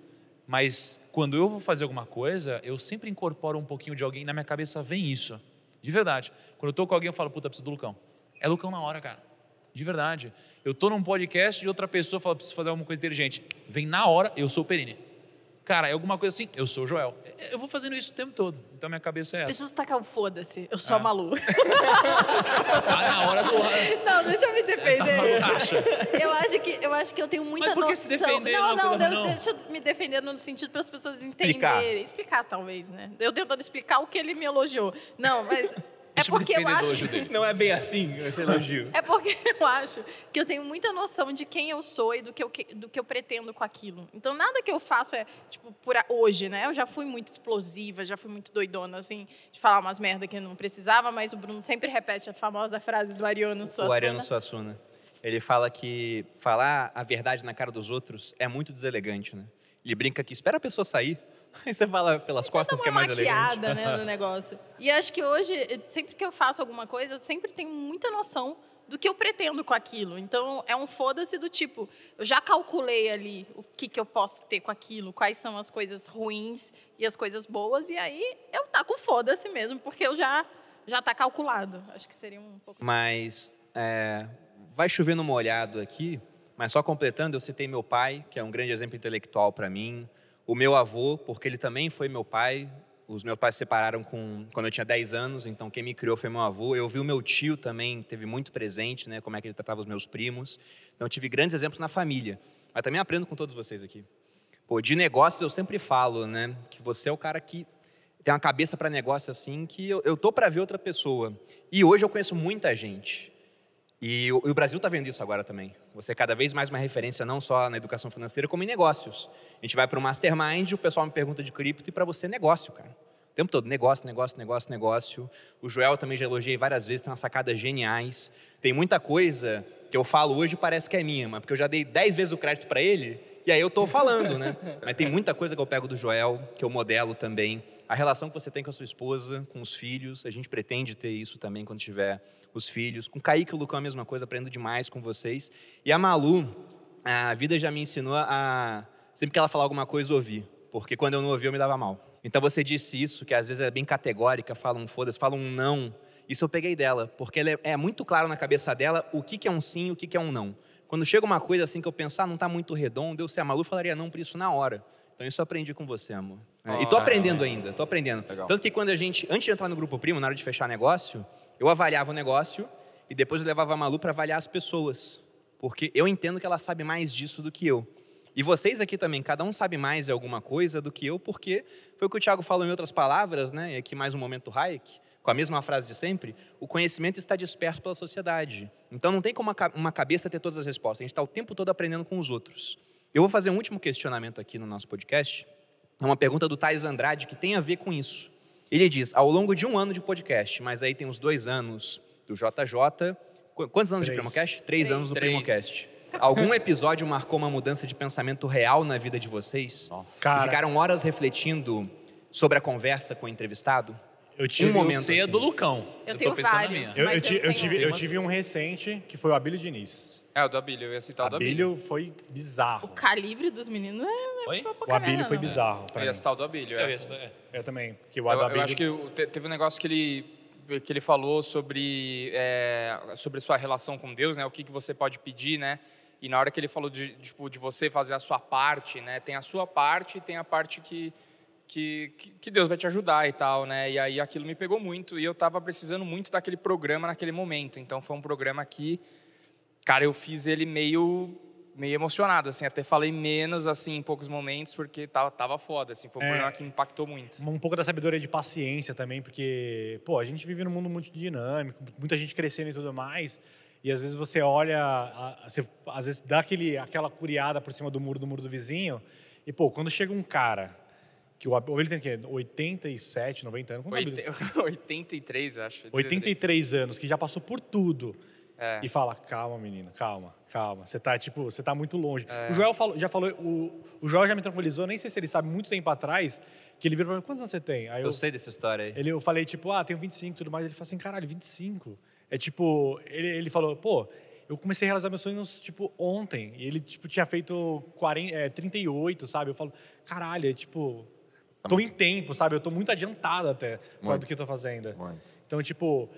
Mas quando eu vou fazer alguma coisa, eu sempre incorporo um pouquinho de alguém, na minha cabeça vem isso. De verdade. Quando eu tô com alguém, eu falo, puta, preciso do Lucão. É Lucão na hora, cara. De verdade. Eu tô num podcast de outra pessoa, fala, preciso fazer alguma coisa inteligente. Vem na hora, eu sou o Perini. Cara, é alguma coisa assim, eu sou o Joel. Eu vou fazendo isso o tempo todo. Então, minha cabeça é essa. Preciso tacar o foda-se. Eu sou a Malu. Tá na hora do... Não, deixa eu me defender. Acha? Eu acho que eu acho que eu tenho muita Mas por que noção. se defender não, não, não? deixa eu me defender no sentido para as pessoas entenderem. Explicar. Explicar. talvez, né? Eu tentando explicar o que ele me elogiou. Não, mas é eu me porque eu acho dele. Não é bem assim esse elogio. é porque eu acho que eu tenho muita noção de quem eu sou e do que eu, do que eu pretendo com aquilo. Então, nada que eu faço é, tipo, por hoje, né? Eu já fui muito explosiva, já fui muito doidona, assim, de falar umas merda que não precisava, mas o Bruno sempre repete a famosa frase do Ariano Suassuna. O Ariano Suassuna. Ele fala que falar a verdade na cara dos outros é muito deselegante, né? Ele brinca que espera a pessoa sair, Aí você fala pelas costas que é mais elegante. maquiada, né, no negócio. E acho que hoje, sempre que eu faço alguma coisa, eu sempre tenho muita noção do que eu pretendo com aquilo. Então, é um foda-se do tipo, eu já calculei ali o que, que eu posso ter com aquilo, quais são as coisas ruins e as coisas boas, e aí eu tá com foda-se mesmo, porque eu já já tá calculado. Acho que seria um pouco... Mas é, vai chover no molhado aqui, mas só completando, eu citei meu pai, que é um grande exemplo intelectual para mim, o meu avô, porque ele também foi meu pai. Os meus pais se separaram com, quando eu tinha 10 anos, então quem me criou foi meu avô. Eu vi o meu tio também, teve muito presente, né, como é que ele tratava os meus primos. Então eu tive grandes exemplos na família. Mas também aprendo com todos vocês aqui. Pô, de negócios eu sempre falo, né, que você é o cara que tem uma cabeça para negócio assim que eu, eu tô para ver outra pessoa. E hoje eu conheço muita gente. E o, e o Brasil está vendo isso agora também. Você é cada vez mais uma referência não só na educação financeira, como em negócios. A gente vai para o Mastermind, o pessoal me pergunta de cripto e para você negócio, cara. O tempo todo, negócio, negócio, negócio, negócio. O Joel também já elogiei várias vezes, tem umas sacadas geniais. Tem muita coisa que eu falo hoje parece que é minha, mas porque eu já dei dez vezes o crédito para ele, e aí eu estou falando, né? Mas tem muita coisa que eu pego do Joel, que eu modelo também. A relação que você tem com a sua esposa, com os filhos, a gente pretende ter isso também quando tiver os filhos. Com o Kaique e o Lucão a mesma coisa, aprendo demais com vocês. E a Malu, a vida já me ensinou a, sempre que ela falar alguma coisa, ouvir. Porque quando eu não ouvi, eu me dava mal. Então você disse isso, que às vezes é bem categórica, fala um foda-se, fala um não. Isso eu peguei dela, porque é, é muito claro na cabeça dela o que, que é um sim e o que, que é um não. Quando chega uma coisa assim que eu pensar, ah, não está muito redondo, eu se a Malu falaria não por isso na hora. Então isso eu aprendi com você, amor. É, e tô aprendendo ainda, tô aprendendo. Legal. Tanto que quando a gente, antes de entrar no grupo primo, na hora de fechar negócio, eu avaliava o negócio e depois eu levava a Malu para avaliar as pessoas. Porque eu entendo que ela sabe mais disso do que eu. E vocês aqui também, cada um sabe mais alguma coisa do que eu, porque foi o que o Thiago falou em outras palavras, né? E aqui mais um momento Hayek, com a mesma frase de sempre, o conhecimento está disperso pela sociedade. Então não tem como uma ca- uma cabeça ter todas as respostas. A gente está o tempo todo aprendendo com os outros. Eu vou fazer um último questionamento aqui no nosso podcast. É uma pergunta do Thais Andrade que tem a ver com isso. Ele diz: ao longo de um ano de podcast, mas aí tem os dois anos do JJ. Qu- Quantos anos de Três. Primocast? Três, anos do Três. Primocast. Algum episódio marcou uma mudança de pensamento real na vida de vocês? E Cara, ficaram horas refletindo sobre a conversa com o entrevistado? Eu tive um momento é assim. do Lucão. Eu tô tenho vários. minha. Eu, eu ti- eu eu tive, eu tive um recente que foi o Abílio Diniz. É, o do Abílio, eu ia citar o do Abílio. Abílio foi bizarro. O calibre dos meninos é, Oi? é pouca O Abílio foi bizarro. Eu ia citar o do Abílio, É, é. esse, é. Eu também. Que o Eu, eu Abílio... acho que teve um negócio que ele, que ele falou sobre, é, sobre sua relação com Deus, né? O que, que você pode pedir, né? E na hora que ele falou de, tipo, de você fazer a sua parte, né? Tem a sua parte e tem a parte que, que, que- Deus vai te ajudar e tal, né? E aí aquilo me pegou muito e eu tava precisando muito daquele programa naquele momento. Então foi um programa que, cara, eu fiz ele meio meio emocionado, assim, até falei menos, assim, em poucos momentos, porque tava, tava foda, assim, foi um É. programa que impactou muito. um pouco da sabedoria de paciência também, porque, pô, a gente vive num mundo muito dinâmico, muita gente crescendo e tudo mais, e às vezes você olha, você, às vezes dá aquele, aquela curiada por cima do muro do muro do vizinho, e, pô, quando chega um cara, que o Ab- ele tem o quê? 87, 90 anos, quanto o Abílio? Oite- 83, acho. 83 anos, que já passou por tudo, É. e fala, calma, menino, calma, calma. Você tá, tipo, você tá muito longe. É. O Joel falou, já falou, o, o Joel já me tranquilizou, nem sei se ele sabe, muito tempo atrás, que ele virou pra mim, quantos anos você tem? Aí Eu sei dessa história aí. ele, eu falei, tipo, ah, tenho 25 e tudo mais. Ele falou assim, caralho, 25? É tipo, ele, ele falou, pô, eu comecei a realizar meus sonhos, tipo, ontem. E ele, tipo, tinha feito 40, é, 38, sabe? Eu falo, caralho, é tipo, tô em tempo, sabe? Eu tô muito adiantado até Muito. do que eu tô fazendo. Muito. Então, tipo,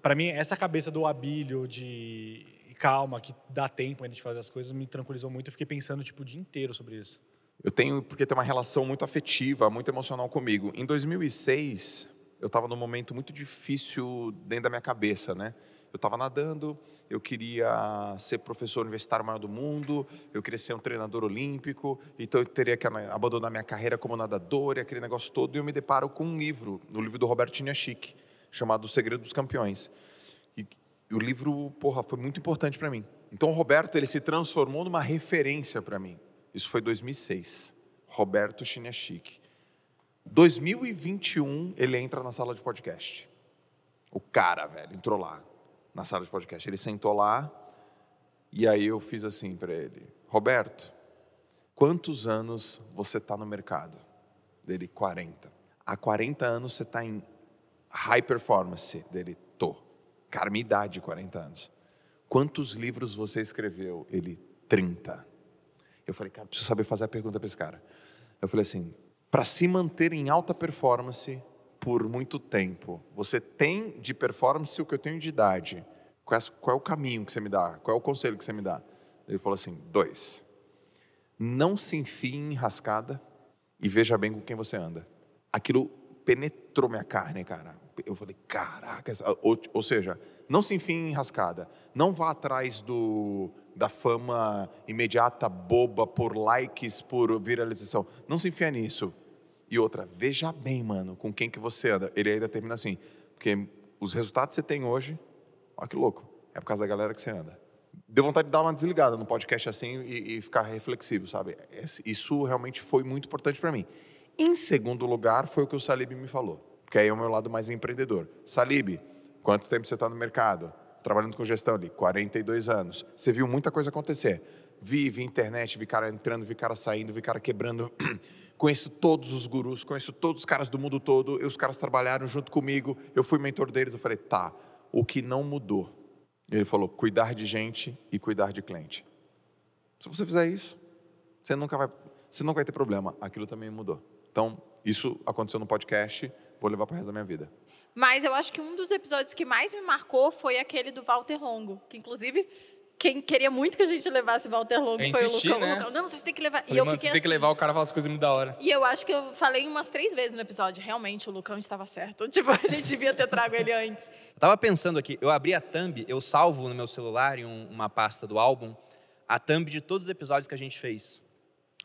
pra mim, essa cabeça do Abílio de calma, que dá tempo ainda de fazer as coisas, me tranquilizou muito. Eu fiquei pensando, tipo, o dia inteiro sobre isso. Eu tenho, porque tem uma relação muito afetiva, muito emocional comigo. Em 2006, eu estava num momento muito difícil dentro da minha cabeça, né? Eu estava nadando, eu queria ser professor universitário maior do mundo, eu queria ser um treinador olímpico, então eu teria que abandonar minha carreira como nadador e aquele negócio todo. E eu me deparo com um livro, no livro do Roberto Chiniachik, chamado O Segredo dos Campeões. E, e o livro, porra, foi muito importante para mim. Então o Roberto, ele se transformou numa referência para mim. Isso foi 2006. Roberto Chiniachik. 2021, ele entra na sala de podcast. O cara, velho, entrou lá na sala de podcast. Ele sentou lá e aí eu fiz assim para ele: Roberto, quantos anos você está no mercado? Dele, 40. Há 40 anos você está em high performance. Dele, tô. Cara, minha idade, 40 anos. Quantos livros você escreveu? Ele, 30. Eu falei, cara, preciso saber fazer a pergunta para esse cara. Eu falei assim, para se manter em alta performance por muito tempo, você tem de performance o que eu tenho de idade. Qual é, o caminho que você me dá? Qual é o conselho que você me dá? Ele falou assim, dois. Não se enfie em rascada e veja bem com quem você anda. Aquilo penetrou minha carne, cara. Eu falei, caraca, ou, ou seja, não se enfie em rascada. Não vá atrás do, da fama imediata, boba, por likes, por viralização. Não se enfia nisso. E outra, veja bem, mano, com quem que você anda. Ele ainda termina assim, porque os resultados que você tem hoje, olha que louco, é por causa da galera que você anda. Deu vontade de dar uma desligada no podcast assim e, e ficar reflexivo, sabe? Isso realmente foi muito importante para mim. Em segundo lugar, foi o que o Salib me falou, porque aí é o meu lado mais empreendedor. Salib, quanto tempo você está no mercado? Trabalhando com gestão ali, 42 anos. Você viu muita coisa acontecer. Vi, vi internet, vi cara entrando, vi cara saindo, vi cara quebrando. conheço todos os gurus, conheço todos os caras do mundo todo. E os caras trabalharam junto comigo. Eu fui mentor deles. Eu falei, tá, o que não mudou? Ele falou, cuidar de gente e cuidar de cliente. Se você fizer isso, você nunca vai, você não vai ter problema. Aquilo também mudou. Então, isso aconteceu no podcast, vou levar para o resto da minha vida. Mas eu acho que um dos episódios que mais me marcou foi aquele do Walter Longo, que inclusive quem queria muito que a gente levasse Walter Longo Eu foi insisti, o Lucão. né? O Lucão, não, vocês têm que levar. Falei, e eu mano, fiquei você tem que assim- levar o cara a falar as coisas muito da hora. E eu acho que eu falei umas três vezes no episódio. Realmente, o Lucão estava certo. Tipo, a gente devia ter trago ele antes. Eu tava pensando aqui, eu abri a thumb, eu salvo no meu celular em um- uma pasta do álbum, a thumb de todos os episódios que a gente fez.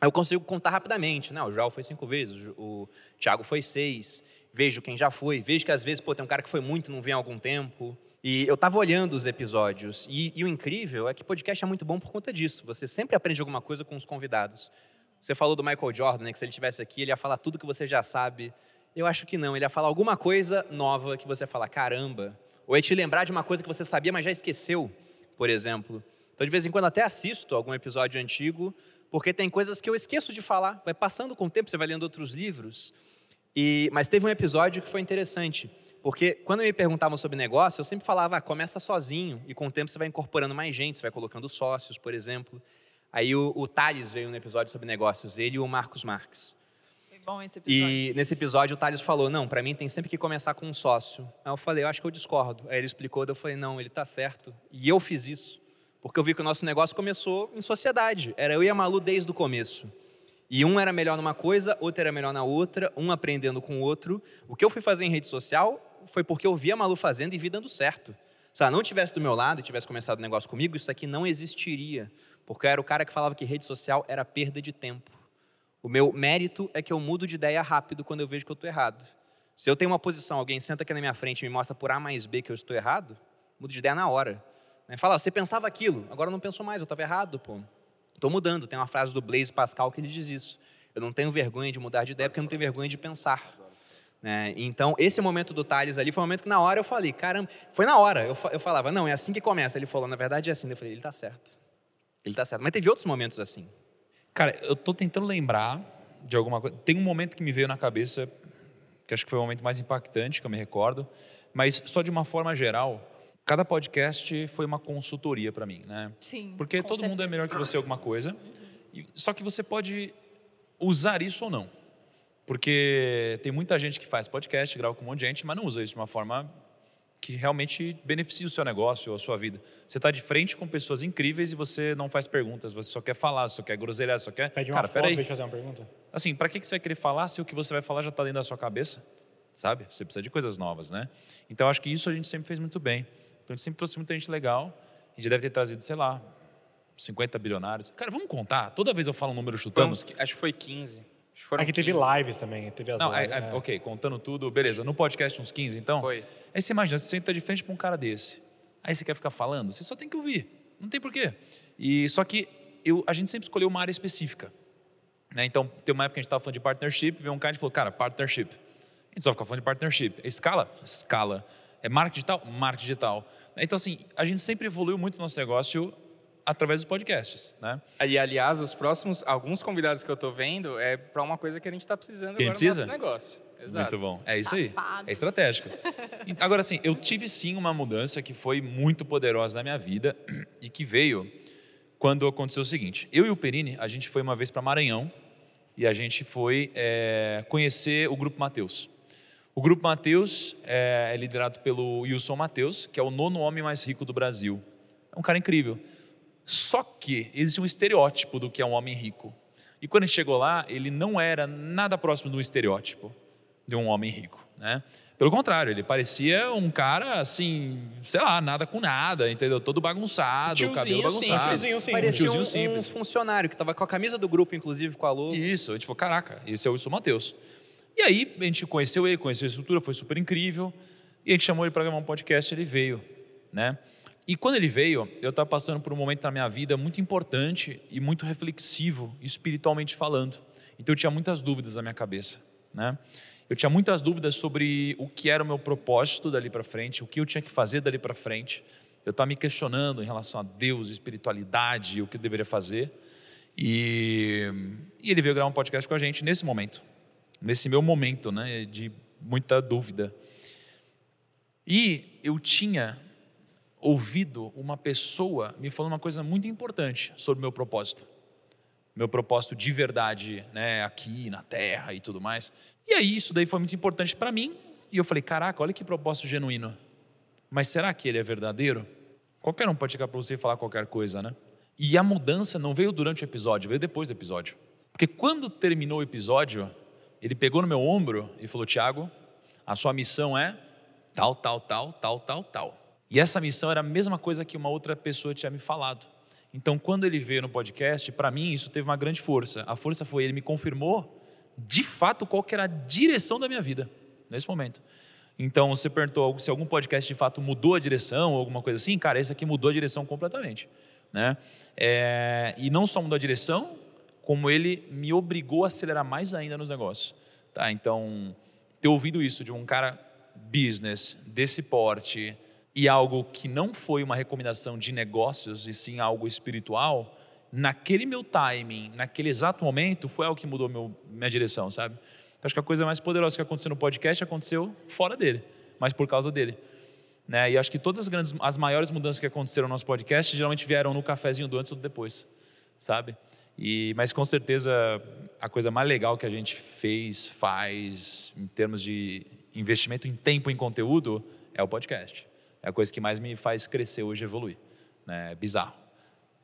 Eu consigo contar rapidamente, né? O Joel foi cinco vezes, o o Thiago foi seis, vejo quem já foi, vejo que às vezes, pô, tem um cara que foi muito, não vem há algum tempo. E eu tava olhando os episódios, e, e o incrível é que podcast é muito bom por conta disso. Você sempre aprende alguma coisa com os convidados. Você falou do Michael Jordan, né? Que se ele estivesse aqui, ele ia falar tudo que você já sabe. Eu acho que não, ele ia falar alguma coisa nova que você fala, caramba. Ou ia te lembrar de uma coisa que você sabia, mas já esqueceu, por exemplo. Então, de vez em quando, até assisto algum episódio antigo, porque tem coisas que eu esqueço de falar. Vai passando com o tempo, você vai lendo outros livros. E, mas teve um episódio que foi interessante, porque quando me perguntavam sobre negócio, eu sempre falava, ah, começa sozinho, e com o tempo você vai incorporando mais gente, você vai colocando sócios, por exemplo. Aí o, o Thales veio no episódio sobre negócios, ele e o Marcos Marques. Foi bom esse episódio. E nesse episódio o Thales falou, não, para mim tem sempre que começar com um sócio. Aí eu falei, eu acho que eu discordo. Aí ele explicou, daí eu falei, não, ele tá certo. E eu fiz isso, porque eu vi que o nosso negócio começou em sociedade. Era eu e a Malu desde o começo. E um era melhor numa coisa, outro era melhor na outra, um aprendendo com o outro. O que eu fui fazer em rede social foi porque eu vi a Malu fazendo e vi dando certo. Se ela não tivesse do meu lado e tivesse começado o negócio comigo, isso aqui não existiria. Porque eu era o cara que falava que rede social era perda de tempo. O meu mérito é que eu mudo de ideia rápido quando eu vejo que eu estou errado. Se eu tenho uma posição, alguém senta aqui na minha frente e me mostra por A mais B que eu estou errado, mudo de ideia na hora. Né? Fala, você pensava aquilo, agora não pensou mais, eu estava errado, pô. Estou mudando. Tem uma frase do Blaise Pascal que ele diz isso. Eu não tenho vergonha de mudar de ideia porque eu não tenho vergonha de pensar. Né? Então, esse momento do Thales ali foi um momento que na hora eu falei, caramba, foi na hora. Eu, eu falava, não, é assim que começa. Ele falou, na verdade é assim. Eu falei, ele está certo. Ele está certo. Mas teve outros momentos assim. Cara, eu tô tentando lembrar de alguma coisa. Tem um momento que me veio na cabeça, que acho que foi o momento mais impactante que eu me recordo, mas só de uma forma geral, cada podcast foi uma consultoria para mim, né? Sim. Porque com todo mundo é certeza. melhor que você em alguma coisa, e- só que você pode usar isso ou não. Porque tem muita gente que faz podcast, grava com um monte de gente, mas não usa isso de uma forma que realmente beneficie o seu negócio ou a sua vida. Você está de frente com pessoas incríveis e você não faz perguntas, você só quer falar, só quer groselhar, só quer. Pede uma Cara, foto, peraí. deixa eu fazer uma pergunta. Assim, para que você vai querer falar se o que você vai falar já está dentro da sua cabeça? Sabe? Você precisa de coisas novas, né? Então, acho que isso a gente sempre fez muito bem. Então, a gente sempre trouxe muita gente legal. A gente deve ter trazido, sei lá, 50 bilionários. Cara, vamos contar? Toda vez eu falo um número chutando. Vamos, acho que foi 15. Foram Aqui teve 15. lives também, teve as Não, é, lives. é, né? ok, contando tudo, beleza. No podcast uns 15, então. Foi. Aí você imagina, você senta de frente para um cara desse. Aí você quer ficar falando, você só tem que ouvir. Não tem porquê. E só que eu, a gente sempre escolheu uma área específica. Né? Então, tem uma época que a gente estava falando de partnership, veio um cara e falou, cara, partnership. A gente só fica falando de partnership. É escala? Escala. É marketing digital? Marketing digital. Então, assim, a gente sempre evoluiu muito o nosso negócio através dos podcasts, né? E, aliás, os próximos, alguns convidados que eu tô vendo é para uma coisa que a gente tá precisando Quem agora precisa? no nosso negócio. Exato. Muito bom. É isso aí. Safados. É estratégico. Agora, assim, eu tive sim uma mudança que foi muito poderosa na minha vida e que veio quando aconteceu o seguinte. Eu e o Perini, a gente foi uma vez para Maranhão e a gente foi é, conhecer o Grupo Mateus. O Grupo Mateus é, é liderado pelo Wilson Mateus, que é o nono homem mais rico do Brasil. É um cara incrível. Só que existe um estereótipo do que é um homem rico. E quando a gente chegou lá, ele não era nada próximo de um estereótipo de um homem rico, né? Pelo contrário, ele parecia um cara assim, sei lá, nada com nada, entendeu? Todo bagunçado, Tiozinho cabelo bagunçado. simples. Tiozinho simples. Parecia tiozinho um, simples. um funcionário que estava com a camisa do grupo, inclusive, com a logo. Isso, eu tipo, caraca, esse é o Wilson Matheus. E aí a gente conheceu ele, conheceu a estrutura, foi super incrível. E a gente chamou ele para gravar um podcast, ele veio, né? E quando ele veio, eu estava passando por um momento na minha vida muito importante e muito reflexivo, espiritualmente falando. Então eu tinha muitas dúvidas na minha cabeça, né? Eu tinha muitas dúvidas sobre o que era o meu propósito dali para frente, o que eu tinha que fazer dali para frente. Eu estava me questionando em relação a Deus, espiritualidade, o que eu deveria fazer. E, e ele veio gravar um podcast com a gente nesse momento, nesse meu momento, né, de muita dúvida. E eu tinha ouvido uma pessoa me falando uma coisa muito importante sobre o meu propósito. Meu propósito de verdade, né, aqui na Terra e tudo mais. E aí isso daí foi muito importante para mim. E eu falei, caraca, olha que propósito genuíno. Mas será que ele é verdadeiro? Qualquer um pode chegar para você e falar qualquer coisa, né? E a mudança não veio durante o episódio, veio depois do episódio. Porque quando terminou o episódio, ele pegou no meu ombro e falou: Tiago, a sua missão é tal, tal, tal, tal, tal, tal. E essa missão era a mesma coisa que uma outra pessoa tinha me falado. Então, quando ele veio no podcast, para mim isso teve uma grande força. A força foi ele me confirmou de fato qual era a direção da minha vida nesse momento. Então, você perguntou se algum podcast de fato mudou a direção ou alguma coisa assim. Cara, esse aqui mudou a direção completamente. Né? É, e não só mudou a direção, como ele me obrigou a acelerar mais ainda nos negócios. Tá? Então, ter ouvido isso de um cara business, desse porte, e algo que não foi uma recomendação de negócios, e sim algo espiritual, naquele meu timing, naquele exato momento, foi algo que mudou meu, minha direção, sabe? Então, acho que a coisa mais poderosa que aconteceu no podcast aconteceu fora dele, mas por causa dele. Né? E acho que todas as grandes, as maiores mudanças que aconteceram no nosso podcast geralmente vieram no cafezinho do antes ou do depois, sabe? E, mas com certeza a coisa mais legal que a gente fez, faz, em termos de investimento em tempo em conteúdo, é o podcast. É a coisa que mais me faz crescer hoje e evoluir. Né? É bizarro.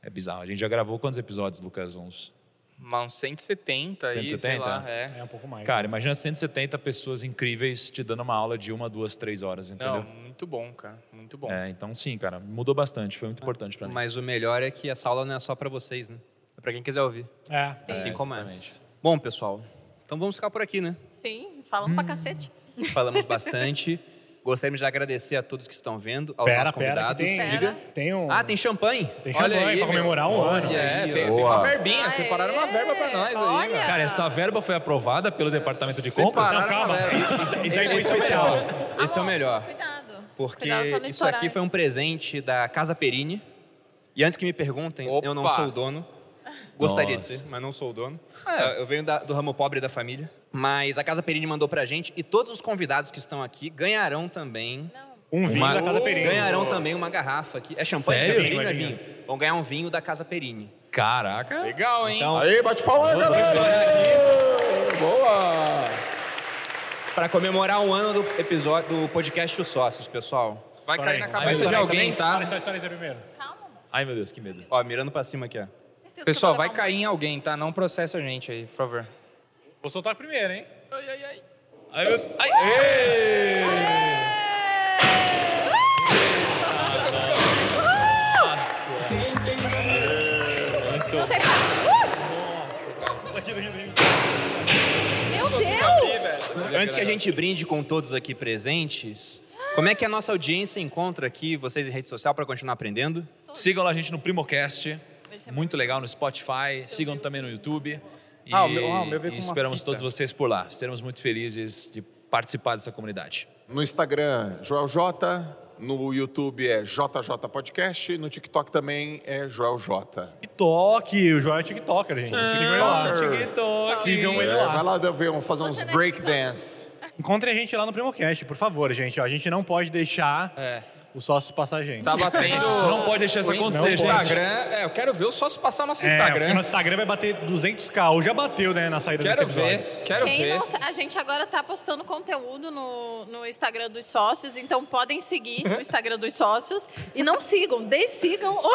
É bizarro. A gente já gravou quantos episódios, Lucas? Uns Uns 170 aí, 170? sei lá. É. É um pouco mais. Cara, imagina 170 pessoas incríveis te dando uma aula de uma, duas, três horas, entendeu? Não, muito bom, cara. Muito bom. É, então sim, cara, mudou bastante, foi muito importante pra mim. Mas o melhor é que essa aula não é só para vocês, né? É para quem quiser ouvir. É. Assim É, como exatamente. essa. Bom, pessoal, então vamos ficar por aqui, né? Sim, falando pra cacete. Falamos bastante. Gostaríamos de agradecer a todos que estão vendo, aos Pera, nossos pera, convidados. que tem, Pera. tem um... Ah, tem champanhe? tem Olha champanhe aí, pra comemorar um ano. É, tem, tem uma verbinha, Aê. separaram uma verba pra nós aí, Olha. velho. Cara, essa verba foi aprovada pelo departamento de compras? Não, calma. Isso, isso aí foi é especial. Esse é o melhor. Cuidado. Porque isso aqui foi um presente da Casa Perini. E antes que me perguntem, eu não Opa. sou o dono. Gostaria Nossa. de ser, mas não sou o dono. É. Eu venho da- do ramo pobre da família. Mas a Casa Perini mandou pra gente e todos os convidados que estão aqui ganharão também. Um vinho Uma- da Casa Perini. Ganharão também uma garrafa aqui. É champanhe? Sério? Vinho, é vinho. vinho. Vão ganhar um vinho da Casa Perini. Caraca. Legal, hein? Então, Aí, bate palma, aí, galera! Boa! para comemorar um ano do episódio do podcast Os Sócios, pessoal. Vai cair na cabeça de alguém, Fala tá? essa história aí primeiro. Calma. Ai, meu Deus, que medo. Ó, mirando pra cima aqui, ó. Certeza Pessoal, vai cair em alguém, tá? Não processa a gente aí, por favor. Vou soltar primeiro, hein? Ai, ai, ai. Ai, meu... Ai. Nossa. Não tem Meu Deus! Antes que a gente brinde com todos aqui presentes, como é que a nossa audiência encontra aqui vocês em rede social para continuar aprendendo? Sigam lá a gente no Primocast. É Muito legal no Spotify. Sigam também no YouTube. E, Ah, o meu- ah, o meu veio e esperamos fita. todos vocês por lá. Seremos muito felizes de participar dessa comunidade. No Instagram, Joel J, No YouTube é JJ Podcast, no TikTok também é Joel J. TikTok, o Joel é TikToker, gente. Sigam ele lá. TikTok. Sigam ele É, lá. vai lá ver, vamos fazer uns é breakdance. Encontre a gente lá no Primocast, por favor, gente. ó. A gente não pode deixar É. os sócios passar a gente. Tá batendo. Não pode deixar isso o acontecer, o gente. Instagram, é, eu quero ver o sócio passar nosso É, porque Instagram. nosso Instagram vai bater 200k. Ou já bateu, né, na saída Quero desse ver, episódio. quero Quem ver. não sa- a gente agora tá postando conteúdo no, no Instagram dos sócios, então podem seguir o Instagram dos sócios e não sigam, dessigam o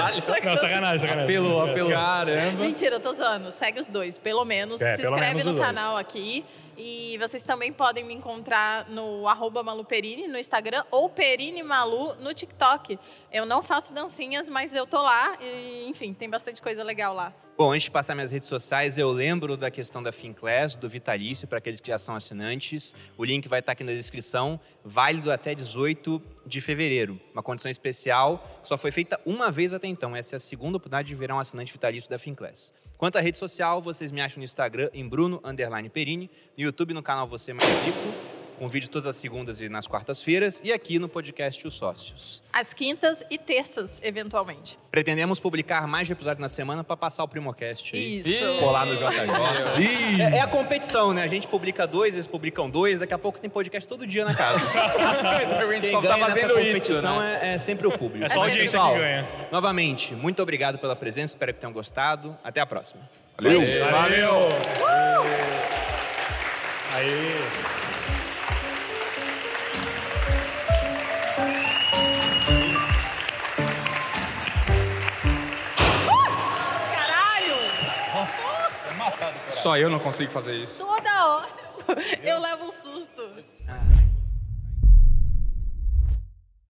Não, sacanagem, sacanagem. Apelo, apelo. Caramba. Mentira, eu tô zoando. Segue os dois, pelo menos. É, Se pelo inscreve menos no os dois. canal aqui. E vocês também podem me encontrar no arroba maluperini no Instagram ou Perini Malu no TikTok. Eu não faço dancinhas, mas eu tô lá e, enfim, tem bastante coisa legal lá. Bom, antes de passar minhas redes sociais, eu lembro da questão da Finclass, do Vitalício, para aqueles que já são assinantes. O link vai estar aqui na descrição, válido até 18 de fevereiro. Uma condição especial só foi feita uma vez até então. Essa é a segunda oportunidade de virar um assinante vitalício da Finclass. Quanto à rede social, vocês me acham no Instagram, em Bruno Perini, no YouTube, no canal Você Mais Rico, com vídeo todas as segundas e nas quartas-feiras, e aqui no podcast Os Sócios. Às quintas e terças, eventualmente. Pretendemos publicar mais de episódio na semana para passar o Primocast aí. Isso. Colar no JJ. É, é a competição, né? A gente publica dois, eles publicam dois, daqui a pouco tem podcast todo dia na casa. Quem só tá ganha nessa fazendo isso, competição né? é, é sempre o público. É só É audiência Pessoal, que ganha. novamente, muito obrigado pela presença, espero que tenham gostado. Até a próxima. Valeu! Valeu! Aí. Só eu não consigo fazer isso. Toda hora eu levo um susto.